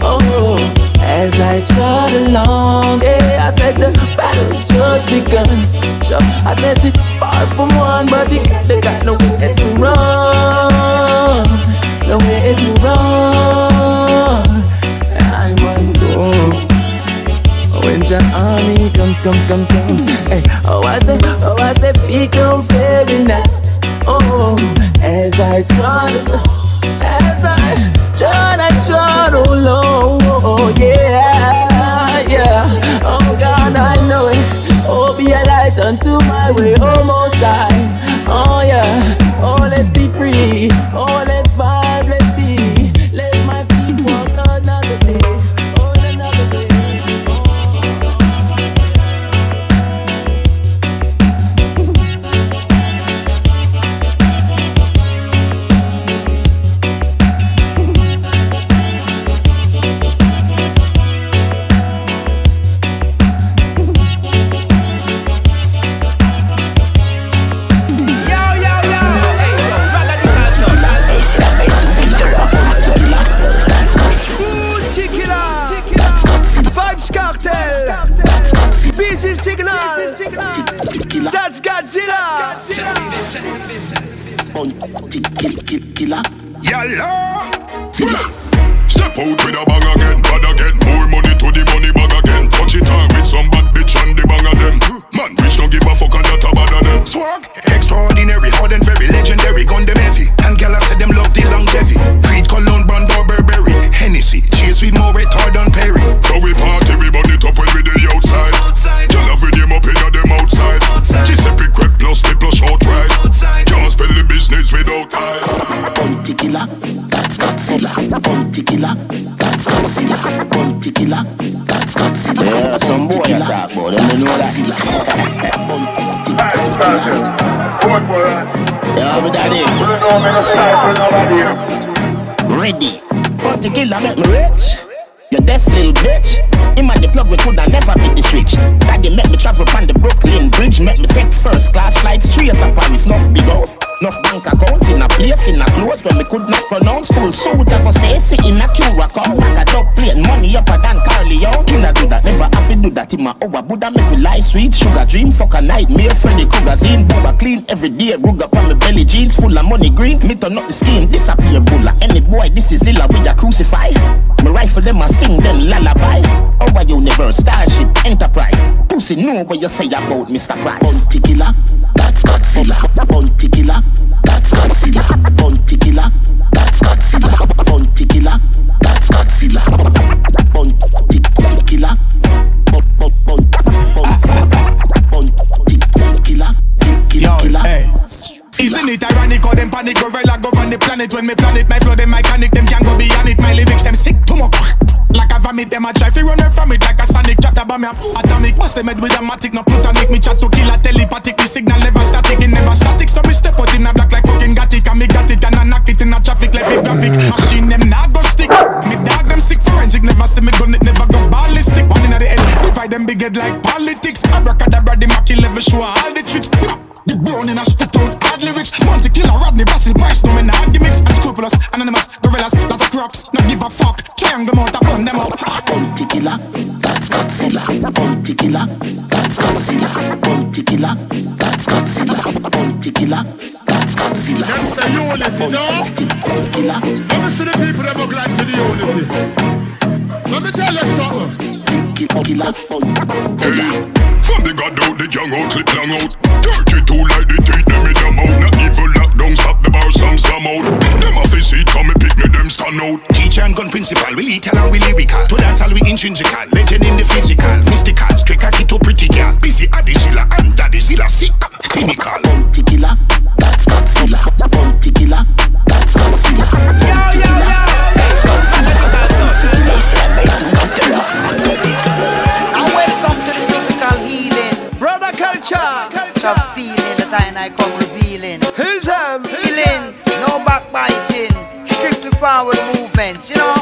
Oh, as I trot along, yeah, I said the battle's just begun. Sure, I said the far from one, but they, they got nowhere to run, nowhere to run. I want to go. when your army comes, comes, comes, comes. Hey, oh I say, oh I say, feet don't fail in that. Oh, as I trod, Oh oh yeah, yeah. Oh God, I know it. Oh, be a light unto my way, almost die. Oh yeah, oh let's be free. Oh let's vibe, That's Godzilla. Killer. Yalla. Step out with a bang again, bad again. More money to the money bag again. Touch it off with some bad bitch and the bang of them. Man, rich don't give a fuck and that a bad of them. Swag, extraordinary, hard and very legendary, gun them heavy. And gyal I said them love the longevity. Creed, Cologne, Brand, or Burberry. Hennessy, chase with more retard than Perry. So we party, we burn it up when we the outside. Giuseppe Crep plus the plus short ride. Can't spell the business without time. Bounty killer, that's Godzilla. Bounty killer, that's Godzilla. Bounty killer, that's Godzilla. Yeah, some boy I talk about them, you know that. Yeah, but daddy. Ready. Bounty killer make me rich. You deaf little bitch. And the plug we coulda never beat the switch. Daddy make me travel on the Brooklyn Bridge. Make me take first class flight straight to Paris. Nuff big house, nuff bank account in a place in a close where me could not pronounce. Full suit a say in a cure Curacao. Like a dog plane, money upper than Corleone. Killer do that, never have to do that in my hour. Buddha make me life sweet, sugar dream, fuck a nightmare. Freddy Krueger zine, Bubba clean every day. Rug up on my belly jeans, full of money green. Me turn up the scheme, disappear bulla. Any boy, this is illa, we a crucify. Me rifle them, I sing them lullaby. Our universe, starship, enterprise. Pussy know what you say about Mr. Price. Bounty killer, that's Godzilla. Bounty killer, that's Godzilla. Bounty killer, that's Godzilla. Bounty killer, that's Godzilla. Bounty killer. Bounty killer. Killer. Killer. Isn't it ironic how them panic gorilla govern the planet. When me planet my flow them mechanic them can go beyond it. My lyrics them sick to muck Like a vomit them a try fi run from it. Like a sonic chat about me a atomic. Bust them with a matic no plutonic. Me chat to kill a telepathic. The signal never static it never static. So me step out in a black like fucking got it And me got it and I knock it in a traffic like a graphic Machine them nah go stick. Me dog them sick forensic. Never see me gun it never go ballistic. One in the head divide them big head like politics. I rock Abracadabra the Machi level show all the tricks. The brown in a spit out hard lyrics Bounty killer, Rodney, Basil, Price No me nah gimmicks Unscrupulous, anonymous, gorillas Lot of crocs, not give a fuck Triangle them out, I burn them up Bounty killer, that's Godzilla. Bounty killer, that's Godzilla. Bounty killer, that's Godzilla. Bounty killer, that's Godzilla. Them say unity, no? Killer, Let me see the people that look like for the unity. Let me tell you something. Killer, Hey, from the god out, the young out, clip long out. 32 like the teeth, them in the mouth. Not evil lockdown, stop the bar, some slam out. Them off his seat, come and pick me, them stand out. Teacher and gun principal, we lethal and we lyrical. To dance all we intrinsical, legend in the physical, mystical, straight cocky to pretty girl. Busy Addy Zilla and Daddy Zilla sick, clinical. Bounty killer, that's Godzilla. Bounty killer, that's Godzilla. Bounty killer, Some feeling that I and I come revealing. Hill them. Healing, no backbiting. Strictly forward movements, you know.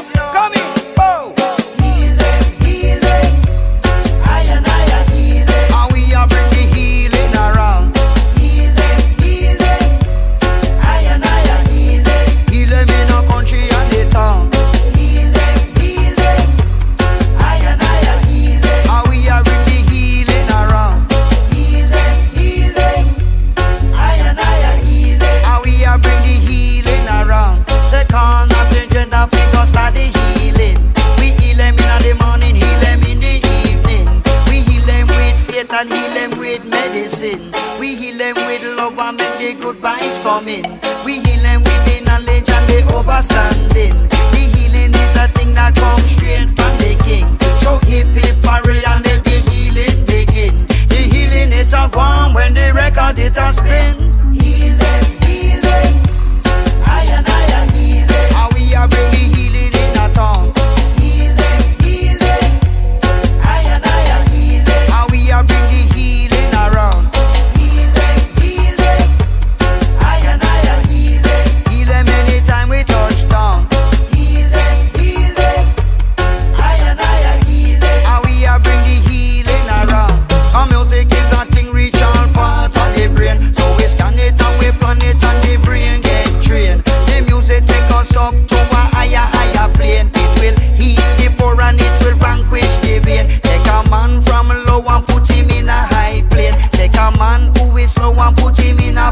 Coming. We healing with the knowledge and the overstanding. The healing is a thing that comes straight from the king. So hip hip hurry and let the healing begin. The healing it a gone when the record it a spin.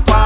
Put him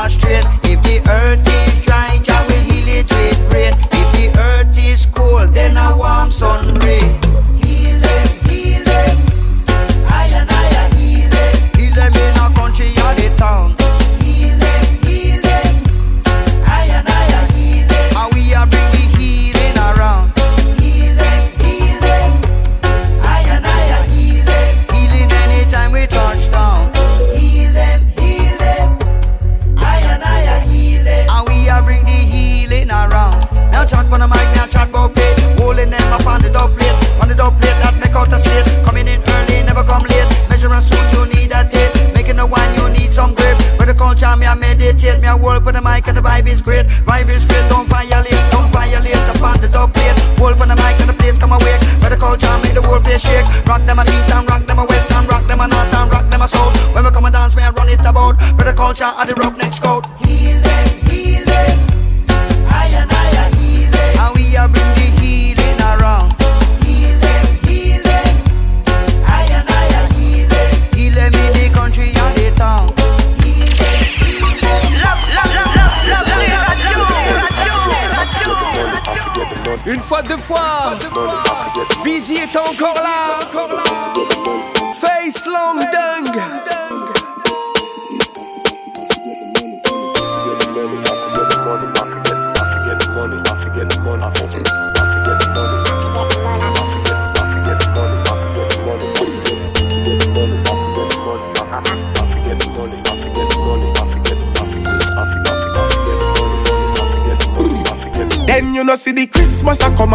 culture, and the rock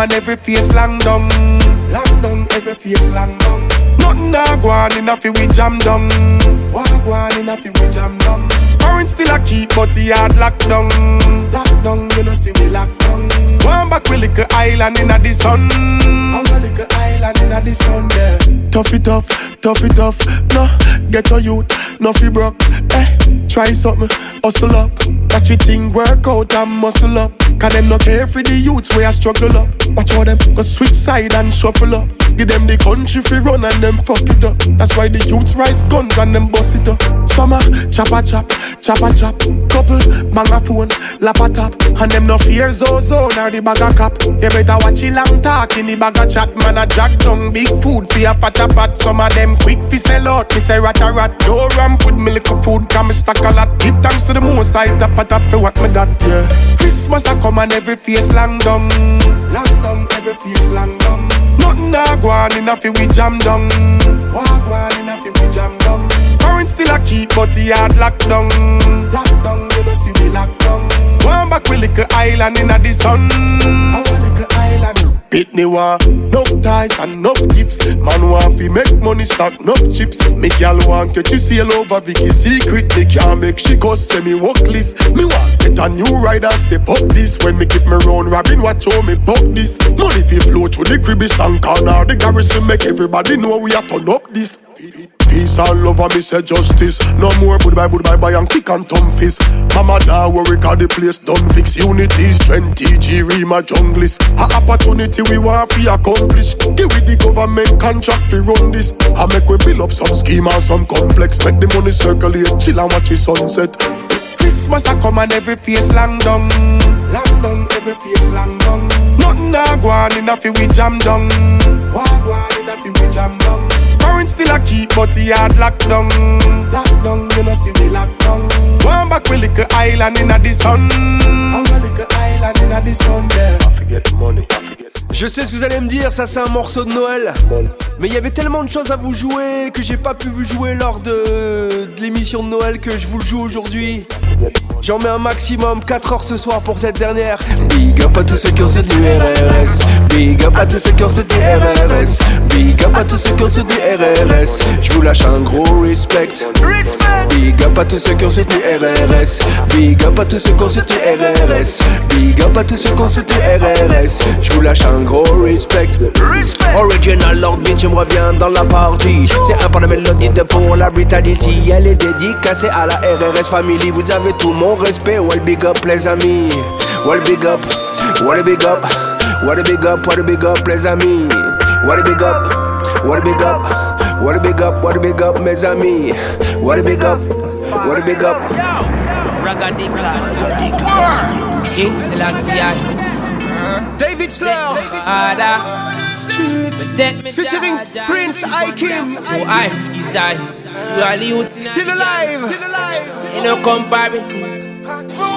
and every face long down, long down, every face long down. Nothing a go on in a fi we jam down. What go on in a fi we jam down. Foreign still a keep, but he hard lock down. Lock down, you know see we lock down. One back we little island in a the sun. Our little island in a the sun, yeah. Tough it tough, tough it tough. No, get a youth, no fi broke. Eh, try something, hustle up. Watch it thing work out and muscle up. Cause them no care for the youths where I struggle up. Watch how them go switch side and shuffle up. Give them the country fi run and them fuck it up. That's why the youths rise guns and them bust it up. Summer, chopper chop, chopper chop. Couple, bang a phone, lap a tap. And them no fear zozo nor the bag a cap. You better watch it long talk in the bag a chat. Man a jack down big food for a fat a pot. Some of them quick fi sell out. Me say rat a rat. No ramp with me little food. Come me stack a lot. Give thanks to the most I tap a tap for what me got, yeah. Christmas a come and every face long down. Long down, every face long down. Nothing a go on in a fi we jam down. What go on in a fi we jam down. Foreign still a keep, but he hard lock down. Lock down, you know see we lock down. One back we little island in a the sun. Island. Pitney want enough ties and enough gifts. Man want fi make money stack enough chips. Me gal want catch she sail over Vicky secret. Me can't make she go semi walkless. Me want get a new rider step up this. When me keep me round Robin watch how me buck this. Money fi flow through the cribby and corner. The garrison make everybody know we a turn up this. Peace and love and me say justice. No more goodbye, goodbye, bye and kick and thumb fist. Mama da worry cause the place done fix. Unity, strength, TG, Rima, junglist. A opportunity we want fi accomplish. Give with the government contract fi run this. I make we build up some scheme and some complex. Make the money circulate, chill and watch the sunset. Christmas a come and every face long down Long down, every face long down Nothing a go on in a fi we jam down What go on in a fi we jam down Foreign still a keep, but he hard lock down. Lock down, you know see me lock down. One back we little island in a the the sun. I'm a little island in the sun there. I forget the money. Je sais ce que vous allez me dire, ça c'est un morceau de Noël. Mais il y avait tellement de choses à vous jouer que j'ai pas pu vous jouer lors de, de l'émission de Noël que je vous le joue aujourd'hui. J'en mets un maximum 4 heures ce soir pour cette dernière. Big up à tous ceux qui ont du RRS. Big up à tous ceux qui ont du RRS. Big up à tous ceux qui ont du RRS. Je vous lâche un gros respect. Big up à tous ceux qui ont du RRS. Big up à tous ceux qui ont du RRS. Big up à tous ceux qui ont du RRS. Je vous lâche un gros respect. Original Lord Bitch me revient dans la partie. C'est un par la mélodie de pour la brutality. Elle est dédicacée à la RRS Family. Vous avez tout mon respect. Well big up les amis. Well big up. What a big up. What a big up. What a big up les amis. What a big up. What a big up. What a big up. What a big up mes amis. What a big up. What a big up. Ragadika. King Selassie. David Slow. Ada. Featuring Prince Ikim. So I is I. You are the youth in Still alive. Still alive. In no comparison.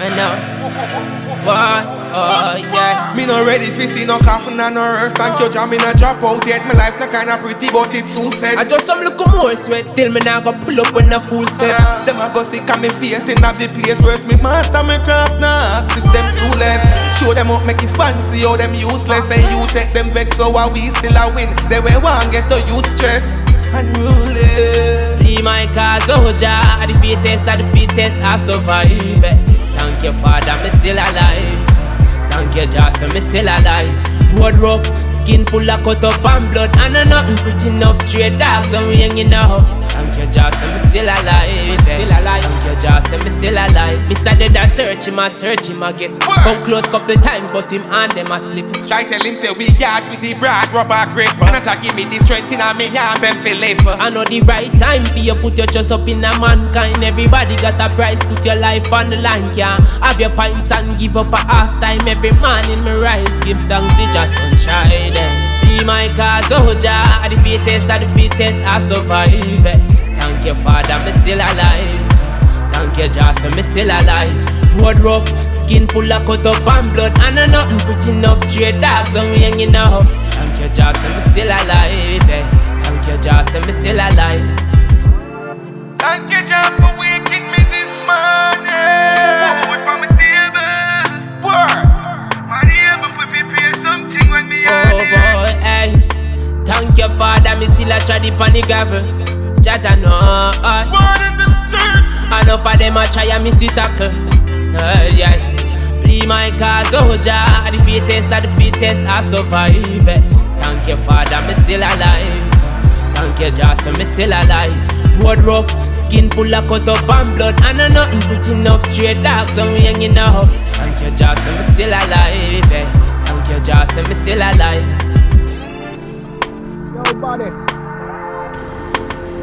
I know. Uh, why? Oh yeah. Me not ready to see no coffin and no hearse. Thank you, Jam. Me not drop out yet. My life not kinda pretty, but it's soon said. I just some look more sweat. Still me now go pull up when the full set. Them a go sick of me facing up the place Where's me master me craft now If them too less Show them up make it fancy How them useless And you take them vex So why we still a win They way one get the youth stress Unruly Be my cause, oh Jah, the fittest, the fittest, I survive. Thank you, Father, me still alive. Thank you, Jah, me still alive. Road rough, skin full of cut up and blood, and I nothing pretty enough straight dogs, so we hanging out. Thank you, Jah, so me still alive. Still alive. Thank you, Jah, so me still alive. Me said that I search him, I search him, I guess. Come close couple times, but him and them a slip. Try tell him say we got with the broad rubber grip And I try give me the strength in a me arms and feel live I know the right time for you put your trust up in a mankind. Everybody got a price, put your life on the line. Can't have your pints and give up a half time. Every man in me rise, give thanks to just sunshine. Be my cause, oh Jah, the fittest, the fittest, I survive. Thank you, Father, me still alive. Thank you, Jah, so me still alive. Road rough, skin full of cut up and blood, and I nothing pretty enough straight dogs, so we hanging out. Thank you, Jah, so me still alive. eh. Thank you, Jah, so me still alive. Thank you, Jah, for waking me this morning. Thank you, Father, me still a try the the gravel. Jaja no, uh. Born in the street. Enough of them a try and miss it tackle. Uh, yeah. Please my cause, oh Jah, the fittest of the fittest, I survive. Thank you, Father, me still alive. Thank you, Jah, so me still alive. Road rough, skin full of cut up and blood, and I nothing pretty enough straight dogs, so we hanging out. Thank you, Jah, so me still alive. eh. Thank you, Jah, so me still alive. Yo, buddy.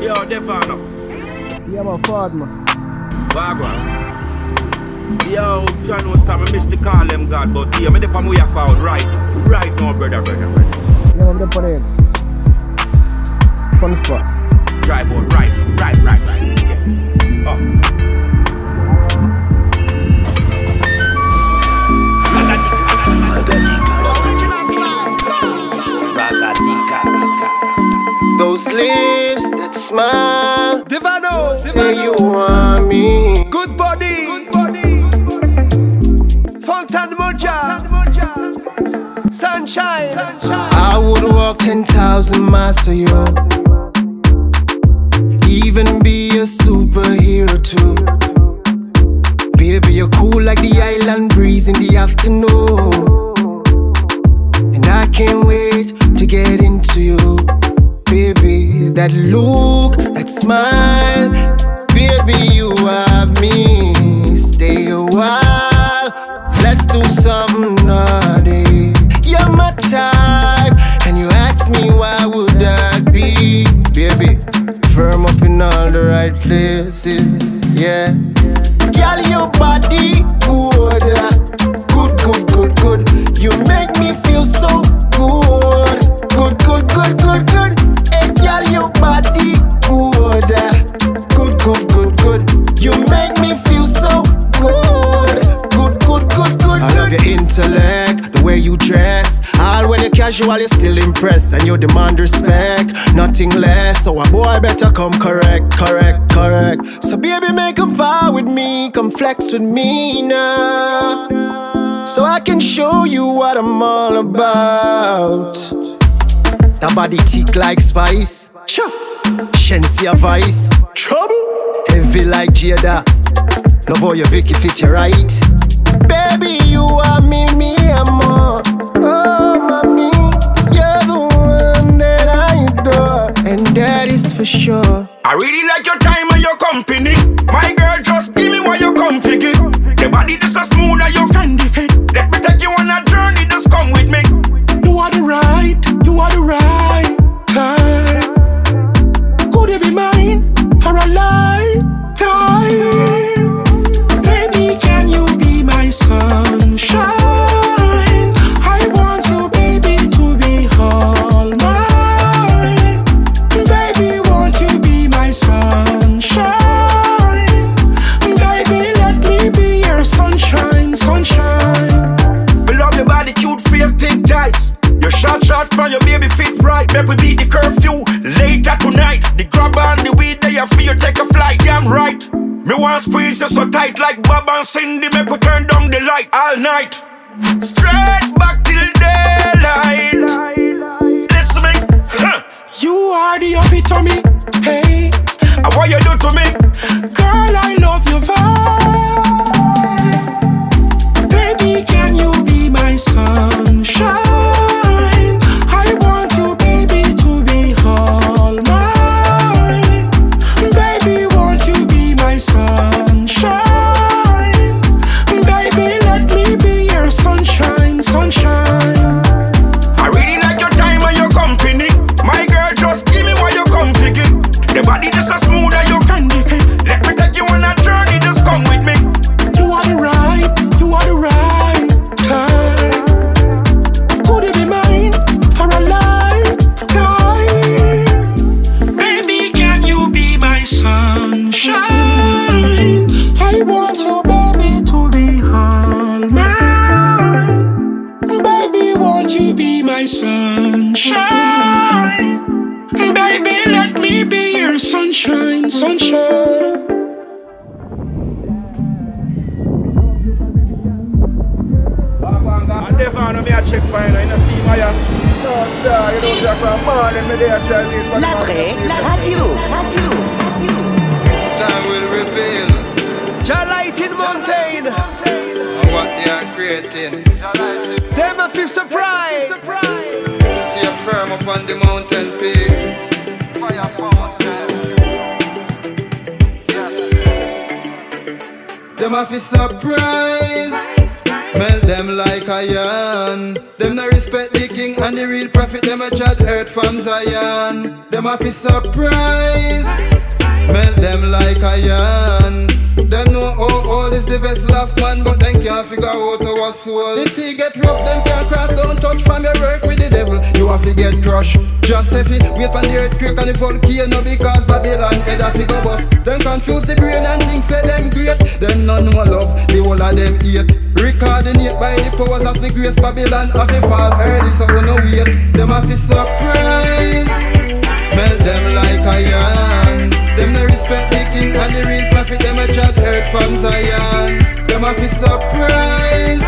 Yo, Defano. Yeah, my father. Wagwan. Yo, John was time I missed the call them God, but yeah, me the palm we have found right, right now, brother, brother, brother. Yeah, I'm the parade. Fun spot. Drive on, right, right, right, right. Yeah. Oh. Those lips that smile. Devano. Say you want me. Good body. Good body. Fontan Moja. Sunshine. Sunshine. I would walk 10,000 miles for you. Even be a superhero too. Baby, you're cool like the island breeze in the afternoon. And I can't wait to get into you. Baby, that look, that smile. Baby, you have me. Stay a while. Let's do something naughty. You're my type. And you ask me why would that be? Baby, firm up in all the right places. Yeah. Girl, your body casual, you still impress and you demand respect. Nothing less, so a boy better come correct, correct, correct. So baby, make a vow with me, come flex with me now. So I can show you what I'm all about. That body tick like spice. Cha. Shenseea vice. Trouble. Heavy like Jada. Love how your Vicky fit you right. Baby, you are me, me, and more. Oh, mommy, for sure. I really like your time and your company. My girl, just give me what you come to give. The body just so smooth and your friendly fit. Let me take you on a journey, just come with me. You are the right, you are the right time. Could you be mine for a lifetime? Baby, can you be my sunshine? Make we beat the curfew later tonight. The grab and the weed they are feel take a flight. Damn right. Me want squeeze you so tight like Bob and Cindy. Make we turn down the light all night. Straight back till daylight. Listen me. Huh. You are the epitome, hey. And what you do to me? Girl, I love your vibe. La vraie, la radio, radio. Time will reveal Jah in mountain. what they are creating. Them a feel surprise. Stay firm upon the mountain peak. Fire fountain. Yes. Them a fi surprise. Melt them like iron. Them no respect the king and the real prophet. Them a judge earth from Zion. Them a fi surprise. Melt them like iron. Them know how old is the vessel of man, but them can't figure out our soul. The sea get rough, them can't cross. Don't touch from your work with the devil. You have to get crushed. Just fi wait on the earthquake and the volcano because Babylon head a figure bust. Them confuse the brain and think say them great. Them none know love, the whole of them hate. Recoordinate by the powers of the grace Babylon have to fall early, so we no wait. Them have to surprise. Melt them and the real prophet. Them a chat earth from Zion. Them have to surprise.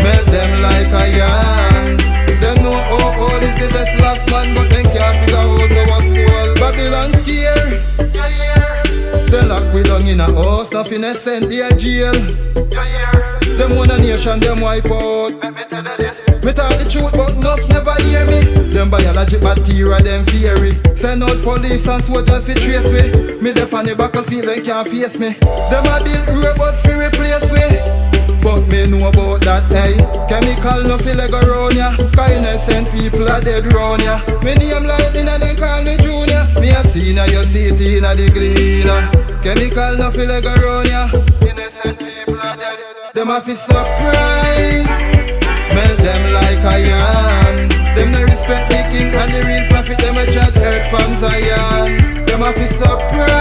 Melt them like iron. Them know how old is the vessel of man, but them can't figure out our soul. Babylon scare. They lock we down in a house, nothing is sent their jail. Them one a nation, them wipe out. Me truth, but enough never hear me. Them biologic material, them fiery. Send out police and soldiers fi trace me. Me the battlefield, they can't face me. Them a build robots fi replace we. But me know about that, hey Chemical no feel like around ya Cause innocent people are dead round ya Me name lightning and they call me junior Me a senior, you see it in a the cleaner Chemical no feel like around ya Innocent people are dead Them a fi surprise them like iron Them no respect the king and the real prophet Them a chat earth from Zion. Them a fi surprise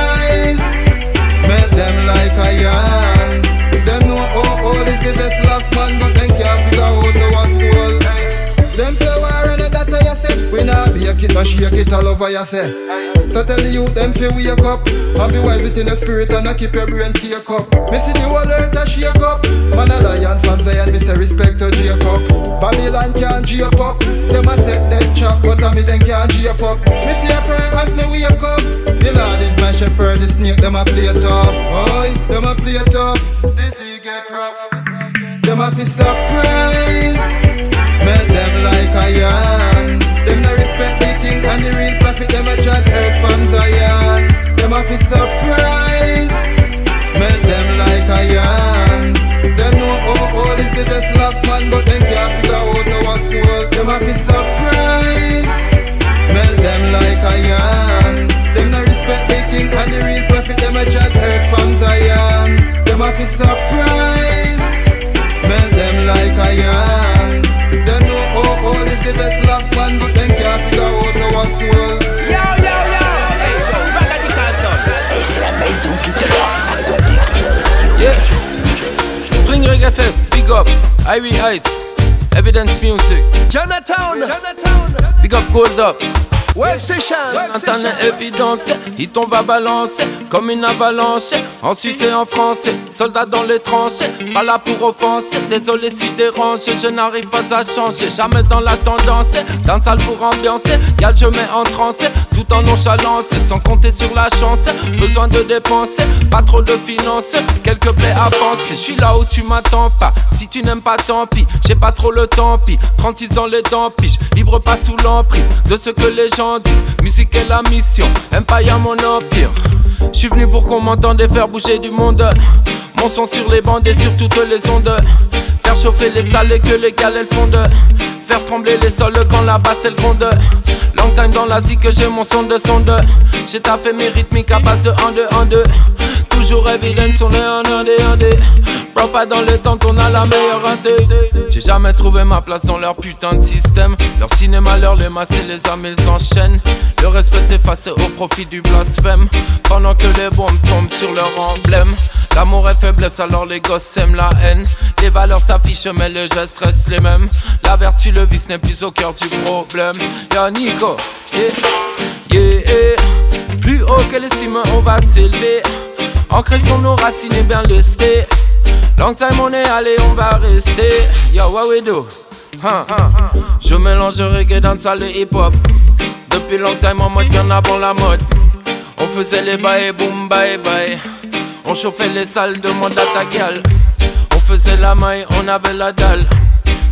it all over you. So tell the youth them fi wake up and be wise within the spirit and a keep your brain take up. Me see the whole earth a shake up. Man a lion from Zion, me say respect to Jacob. Babylon can't jape up. Them a set them chop, but a me them can't jape up. Me see a prayer as me wake up. The Lord is my shepherd, the snake them a play tough. Oi, them a play tough. This he get rough. Them a fi surprise. Melt Big up. Ivy Heights, Evidence Music. Jonathan, Jonathan, Big up, Gold Up. Web Session, est évidence, il tombe à balancer comme une avalanche. En Suisse et en France, soldats dans les tranchées, pas là pour offenser. Désolé si je dérange, je n'arrive pas à changer. Jamais dans la tendance, dans le salle pour ambiancer. Gal, je mets en transe, tout en nonchalance, sans compter sur la chance. Besoin de dépenser, pas trop de finances, quelques plaies à penser. Je suis là où tu m'attends pas, si tu n'aimes pas, tant pis. J'ai pas trop le temps, pis 36 dans les dents, pis je livre pas sous l'emprise de ce que les gens Musique est la mission, Empire mon empire. Je suis venu pour qu'on m'entende faire bouger du monde. Mon son sur les bandes et sur toutes les ondes. Faire chauffer les salles et que les gales elles fondent. Faire trembler les sols quand la basse elle gronde. Long time dans l'Asie que j'ai mon son de sonde. J'ai taffé mes rythmiques à base de 1, 2, 1, 2. Dans le temps a la meilleure indé. J'ai jamais trouvé ma place dans leur putain de système. Leur cinéma, leur les masses et les âmes, ils s'enchaînent. Le respect s'efface au profit du blasphème. Pendant que les bombes tombent sur leur emblème. L'amour est faiblesse, alors les gosses aiment la haine. Les valeurs s'affichent, mais les gestes restent les mêmes. La vertu, le vice n'est plus au cœur du problème. Y'a Nico, yeah, yeah, yeah. Plus haut que les cimes, on va s'élever. Ancré sur nos racines et bien lesté. Long time on est allé, on va rester. Yo, what we do? Je mélange reggae, dancehall et hip hop. Depuis long time en mode bien avant la mode. On faisait les bails, boom, bye bye. On chauffait les salles, demande à ta gueule. On faisait la maille, on avait la dalle.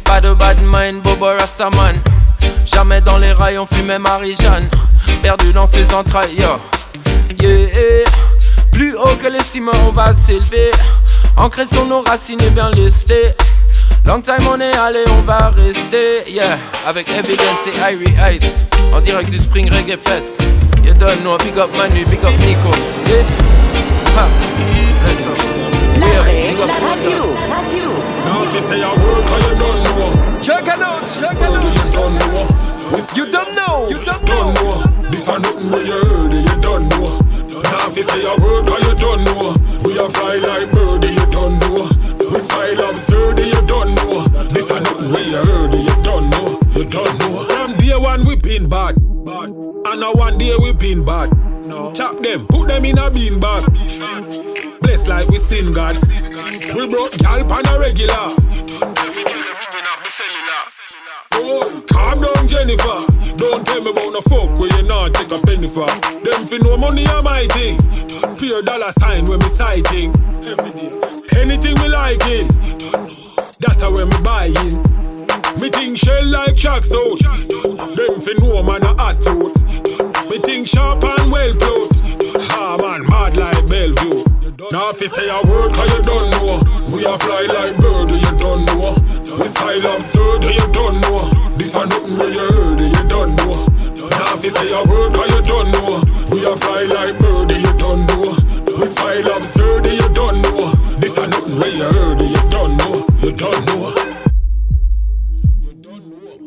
Pas de bad mind, Bobo Rastaman. Jamais dans les rails, on fumait Marie-Jeanne. Perdu dans ses entrailles, yo. Yeah. Plus haut que les cimes, on va s'élever. Ancré sur nos racines et bien lesté. Long time on est allé, on va rester. Yeah, avec Evidence et Irie Heights. En direct du Spring Reggae Fest. You don't know, big up Manu, big up Nico. Yeah. Ha. La la radio, radio. Now if you say I work, how you don't know? Check it out, check it How do out. you don't know? You don't know, you don't know. This a nothing where you heard, it, you don't know. If you say I work, how you don't know. We a fly like birdie, you don't know. We style absurd, you don't know. This a nothing you heard, you don't know. You don't know. From day one we been bad, bad. And now one day we been bad. No. Chop them, put them in a bean bag. Bless like we sin God. We broke gal pan a regular. Calm down, Jennifer. Don't tell me about no fuck where you not take a penny for. Them fi no money a my thing. Pure dollar sign when me sighting. Anything me like it. That a when me buying. Me think shell like sharks out. Them fi know man a hot out. Me think sharp and well clothed. Ah man, mad like Bellevue. Now if you say a word, cause you don't know. We a fly like know. A nothing where you heard, it, you don't know. Now if you say a word, cause you don't know. We a fly like bird, you don't know. We style absurd, you don't know. This a nothing where you heard, it. You don't know. you don't know. You don't know.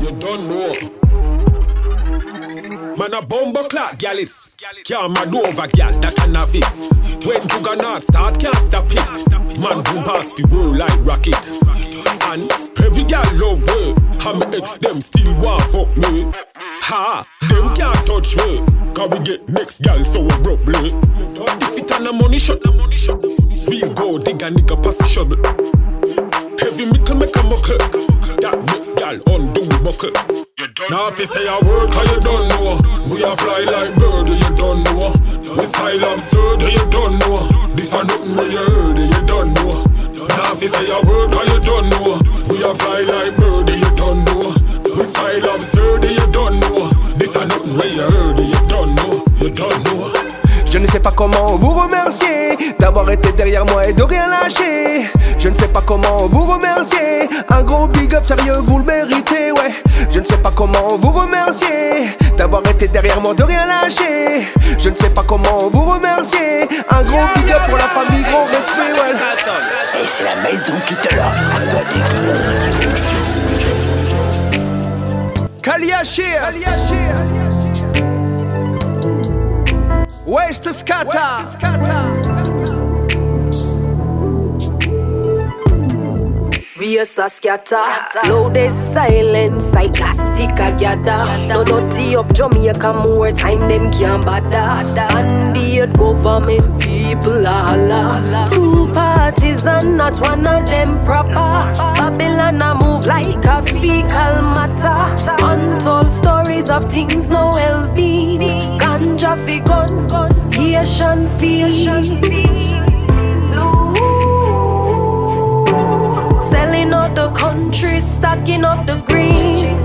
You don't know. Man a bomber clock, gyalis. Can't mad over, gal, that a novice. When Juggernaut start, can't stop it. Man who pass the world like rocket. And every gal love me. And my ex them still want fuck me. Ha, them can't touch me. Cause we get next gal so abruptly. If it on the money shot. We'll go dig a nigga pass the shovel. Heavy mickle make a muckle. That make gal undo the buckle. Now if you say a word cause you don't know. We a fly like bird you don't know. We style absurd you don't know. This a nothing where you heard you don't know. Now if you say a word cause you don't know. We a fly like bird you don't know. We style absurd you don't know. This a nothing where you heard you don't know. You don't know Je ne sais pas comment vous remercier d'avoir été derrière moi et de rien lâcher. Je ne sais pas comment vous remercier. Un gros big up sérieux, vous le méritez, ouais. Je ne sais pas comment vous remercier d'avoir été derrière moi, de rien lâcher. Je ne sais pas comment vous remercier. Un gros big up pour la famille, gros respect, ouais. Et c'est la maison qui te l'offre. Kaliashir. West Scatter. We a scatter, loud is silence, sarcastic a gather. No dirty up Jamaica more time them can't bother. Mandate government people holla. Two parties and not one of them proper. Babylon a move like a fecal matter. Untold stories of things no well being. Ganja fi gun, Haitian fees. Out the country, stacking up the greens.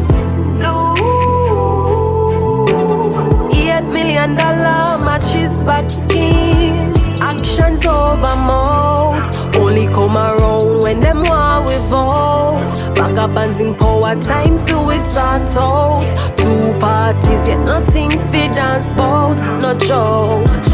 Eight million dollar matches back schemes. Actions over mouth. Only come around when them want we vote. Vagabonds in power, time to we start out. Two parties, yet nothing fit dance bout. No joke.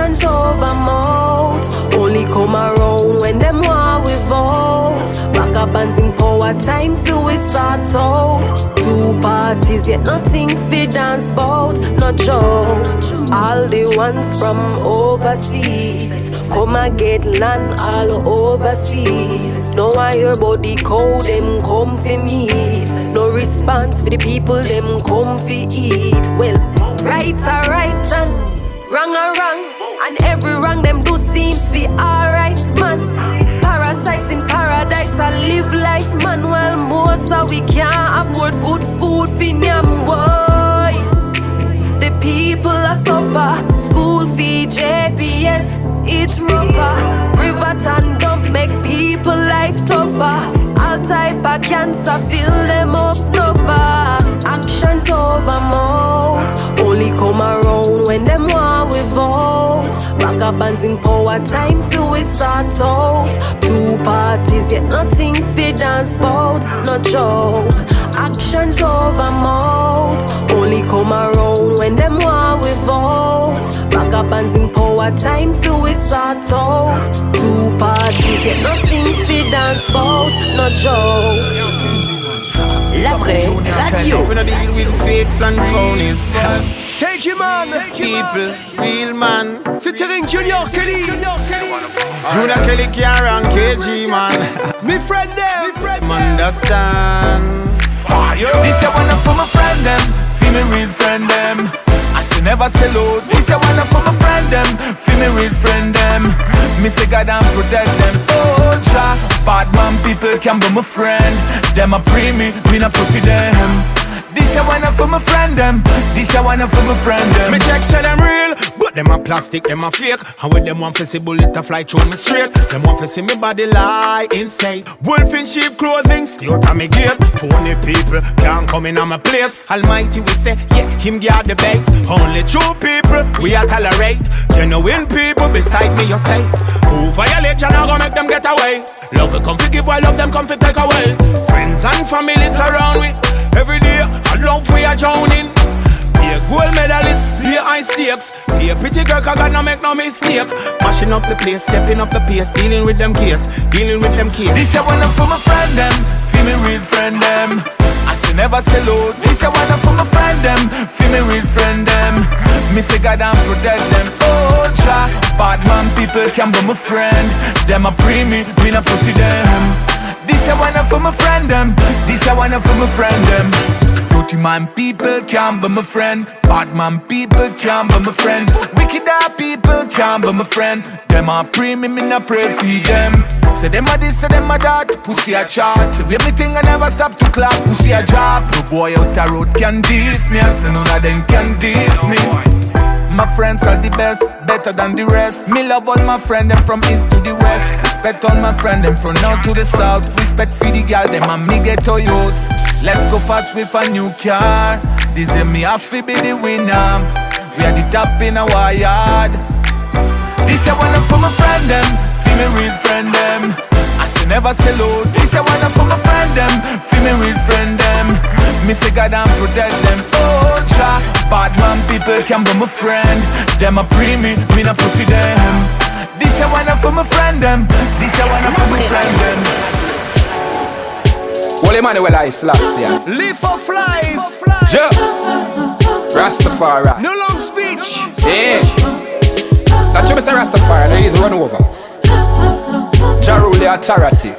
Actions over mouth. Only come around when them want we vote. Vagabonds in power, time for we start out. Two parties, yet nothing fit dance bout. Not joke. All the ones from overseas. Come and get land all overseas. No I hear the code, them come for me. No response for the people, them come for eat. Well, rights are right and wrong are wrong. And every wrong them do seems be alright, man. Parasites in paradise, I live life, man. Well, most of we can't afford good food for nyam, boy. The people are suffer. School fee, JPS, it's rougher. Rivers and dump make people life tougher. All type of cancer fill them up nova. Actions over mouth. Only come around when them want we vote. Vagabonds in power, time for we start out. Two parties, yet nothing fit dance bout. No joke. Actions over mouth. Only come around when them want we vote. Vagabonds in power, time for we start out. Two parties, yet nothing fit dance bout. No joke. La vraie radio. We no deal with fakes and phonies. KG Man. People, real man. Featuring Junior Kelly. Junior Kelly can't rank KG man. Me friend them. me Understand. Fire. This year one for my friend them, feel me real friend them. I say never sell out. This year one for my friend them, feel me real friend them. Me say God and protect them. Oh, cha. Bad man people can be my friend. Them a pray me, me not pray for them. This year one for my friend them. This year one for my friend them. Me check say them real, but them a plastic, them a fake. And when them want to see bullet a fly through me straight, them want to see me body lie in state. Wolf in sheep clothing, out of me gate. Phony people can't come in on my place. Almighty we say, yeah, him guard the banks. Only true people we a tolerate. Genuine people beside me, you're safe. Who violate, you not gonna make them get away. Love will come to give, while love them come to take away. Friends and family surround we. Every day, I love we are drowning. Be a gold medalist, be a high stakes. Be a pretty girl, cause God no make no mistake. Mashing up the place, stepping up the pace, dealing with them case, dealing with them case. This year one for my friend them, feel me real friend them. I say never sell out. This year one for my friend them, feel me real friend them. Me say God and protect them. Oh, cha. Bad man people can be my friend. Them a pray me, me not pussy them. This I wanna for my friend them. This I wanna for my friend them. Dirty man people can't be my friend. Bad man people can't be my friend. Wicked eye people can't be my friend. Them a pray me, me not pray for them. Say them a this, say them a that. Pussy a chat. Say we everything I never stop to clap. Pussy a drop. No boy out the road can diss me. I say none of them can diss me. My friends are the best, better than the rest. Me love all my friends, them from east to the west. Respect all my friends, them from north to the south. Respect for the girl, them and me get youths. Let's go fast with a new car. This year me have to be the winner. We are the top in our yard. This I wanna for my friend them, feel me real friend them. I say never sell out. This I wanna for my friend them, feel me real friend them. Me say God and protect them. Oh, cha, bad man people can be my friend. Them a pre me, me not pussy them. This I wanna for my friend them. This I wanna for my friend them. Well, Emmanuel I Selassie. Live of life. Ja. Rastafari. No long speech. Yeah. That you say Rastafari, there is run over. Jaruli authority.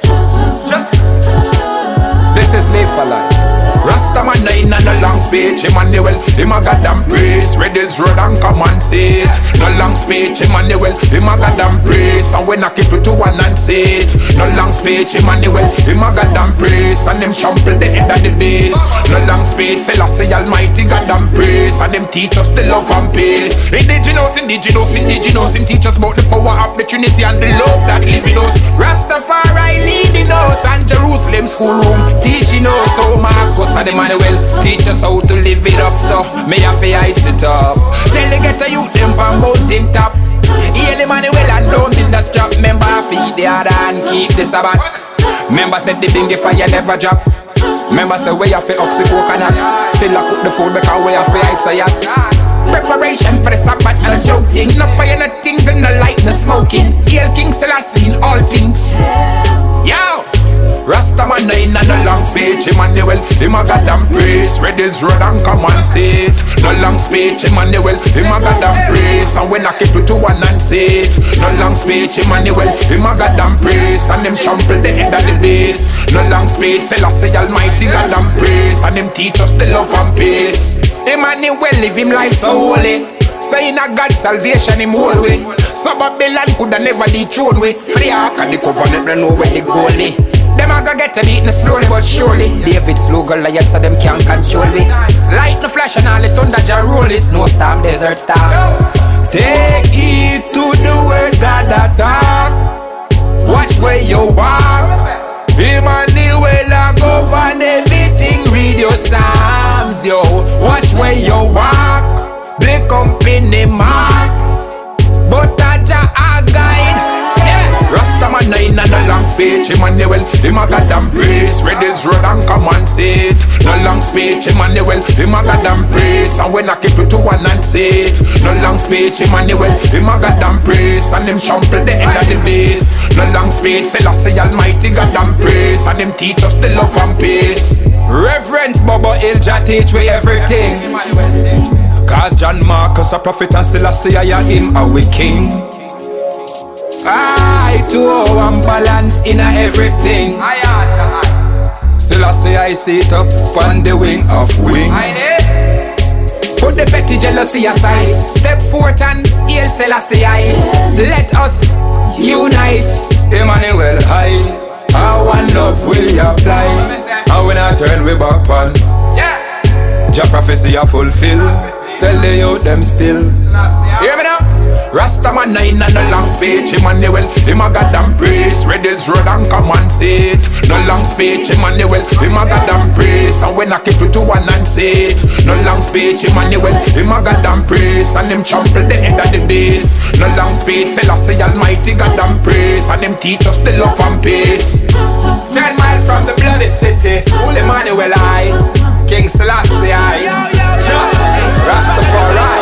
This is live for life. Rastaman nine and a long speech. Emmanuel, him a goddamn praise Riddles road and come and see it. No long speech Emmanuel, him a goddamn praise And we knock it to one and see it. No long speech Emmanuel, him a goddamn praise And them trample the head of the base No long speech, Selassie Almighty goddamn praise And them teach us the love and peace. Indigenous, indigenous, indigenous. Him teach us about the power of the Trinity And the love that live in us. Rastafari leading us. And Jerusalem school room teaching us So Marcus and Emmanuel teach us how to live it up So me have to height it up. Tell the get a youth them from mountain top. Hail Emmanuel and don't build a strap. Member feed the other and keep the Sabbath. Member said the bingy fire never drop. Member say we have to oxy coconut? Still I cook the food because we have to hype say yacht Preparation for the Sabbath and a joking. No fire, no tingle, no light, no smoking. Hail King Selassie all things. Yo! Rastaman nine and a long speech. Emmanuel, him a goddamn praise Riddles road and come and see it No long speech Emmanuel, him a goddamn praise And we knock it to one and see it No long speech Emmanuel, him a goddamn praise And them trample the head of the base No long speech Selassie Almighty goddamn praise And them teach us the love and peace. Emmanuel live him life so holy. Saying a God's salvation him whole way So Babylon coulda never dethroned way Free ark and the covenant don't know where goal is them a go get a beaten slowly but surely. David slew Goliath so them can't control me. Light no flash and all the thunder ja roll. It Snowstorm, desert storm. Take heed to the word that talk Watch where you walk. Emmanuel a govern everything Read your psalms yo. Watch where you walk. The company mark. But guide Nine and a long speech. Emmanuel, him a goddamn praise Riddles road and come and see it No long speech Emmanuel, him a goddamn praise And when I keep it to one and see it No long speech Emmanuel, him a goddamn praise And him trample the end of the base No long speech Selassie Almighty goddamn praise And him teach us the love and peace. Reverend Bobo Ilja teach we everything. Cause John Marcus a prophet and Selassie I him a we king I to our balance in everything. Still I say I sit up on the wing of wing. Put the petty jealousy aside. Step forth and hail Selassie I. Let us unite. Emmanuel high. Our one love will apply. And when I turn we back on. Jah prophecy a fulfill. Tell the youth them still. Hear me now. Rastaman nine and a long speech. Emmanuel, him a goddamn praise Riddles road and come and see it No long speech Emmanuel, him a goddamn praise And when I keep it to one and see it No long speech Emmanuel, him a goddamn praise And him trample the head of the base No long speech Selassie Almighty goddamn praise And him teach us the love and peace. Ten miles from the bloody city. Holy Emmanuel I. King Selassie I. Just Rastafari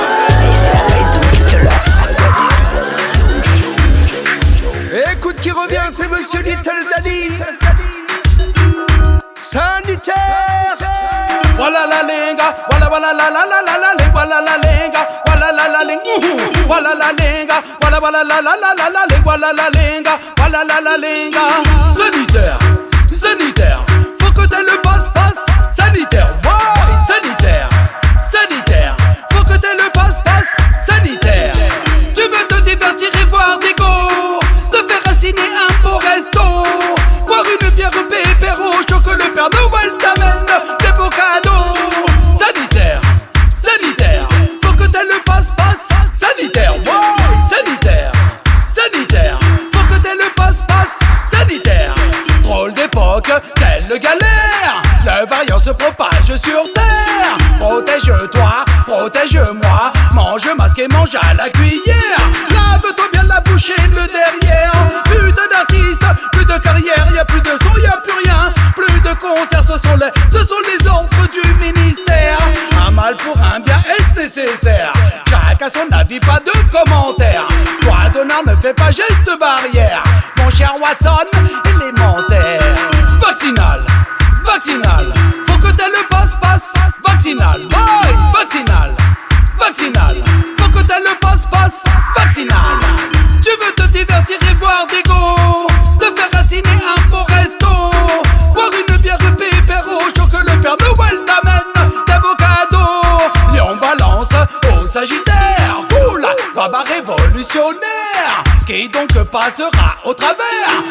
qui revient, c'est Monsieur Little Daddy. Sanitaire. Walla la lenga, walla walla la la la la la le, walla la lenga, walla la la ling, walla la lenga, walla walla la la la la la le, walla la lenga, walla la la lenga. Sanitaire, sanitaire. Se propage sur terre. Protège-toi, protège-moi. Mange masque et mange à la cuillère. Lave-toi bien la bouche et le derrière. Plus d'artistes, plus de carrière Y a plus de son, y a plus rien. Plus de concerts, ce sont les, ce sont les ordres du ministère. Un mal pour un bien est nécessaire? Chacun son avis, pas de commentaires Toi d'honneur ne fais pas geste barrière. Mon cher Watson, élémentaire. Vaccinal, vaccinal Vaccinal, boy, vaccinal Vaccinal, faut que t'aies le passe-passe Vaccinal. Tu veux te divertir et voir des go Te faire assigner un beau resto. Boire une bière pépère au chaud que le Père Noël t'amène Des beaux cadeaux. Lion balance au Sagittaire. Cool, baba révolutionnaire Qui donc passera au travers?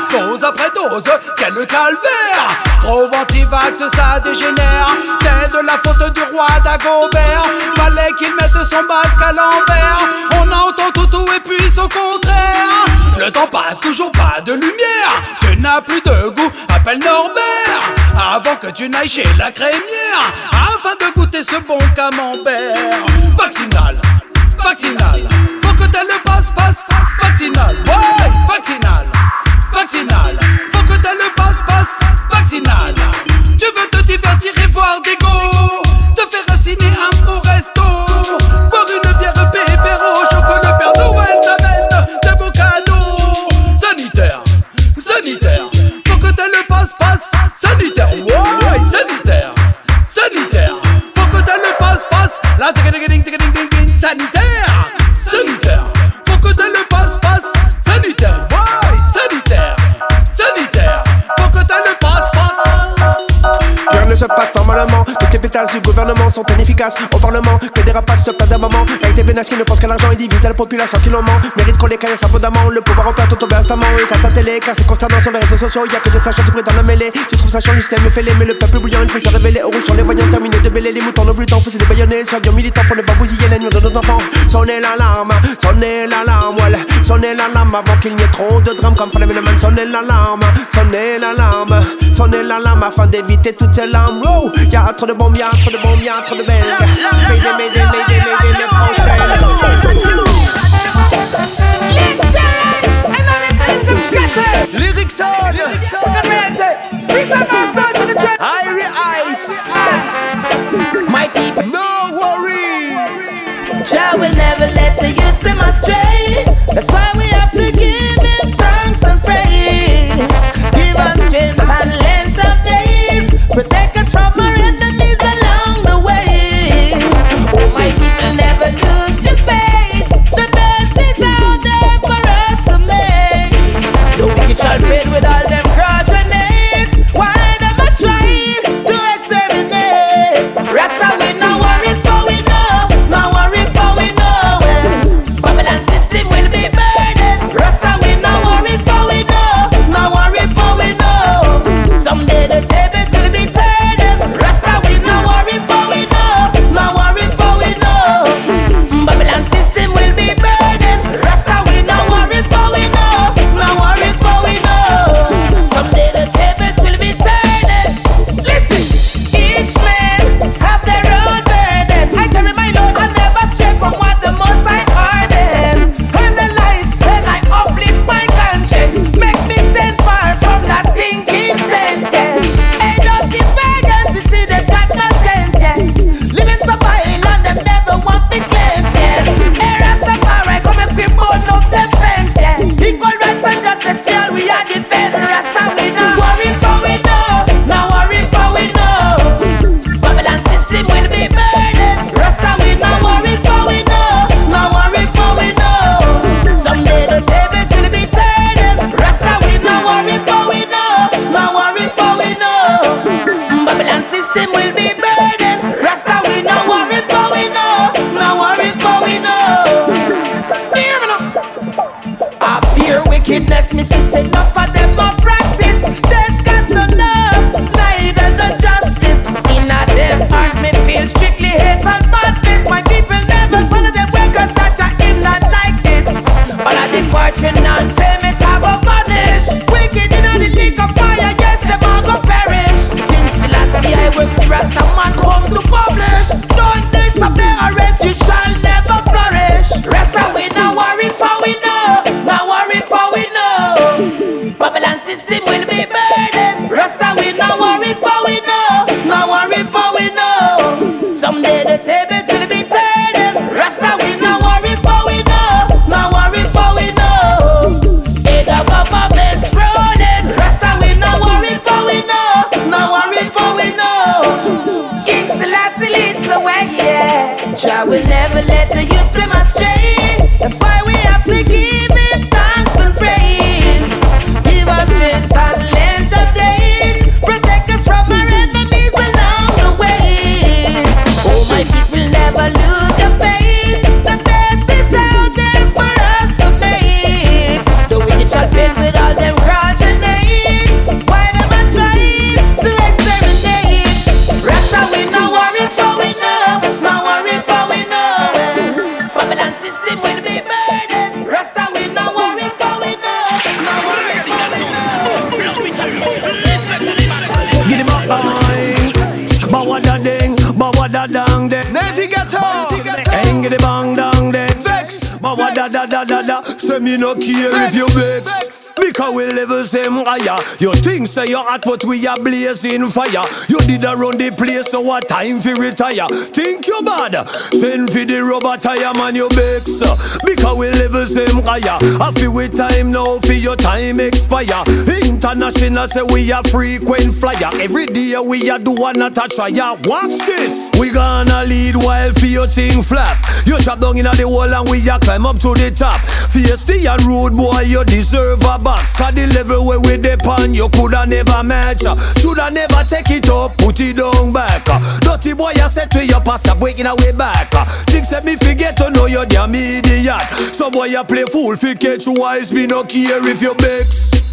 Dose après dose, quel calvaire? Trop anti-vax, ça dégénère. C'est de la faute du roi d'Agobert. Fallait qu'il mette son basque à l'envers. On entend tout, tout et puis son contraire. Le temps passe, toujours pas de lumière. Tu n'as plus de goût, appelle Norbert. Avant que tu n'ailles chez la crémière. Afin de goûter ce bon camembert. Vaccinal, vaccinal que t'aies le passe-passe Vaccinal, ouais, vaccinal Vaccinal, faut que t'aies le passe-passe Vaccinal. Tu veux te divertir et voir des go. Te faire assigner un beau resto. Boire une bière que le Père Noël t'amène Des beaux Sanitaire, sanitaire. Faut que t'aies le passe-passe Sanitaire, ouais, sanitaire Sanitaire, faut que t'aies le passe-passe. La ding ding ding ding ding sanitaire Toutes les pétasses du gouvernement sont inefficaces. Au parlement, que des rapaces se perdent un moment. Réalité bénasse qui ne pense qu'à l'argent et divise la population qui l'en ment. Mérite qu'on les caillasses abondamment. Le pouvoir en perd tout tomber instamment. Et à ta télé, car c'est consternant sur les réseaux sociaux. Y'a que des sachants près dans la mêlée. Tu trouves ça chiant, le système fêlé. Mais le peuple bouillant, il faut se révéler. Au rouge sur les voyants, terminé de bêler. Les moutons n'ont plus temps, se débaillonner. Soyons militants pour ne pas bousiller nuits de nos enfants. Sonnez l'alarme, sonnez l'alarme, voilà. Sonnez l'alarme avant qu'il n'y ait trop de drames. Comme sonnez l'alarme, sonnez l'alarme, sonnez l'alarme afin d'éviter toutes ces larmes. Y'a trop de bombes, y'a trop de bombes, y'a trop de belles. Mayday, mayday, mayday, mayday, les Lyrics on, Irie Heights. My people, no worry. Jah will never let the youth astray. That's why we have to Say me no care if you vex. Because we live the same higher. You think say you're hot, but we are blazing fire. You did around the place, so what time for retire? Think you bad? Send for the rubber tire, man, you vex. Because we live the same higher. I feel with time now, for your time expire. International say we are frequent flyer. Every day we are do one not a try. Watch this. We gonna lead while for your thing flap. You drop down in the hole and we are climb up to the top. Feisty and rude boy, you deserve a box. Cause the level where we depend, you coulda never match. Shoulda never take it up, put it down back. Dirty boy, I said to your pastor, breaking away back. Things that me forget to know you're damn idiot. Some boy, you play fool, fi catch wise, me no care if you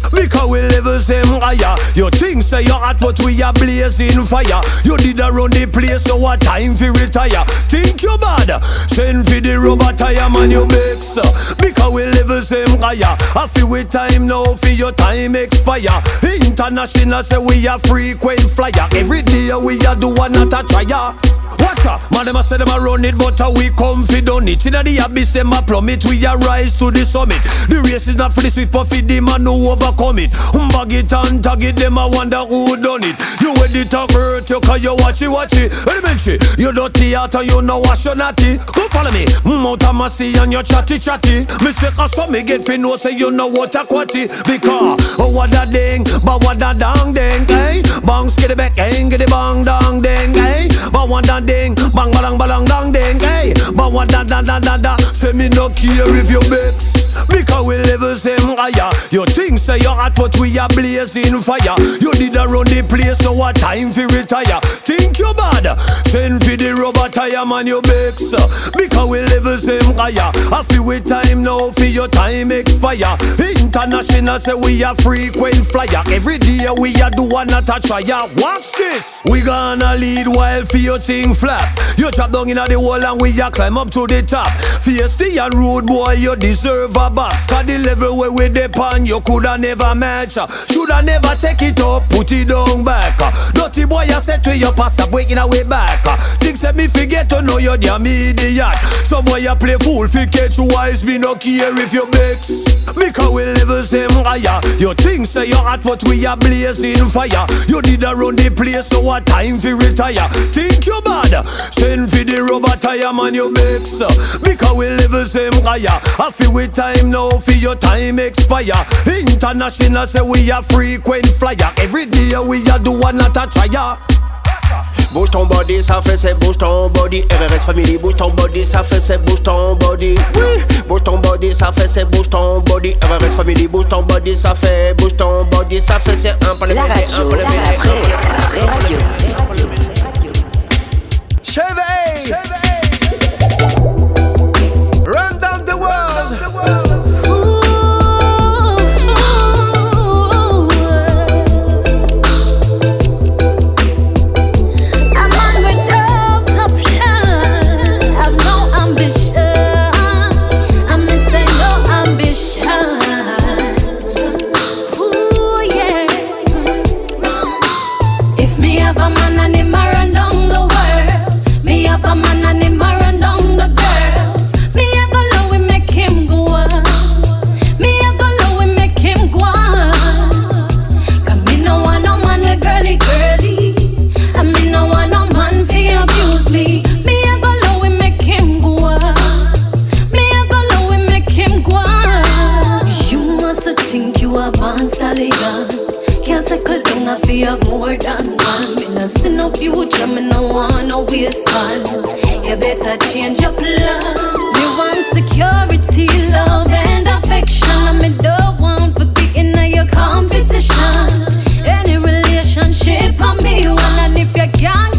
vex. Because we live the same higher. You think say you're hot, but we are blazing fire. You did around the place, so what time for retire? Think you bad? Send for the rubber tire, man, you vex. Because we live the same higher. I feel with time now, for your time expire. International say we are frequent flyer. Every day we are do one not a tryer. Watch out, man, them a say them a run it, but we come fi done it. Inna the abyss, them a plummet, we a rise to the summit. The race is not for the swift, but for the man who overcome it. Bag it and tag it, them a wonder who done it. You ready to hurt you, cause you watch it, watch it. Elementary, you out and you know wash your natty. Come follow me, mount a massy and you chatty chatty. Me say cause me get fi know say you know what a quatty. Because, oh what a ding, but what a dang ding, eh? Bang skiddy back, get the bang dang ding, eh? But what a ding, bang balang balang dang ding, eh? But what da da da da da, say me no care if you vex. Because we live the same higher. You think say you're hot, but we are blazing fire. You did around the place, so what time for retire? Think you bad? Send for the rubber tire, man, you vex. Because we live the same higher. I feel with time now, for your time expire. International say we are frequent flyer. Every day we are do one not a tryer. Watch this. We gonna lead while for your thing flap. You drop down in the wall and we are climb up to the top. Feisty and rude boy, you deserve a box. Cause the level where we depend, you coulda never match. Shoulda never take it up, put it down back. Dirty boy, I said to your pastor, breaking away back. Things that me forget to know you're damn idiot. Some boy you play fool, fi catch wise, me no care if you vex. Because we live the same higher. You think say you're hot, but we are blazing fire. You did around the place, so what time fi retire? Think you bad? Send for the rubber tire, man, you vex. Because we live the same higher. I feel with time now, for your time expire. International say we are frequent flyer. Every day we are do one not a tryer. Bouge ton body, ça fait c'est bouge ton body. RRS Family, bouge ton body, ça fait c'est bouge ton body. Oui, bouge ton body, ça fait c'est bouge ton body. RRS Family, bouge ton body, ça fait bouge ton body, ça fait c'est un le La radio, la la. Chevy! Future, me no want no waste time. You better change your plan. We want security, love, and affection. And me don't want for being in your competition. Any relationship, I me one. And if you can't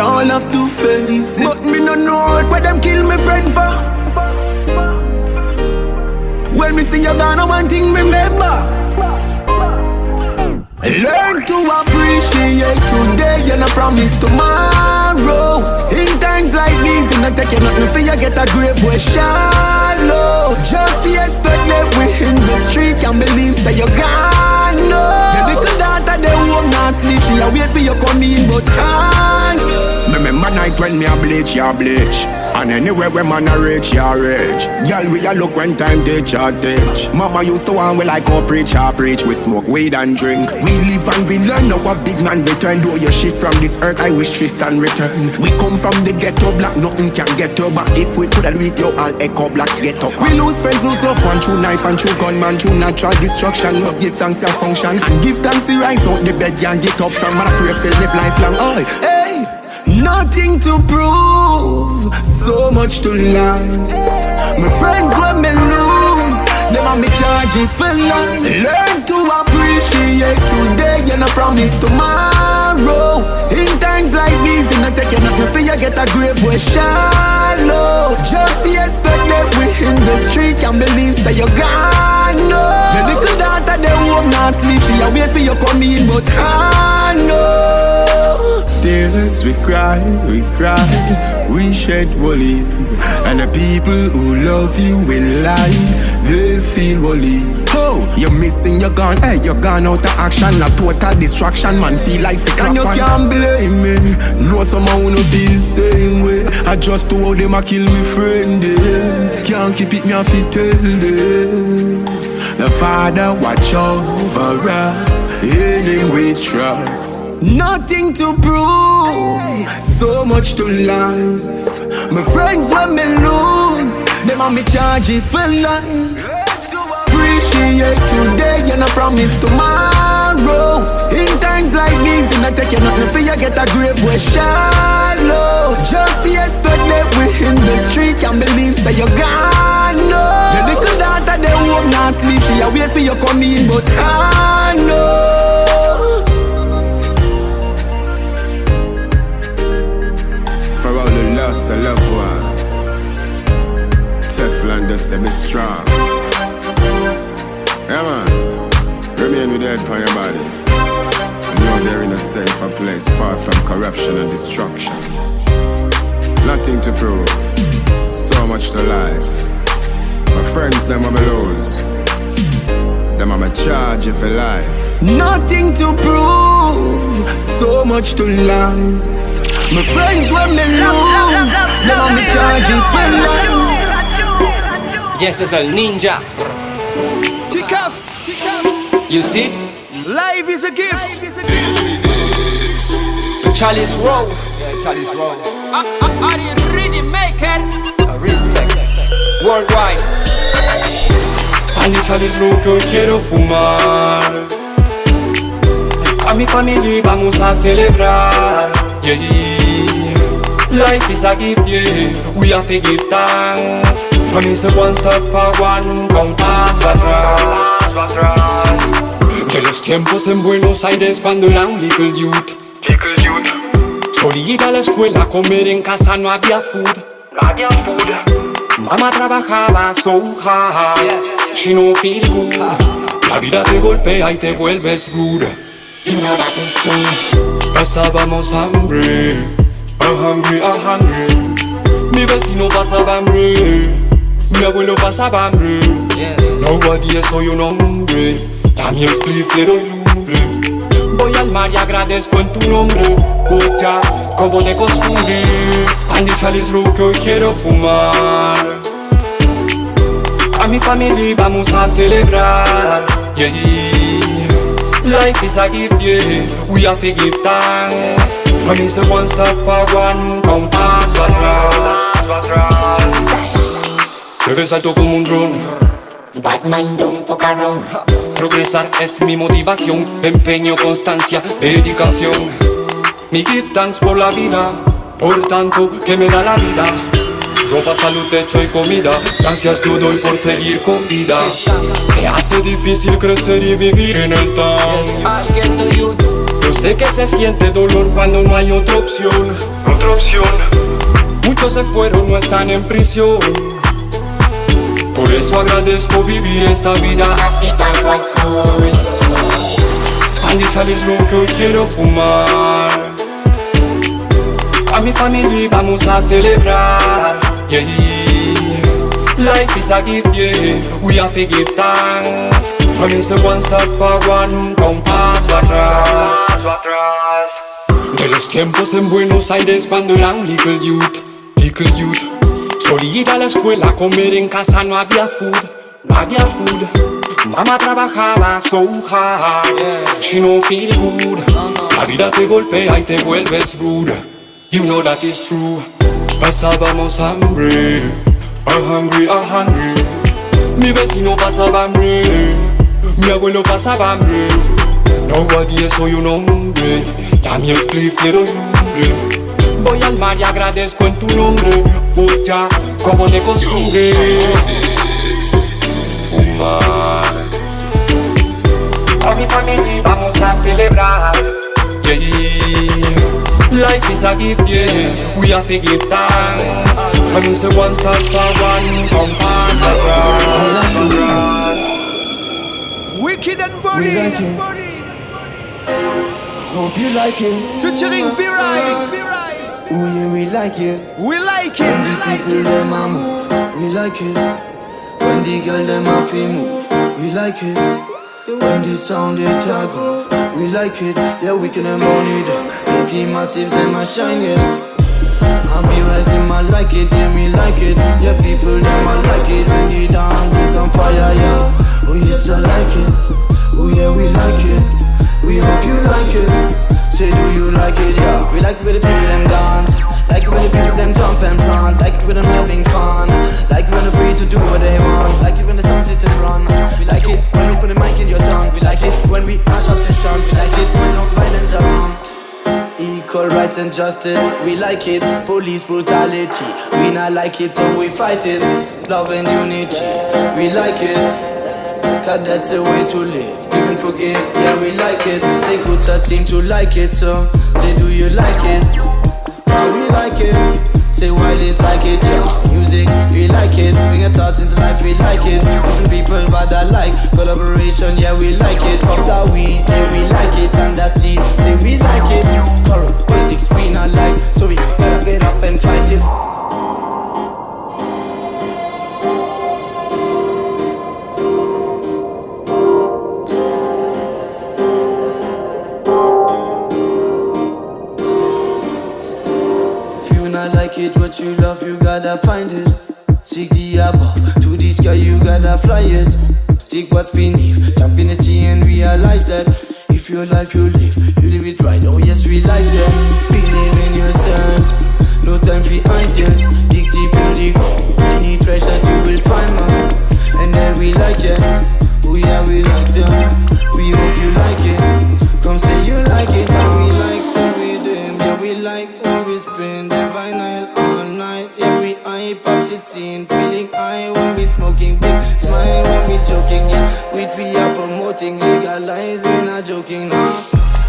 all have to face it. But me no know where them kill me friend for. When me see you gone, one thing me remember. Learn to appreciate today, you no promise tomorrow. In times like these, you not take you nothing for you get a grave where shallow. Just yesterday we in the street, can't believe say you gone. No, your little daughter they home not sleep, she a wait for you come in, but can't. Remember night when me a bleach, ya bleach. And anywhere where man a rich, ya rich. Girl, we a look when time teach, ya teach. Mama used to want we like go preach, ya preach. We smoke weed and drink. We live and we learn now a big man return. Do your shift from this earth, I wish Tristan return. We come from the ghetto block, nothing can get up. But if we coulda do it, yo, all echo blocks get up. We lose friends, lose loved one through knife and through gunman, true natural destruction. So give thanks your function and give thanks to rise out the bed, and get up from. Man, I pray for live lifelong. Oh, Hey, nothing to prove, so much to learn. My friends when me lose, them a me charging for life. Learn to appreciate today, you no promise tomorrow. In times like these, you no take you nothing for you get a grave where shallow. Just yesterday we in the street, can't believe say you gone. No, your little daughter they home not sleep, she a wait for you come in, but I know. Tears we cry, we cry, we shed woolly. And the people who love you in life, they feel woolly. Oh, you're missing, you're gone, hey, you're gone out of action, a total distraction, man. Feel like the And you can't blame me. No, someone who no feel same way. I just to how them a kill me friend, eh. Can't keep it, me a fi tell them. The Father watch over us, in Him we trust. Nothing to prove, so much to life. My friends when me lose, them a me charge it for life. Appreciate today, you no promise tomorrow. In times like can't take you nothing for you get a grave where shallow. Just yesterday we in the street, can't believe say you gone. No. Your little daughter they home not sleep, she a wait for you come in, but I know. Of loved one, Teflon just say me strong. Yeah man, remain with head on your body. Know they're in a safer place, far from corruption and destruction. Nothing to prove, so much to life. My friends, them are my lose. Them are my charge you life. Nothing to prove, so much to life. My friends when me lose, them me charging for life. Yes, es el ninja. Tick off. You see? Life is a gift. Chalice Row. Yeah, Chalice Row. Are you ready, make it? Respect. Worldwide. Andy Chalice Row que hoy quiero fumar. A mi familia vamos a celebrar. Yeah, yeah. Life is a gift, yeah. We have to give thanks. From is the one step a one compás para atrás. De los tiempos en Buenos Aires cuando era un little youth. Little youth. Solía ir a la escuela, comer en casa, no había food. No había food. Mamá trabajaba so hard. She no feel good. La vida te golpea y te vuelves rude. You know that is true. Pasábamos hambre. I'm hungry, I'm hungry. Mi vecino pasaba hambre. Mi abuelo pasaba hambre. Nobody es soy un hombre. A mi spliff le doy lumbre. Voy al mar y agradezco en tu nombre. Pucha, como de costumbre. Andy Chalice Row que hoy quiero fumar. A mi familia vamos a celebrar. Yeah, yeah. Life is a gift, yeah. We have to give thanks. From is one step forward, un paso atrás. Bebé salto como un dron. Bad mind, don't fuck around. Progresar es mi motivación, empeño, constancia, dedicación. Mi give thanks por la vida, por tanto que me da la vida. Ropa, salud, techo y comida, gracias yo doy por seguir con vida. Se hace difícil crecer y vivir en el town. Yo sé que se siente dolor cuando no hay otra opción. Otra opción. Muchos se fueron, no están en prisión. Por eso agradezco vivir esta vida así tal cual soy. Andy Chalice Row que hoy quiero fumar. A mi familia vamos a celebrar. Yeah. Life is a gift, yeah. We have to give thanks. From is the one step un paso atrás. De los tiempos en Buenos Aires cuando era un little youth, little youth. Solía ir a la escuela, comer en casa, no había food, no había food. Mamá trabajaba so hard, she no feel good. La vida te golpea y te vuelves rude. You know that is true. Pasábamos hambre, I'm hungry, I'm hungry. Mi vecino pasaba hambre, mi abuelo pasaba hambre. Nobody es soy un hombre, a mi spliff le doy lumbre. Voy al mar y agradezco en tu nombre, pucha, como de costumbre. A mi familia vamos a celebrar. Life is a gift, yeah. We have to give thanks. And it's the one stop for one compound Wicked and Body. We like it. Hope you like it. Featuring V-Rise. Oh yeah, we like it. We like When it. the people them a move, we like it. When the girl them a fi move, we like it. When the sound they tag off, we like it. Yeah, we can money them. The massive them a shine it. I'm be rising, I like it, yeah, me like it. Yeah, people them a like it when the dance is on fire, yeah. Oh yes, I like it. Oh yeah, we like it. We hope you like it. Say, do you like it? Yeah, we like it when the people them dance. Like when the people them jump and prance. Like when them having fun. Like when they're free to do what they want. Like it when the sound system run. We like it when we put the mic in your tongue. We like it when we mash up session. We like it when no violence around. equal rights and justice. We like it. Police brutality. We not like it, so we fight it. Love and unity. We like it. Cause that's the way to live. Give and forgive, yeah, we like it. Say good that seem to like it, so say, do you like it? Yeah, we like it. Say why this like it, yeah. Music, we like it. Bring your thoughts into life, we like it. Different people, but I like collaboration, yeah, we like it. After we, yeah, we like it. And that's it, say we like it. Corrupt politics, we not like, so we gotta get up and fight it. Not like it, what you love, you gotta find it. Seek the above, to the sky, you gotta fly it. Seek what's beneath, jump in the sea and realize that if your life you live, you live it right. Oh yes, we like that. Believe in yourself, no time for items. Dig deep in the ground, many treasures you will find, man. And then we like it, oh yeah, we like them. We hope you like it. Come say you like it, and we like scene, feeling high when we smoking big. Smile when we joking, yeah. We we are promoting, legalize, we not joking now.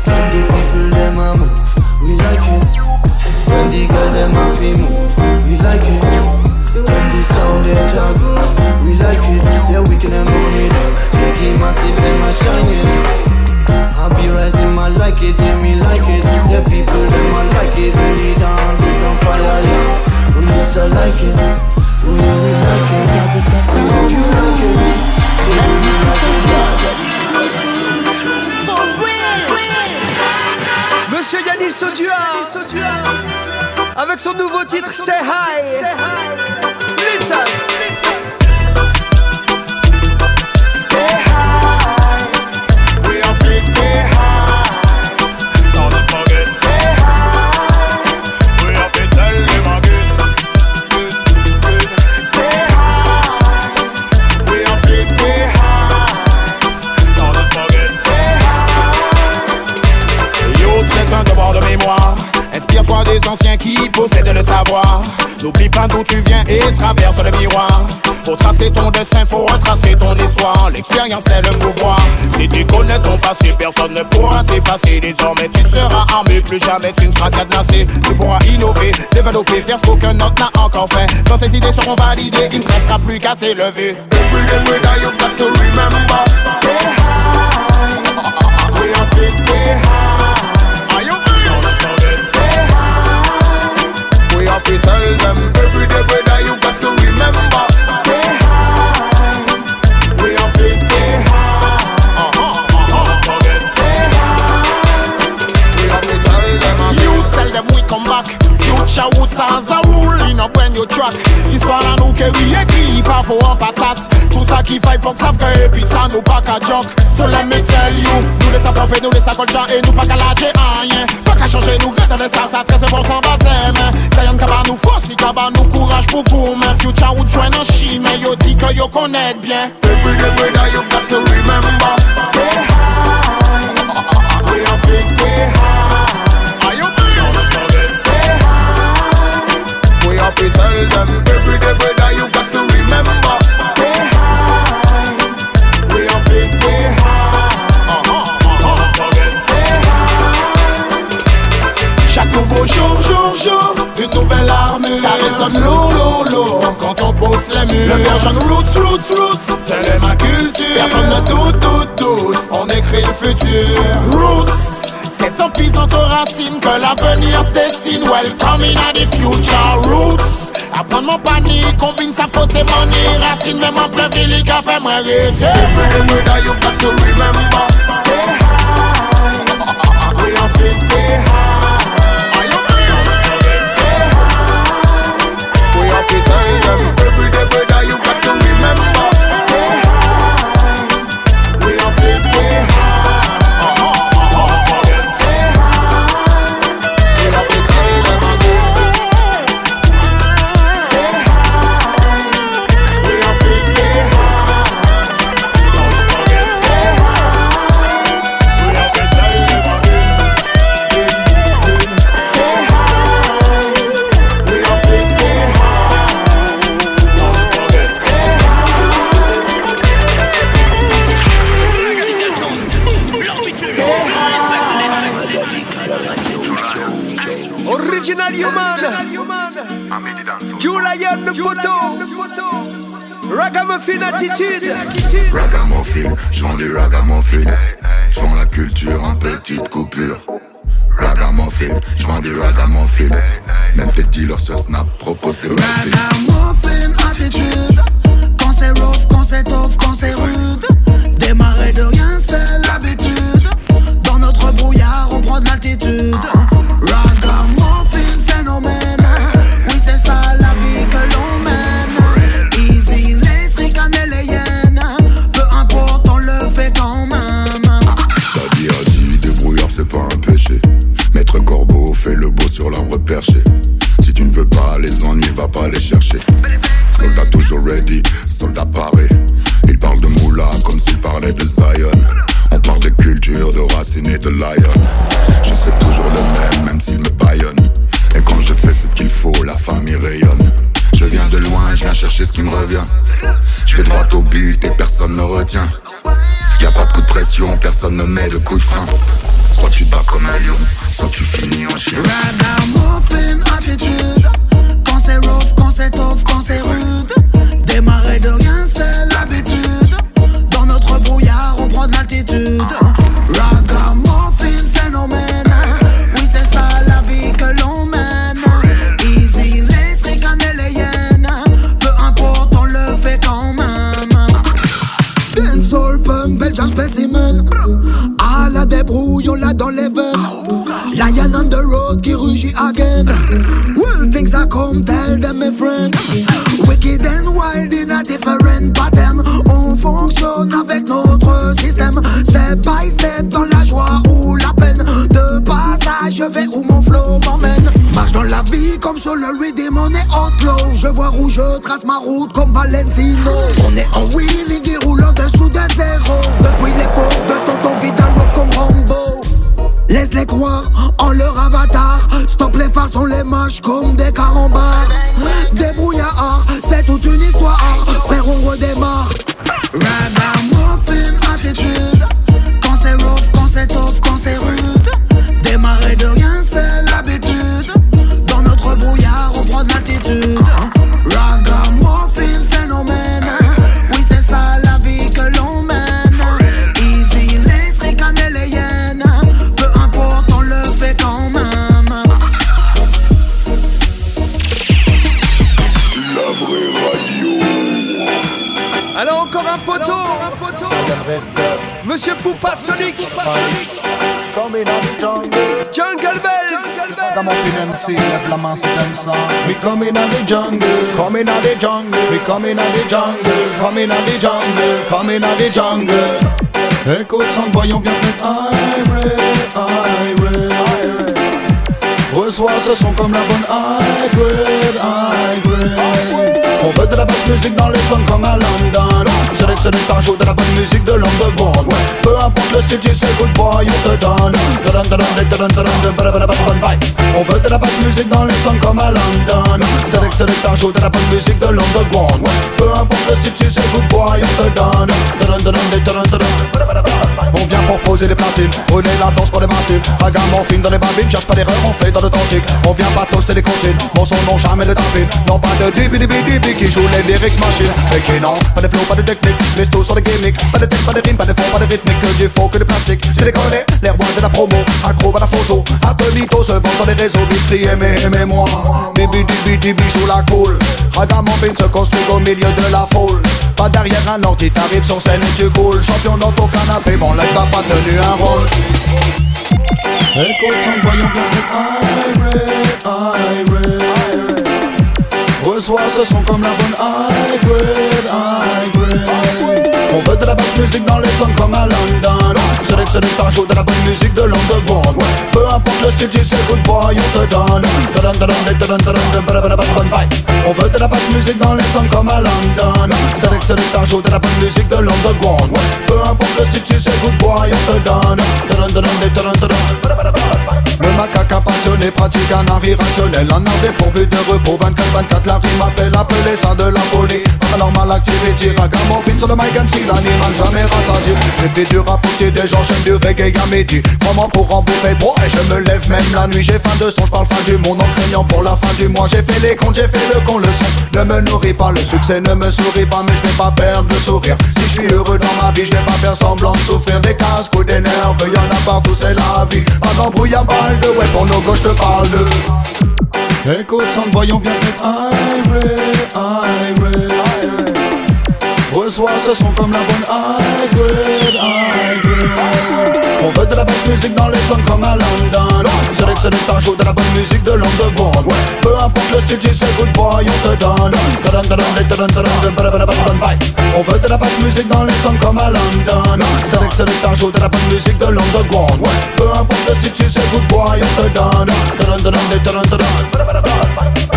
When the people them a move, we like it. When the girl them a feel move, we like it. When the sound they talk, we like it. Yeah, we can own it. Biggie massive, them a shining. I be rising, I like it, yeah, me like it. Yeah, people, them I like it. When the dance is on fire, yeah. We used to like it. Monsieur Yannis Sotua avec son nouveau titre Stay High. Listen. Des anciens qui possèdent le savoir. N'oublie pas d'où tu viens et traverse le miroir. Pour tracer ton destin, faut retracer ton histoire. L'expérience est le pouvoir. Si tu connais ton passé, personne ne pourra t'effacer. Désormais, tu seras armé, plus jamais tu ne seras cadenassé. Tu pourras innover, développer, faire ce qu'aucun autre n'a encore fait. Quand tes idées seront validées, il ne te restera plus qu'à t'élever. junk So let me tell you Nou lesa prope, nou lesa kolchan E nou pa ka laje anyen Pa ka chanje nou gata de sa Sa trese bon san batem Sa yon kaba nou fos Li kaba nou kouraj pou koum Future ou twen an chime Yo di ke yo konet bien. Que l'avenir se dessine. Welcome in the future, roots. Apprendre mon panique, combine sa faute et money. Racine, même en plein ville, qui a fait. Every day you've got to remember. La si t'aimes ça. We coming out the jungle, coming out the jungle. We coming out the jungle, coming out the jungle, coming out the jungle. Écoute son boy, on vient irate, irate. Reçois ce son comme la bonne high grade. On veut de la basse musique dans les sons comme à London. C'est un jour de la bonne musique de l'underground. Peu importe le style, tu sais, good boy, on te donne. Tadam, bonne vibe. On veut de la basse musique dans les sons comme à London. C'est vrai que c'est un jour de la bonne musique de l'underground. Peu importe le style, sais, good boy, on te donne. Tadam, tadam, tadam, tadam, on vient pour poser les platines, prenez la danse pour les massifs. Ragamuffin dans les babines, cherche pas d'erreur, on fait dans l'authentique. On vient pas toaster les comptines, mon son non jamais les tapines Non pas de dibi dibi dibi qui joue les lyrics machines. Et qui non, pas de flow, pas de technique, mais tout sur les gimmicks. Pas de texte, pas de rime, pas de fond, pas de rythmique. Que du faux, que du plastique, c'est déconné Les rois de la promo, accro à la photo. Un peu mytho, se vend sur les réseaux Bitri, aimez, aimez-moi. Dibi dibi dibi joue la cool Ragamuffin se construit au milieu de la foule. Pas derrière un ordi, t'arrives sur scène et tu coules. Champion dans ton canapé, bon là t'as pas tenu un rôle. Écoute son voyant Reçois ce son comme la bonne high grade On veut de la basse musique dans Un jour de la bonne musique de l'underground. Peu importe le style, tu sais, good boy, on te donne. Bonne On veut de la basse musique dans les sons comme à London. Que c'est un jour de la bonne musique de l'underground. Peu importe le style, tu sais, good boy, on te donne. Le macaque passionné pratique un art irrationnel. Un art dépourvu de repos 24-24 la rime appelle appelez ça de la folie Anormal activity, ragamuffin sur le mic MC, l'animal jamais rassasié. J'ai fait du rap des gens, j'aime du reggae à midi. Comment pour en bouffer trois et je me lève même la nuit. J'ai faim de son, je parle fin du monde en craignant pour la fin du mois. J'ai fait les comptes, j'ai fait le con, le son ne me nourrit pas Le succès ne me sourit pas mais je vais pas perdre le sourire. Si je suis heureux dans ma vie, je vais pas faire semblant de souffrir. Des casques ou des nerfs, y'en a partout, c'est la vie. Pas d'embrouille à balle de ouais, pour nos gauches te parle de. Écoute, voyons bien Reçois ce son comme la bonne On veut de la bonne musique dans les zones comme à London que c'est un jour de la bonne musique de l'underground. Peu importe le style, tu sais good boy, on te donne On veut de la bonne musique dans les zones comme à London que c'est un jour de la bonne musique de l'underground. Peu importe le style, tu sais good boy, on te donne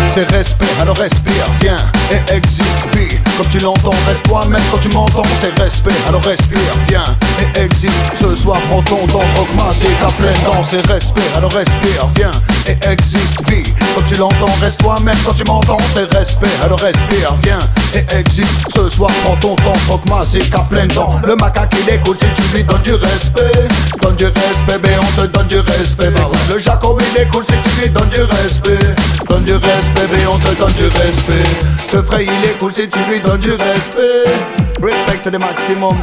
c'est respect, alors respire, viens et existe, vie Comme tu l'entends, reste toi-même. Quand tu m'entends C'est respect, alors respire, viens et existe Ce soir prends ton temps, croque-moi, c'est ta pleine dent C'est respect, alors respire, viens et existe, vie Comme tu l'entends, reste toi-même. Quand tu m'entends C'est respect, alors respire, viens et existe. Ce soir prends ton temps, croque-moi, c'est ta pleine dent Le macaque il écoute si tu lui donnes du respect. Donne du respect, mais on te donne du respect. Le Jacob il écoute si tu lui donnes du respect. Donne du respect bébé, on te donne du respect. Te frère, il est cool si tu lui du respect. Respecte le maximum.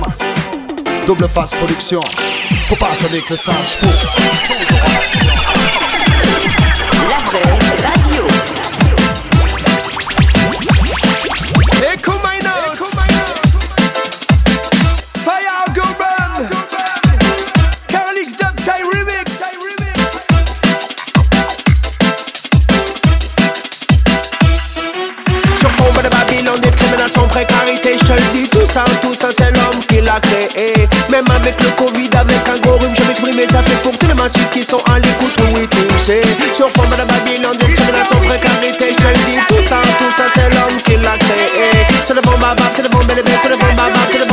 Double face production. Faut pas avec le singe fou. Précarité, je te le dis, tout ça, tout ça, c'est l'homme qui l'a créé. Même avec le Covid, avec un rhume, je m'exprimer, ça fait pour tous les massifs qui sont à l'écoute, oui, tu. Sur fond de Babylone, discrimination, précarité, je te le dis, tout ça, tout ça, c'est l'homme qui l'a créé. C'est le bon baba, c'est le bon bébé, c'est le bon baba, c'est le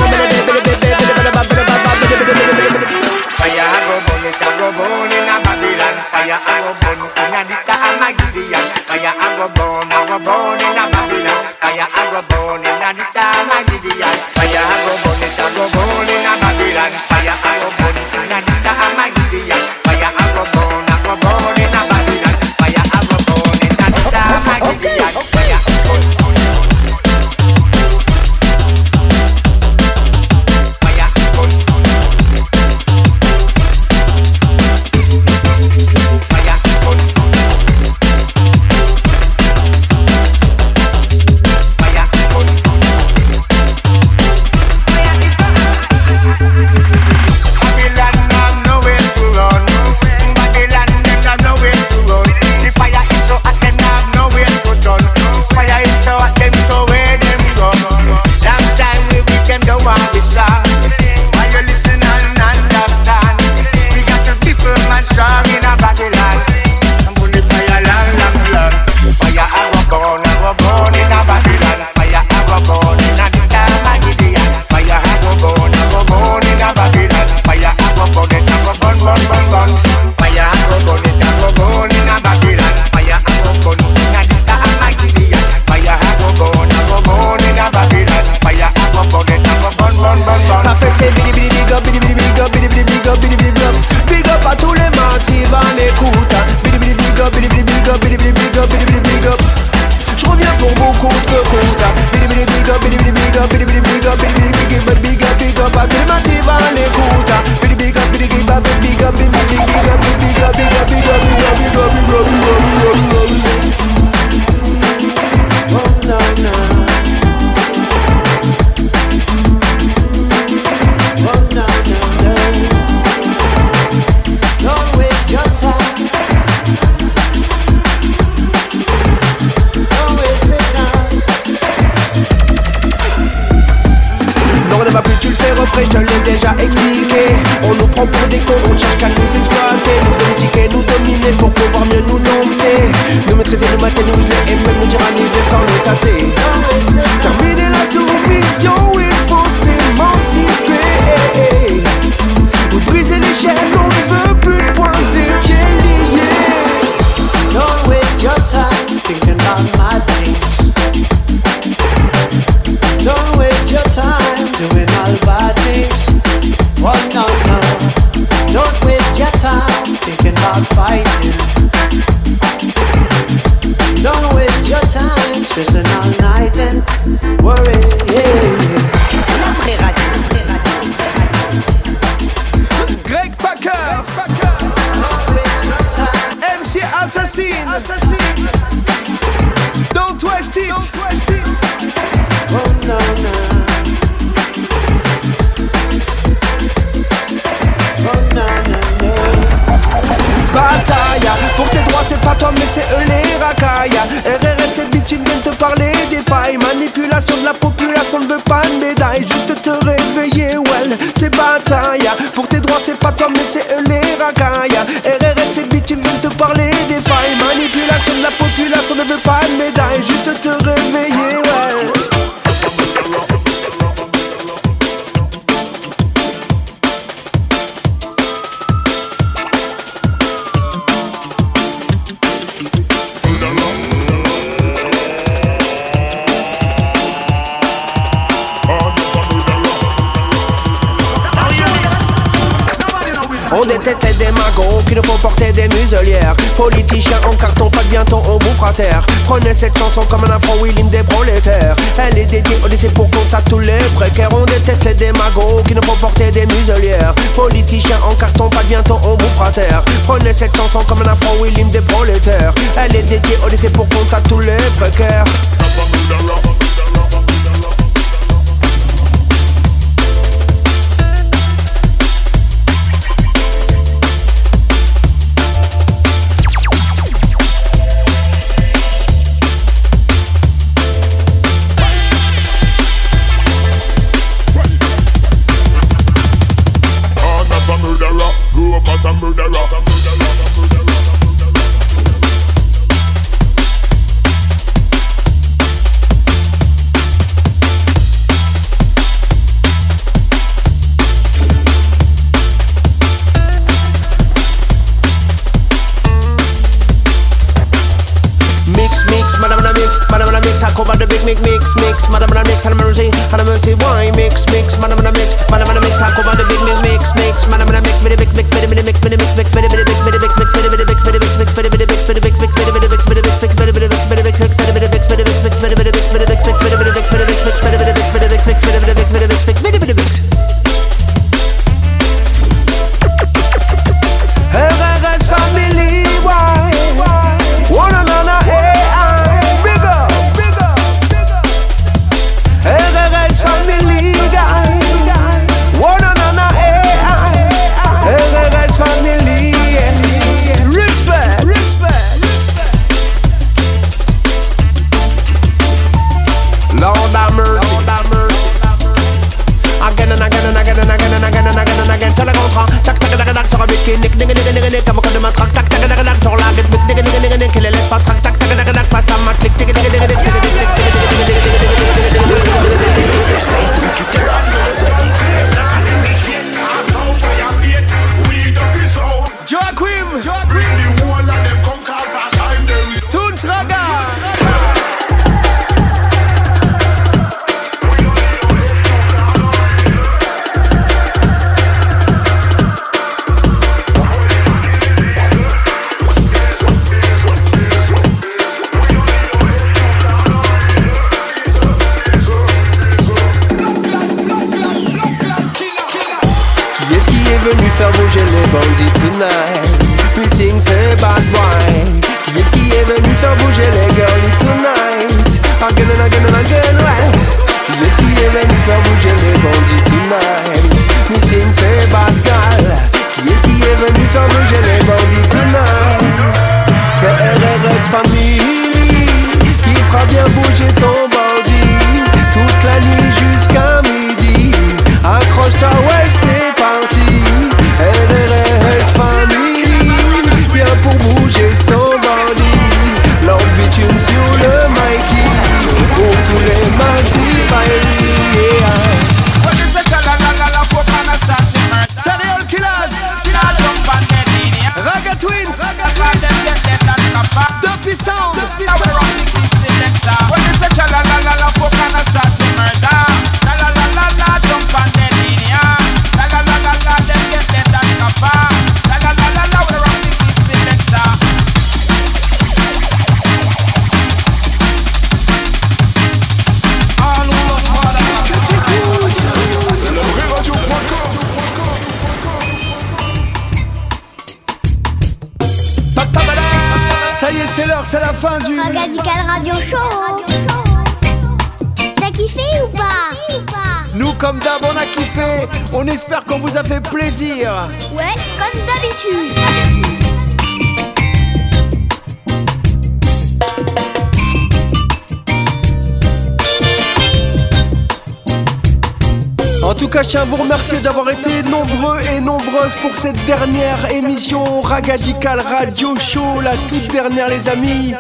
cette dernière émission Ragadical Radio Show, la toute dernière les amis.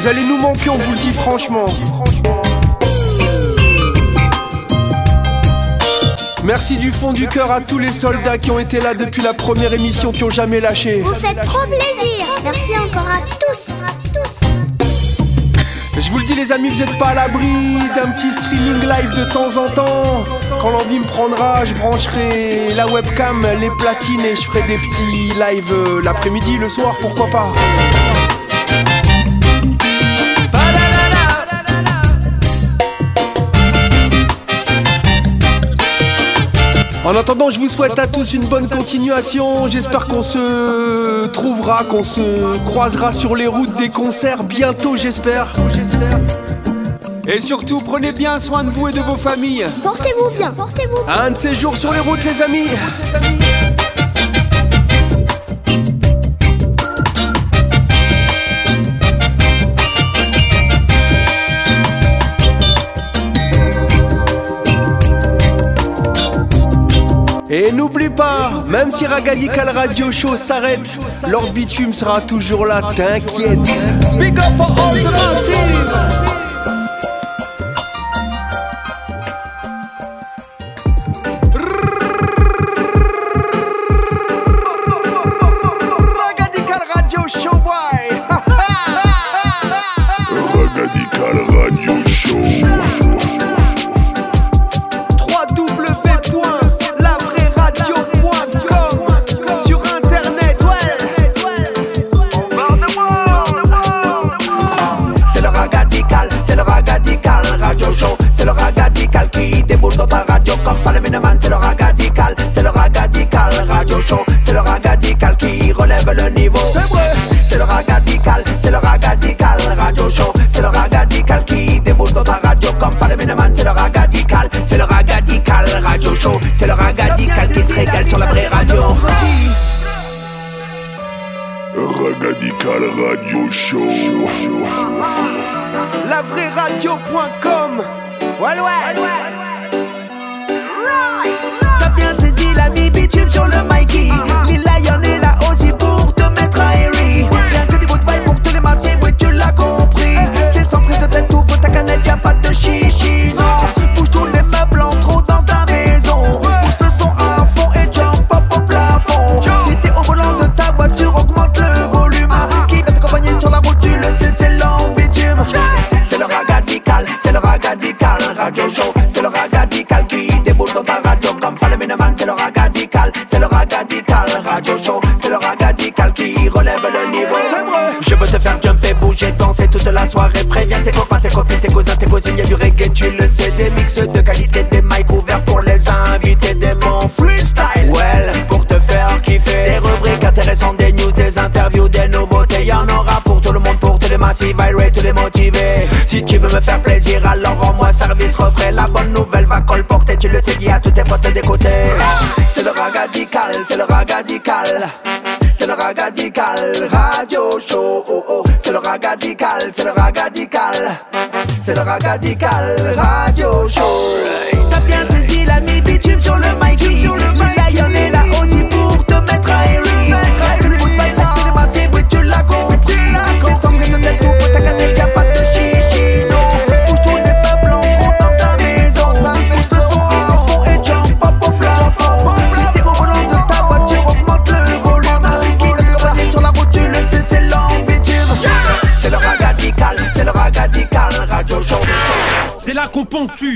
Vous allez nous manquer, on vous le dit franchement. Merci du fond du cœur à tous les soldats qui ont été là depuis la première émission, qui ont jamais lâché. Vous faites trop plaisir. Merci encore à tous vous le dis les amis, vous êtes pas à l'abri d'un petit streaming live de temps en temps. Quand l'envie me prendra, je brancherai la webcam, les platines et je ferai des petits lives euh, l'après-midi, le soir, pourquoi pas. En attendant, je vous souhaite à tous une bonne continuation. J'espère qu'on se trouvera, qu'on se croisera sur les routes des concerts bientôt, j'espère. Et surtout, prenez bien soin de vous et de vos familles. Portez-vous bien, portez-vous bien. Un de ces jours sur les routes, les amis. Et n'oublie pas, même si Ragadical Radio Show s'arrête, leur bitume sera toujours là, t'inquiète. Big up. Radio Show. Oh oh, c'est le ragadical, c'est le ragadical. C'est le ragadical Radio Show.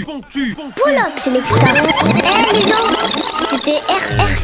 ponctue. Pull c'est les poulards. Eh les c'était RR.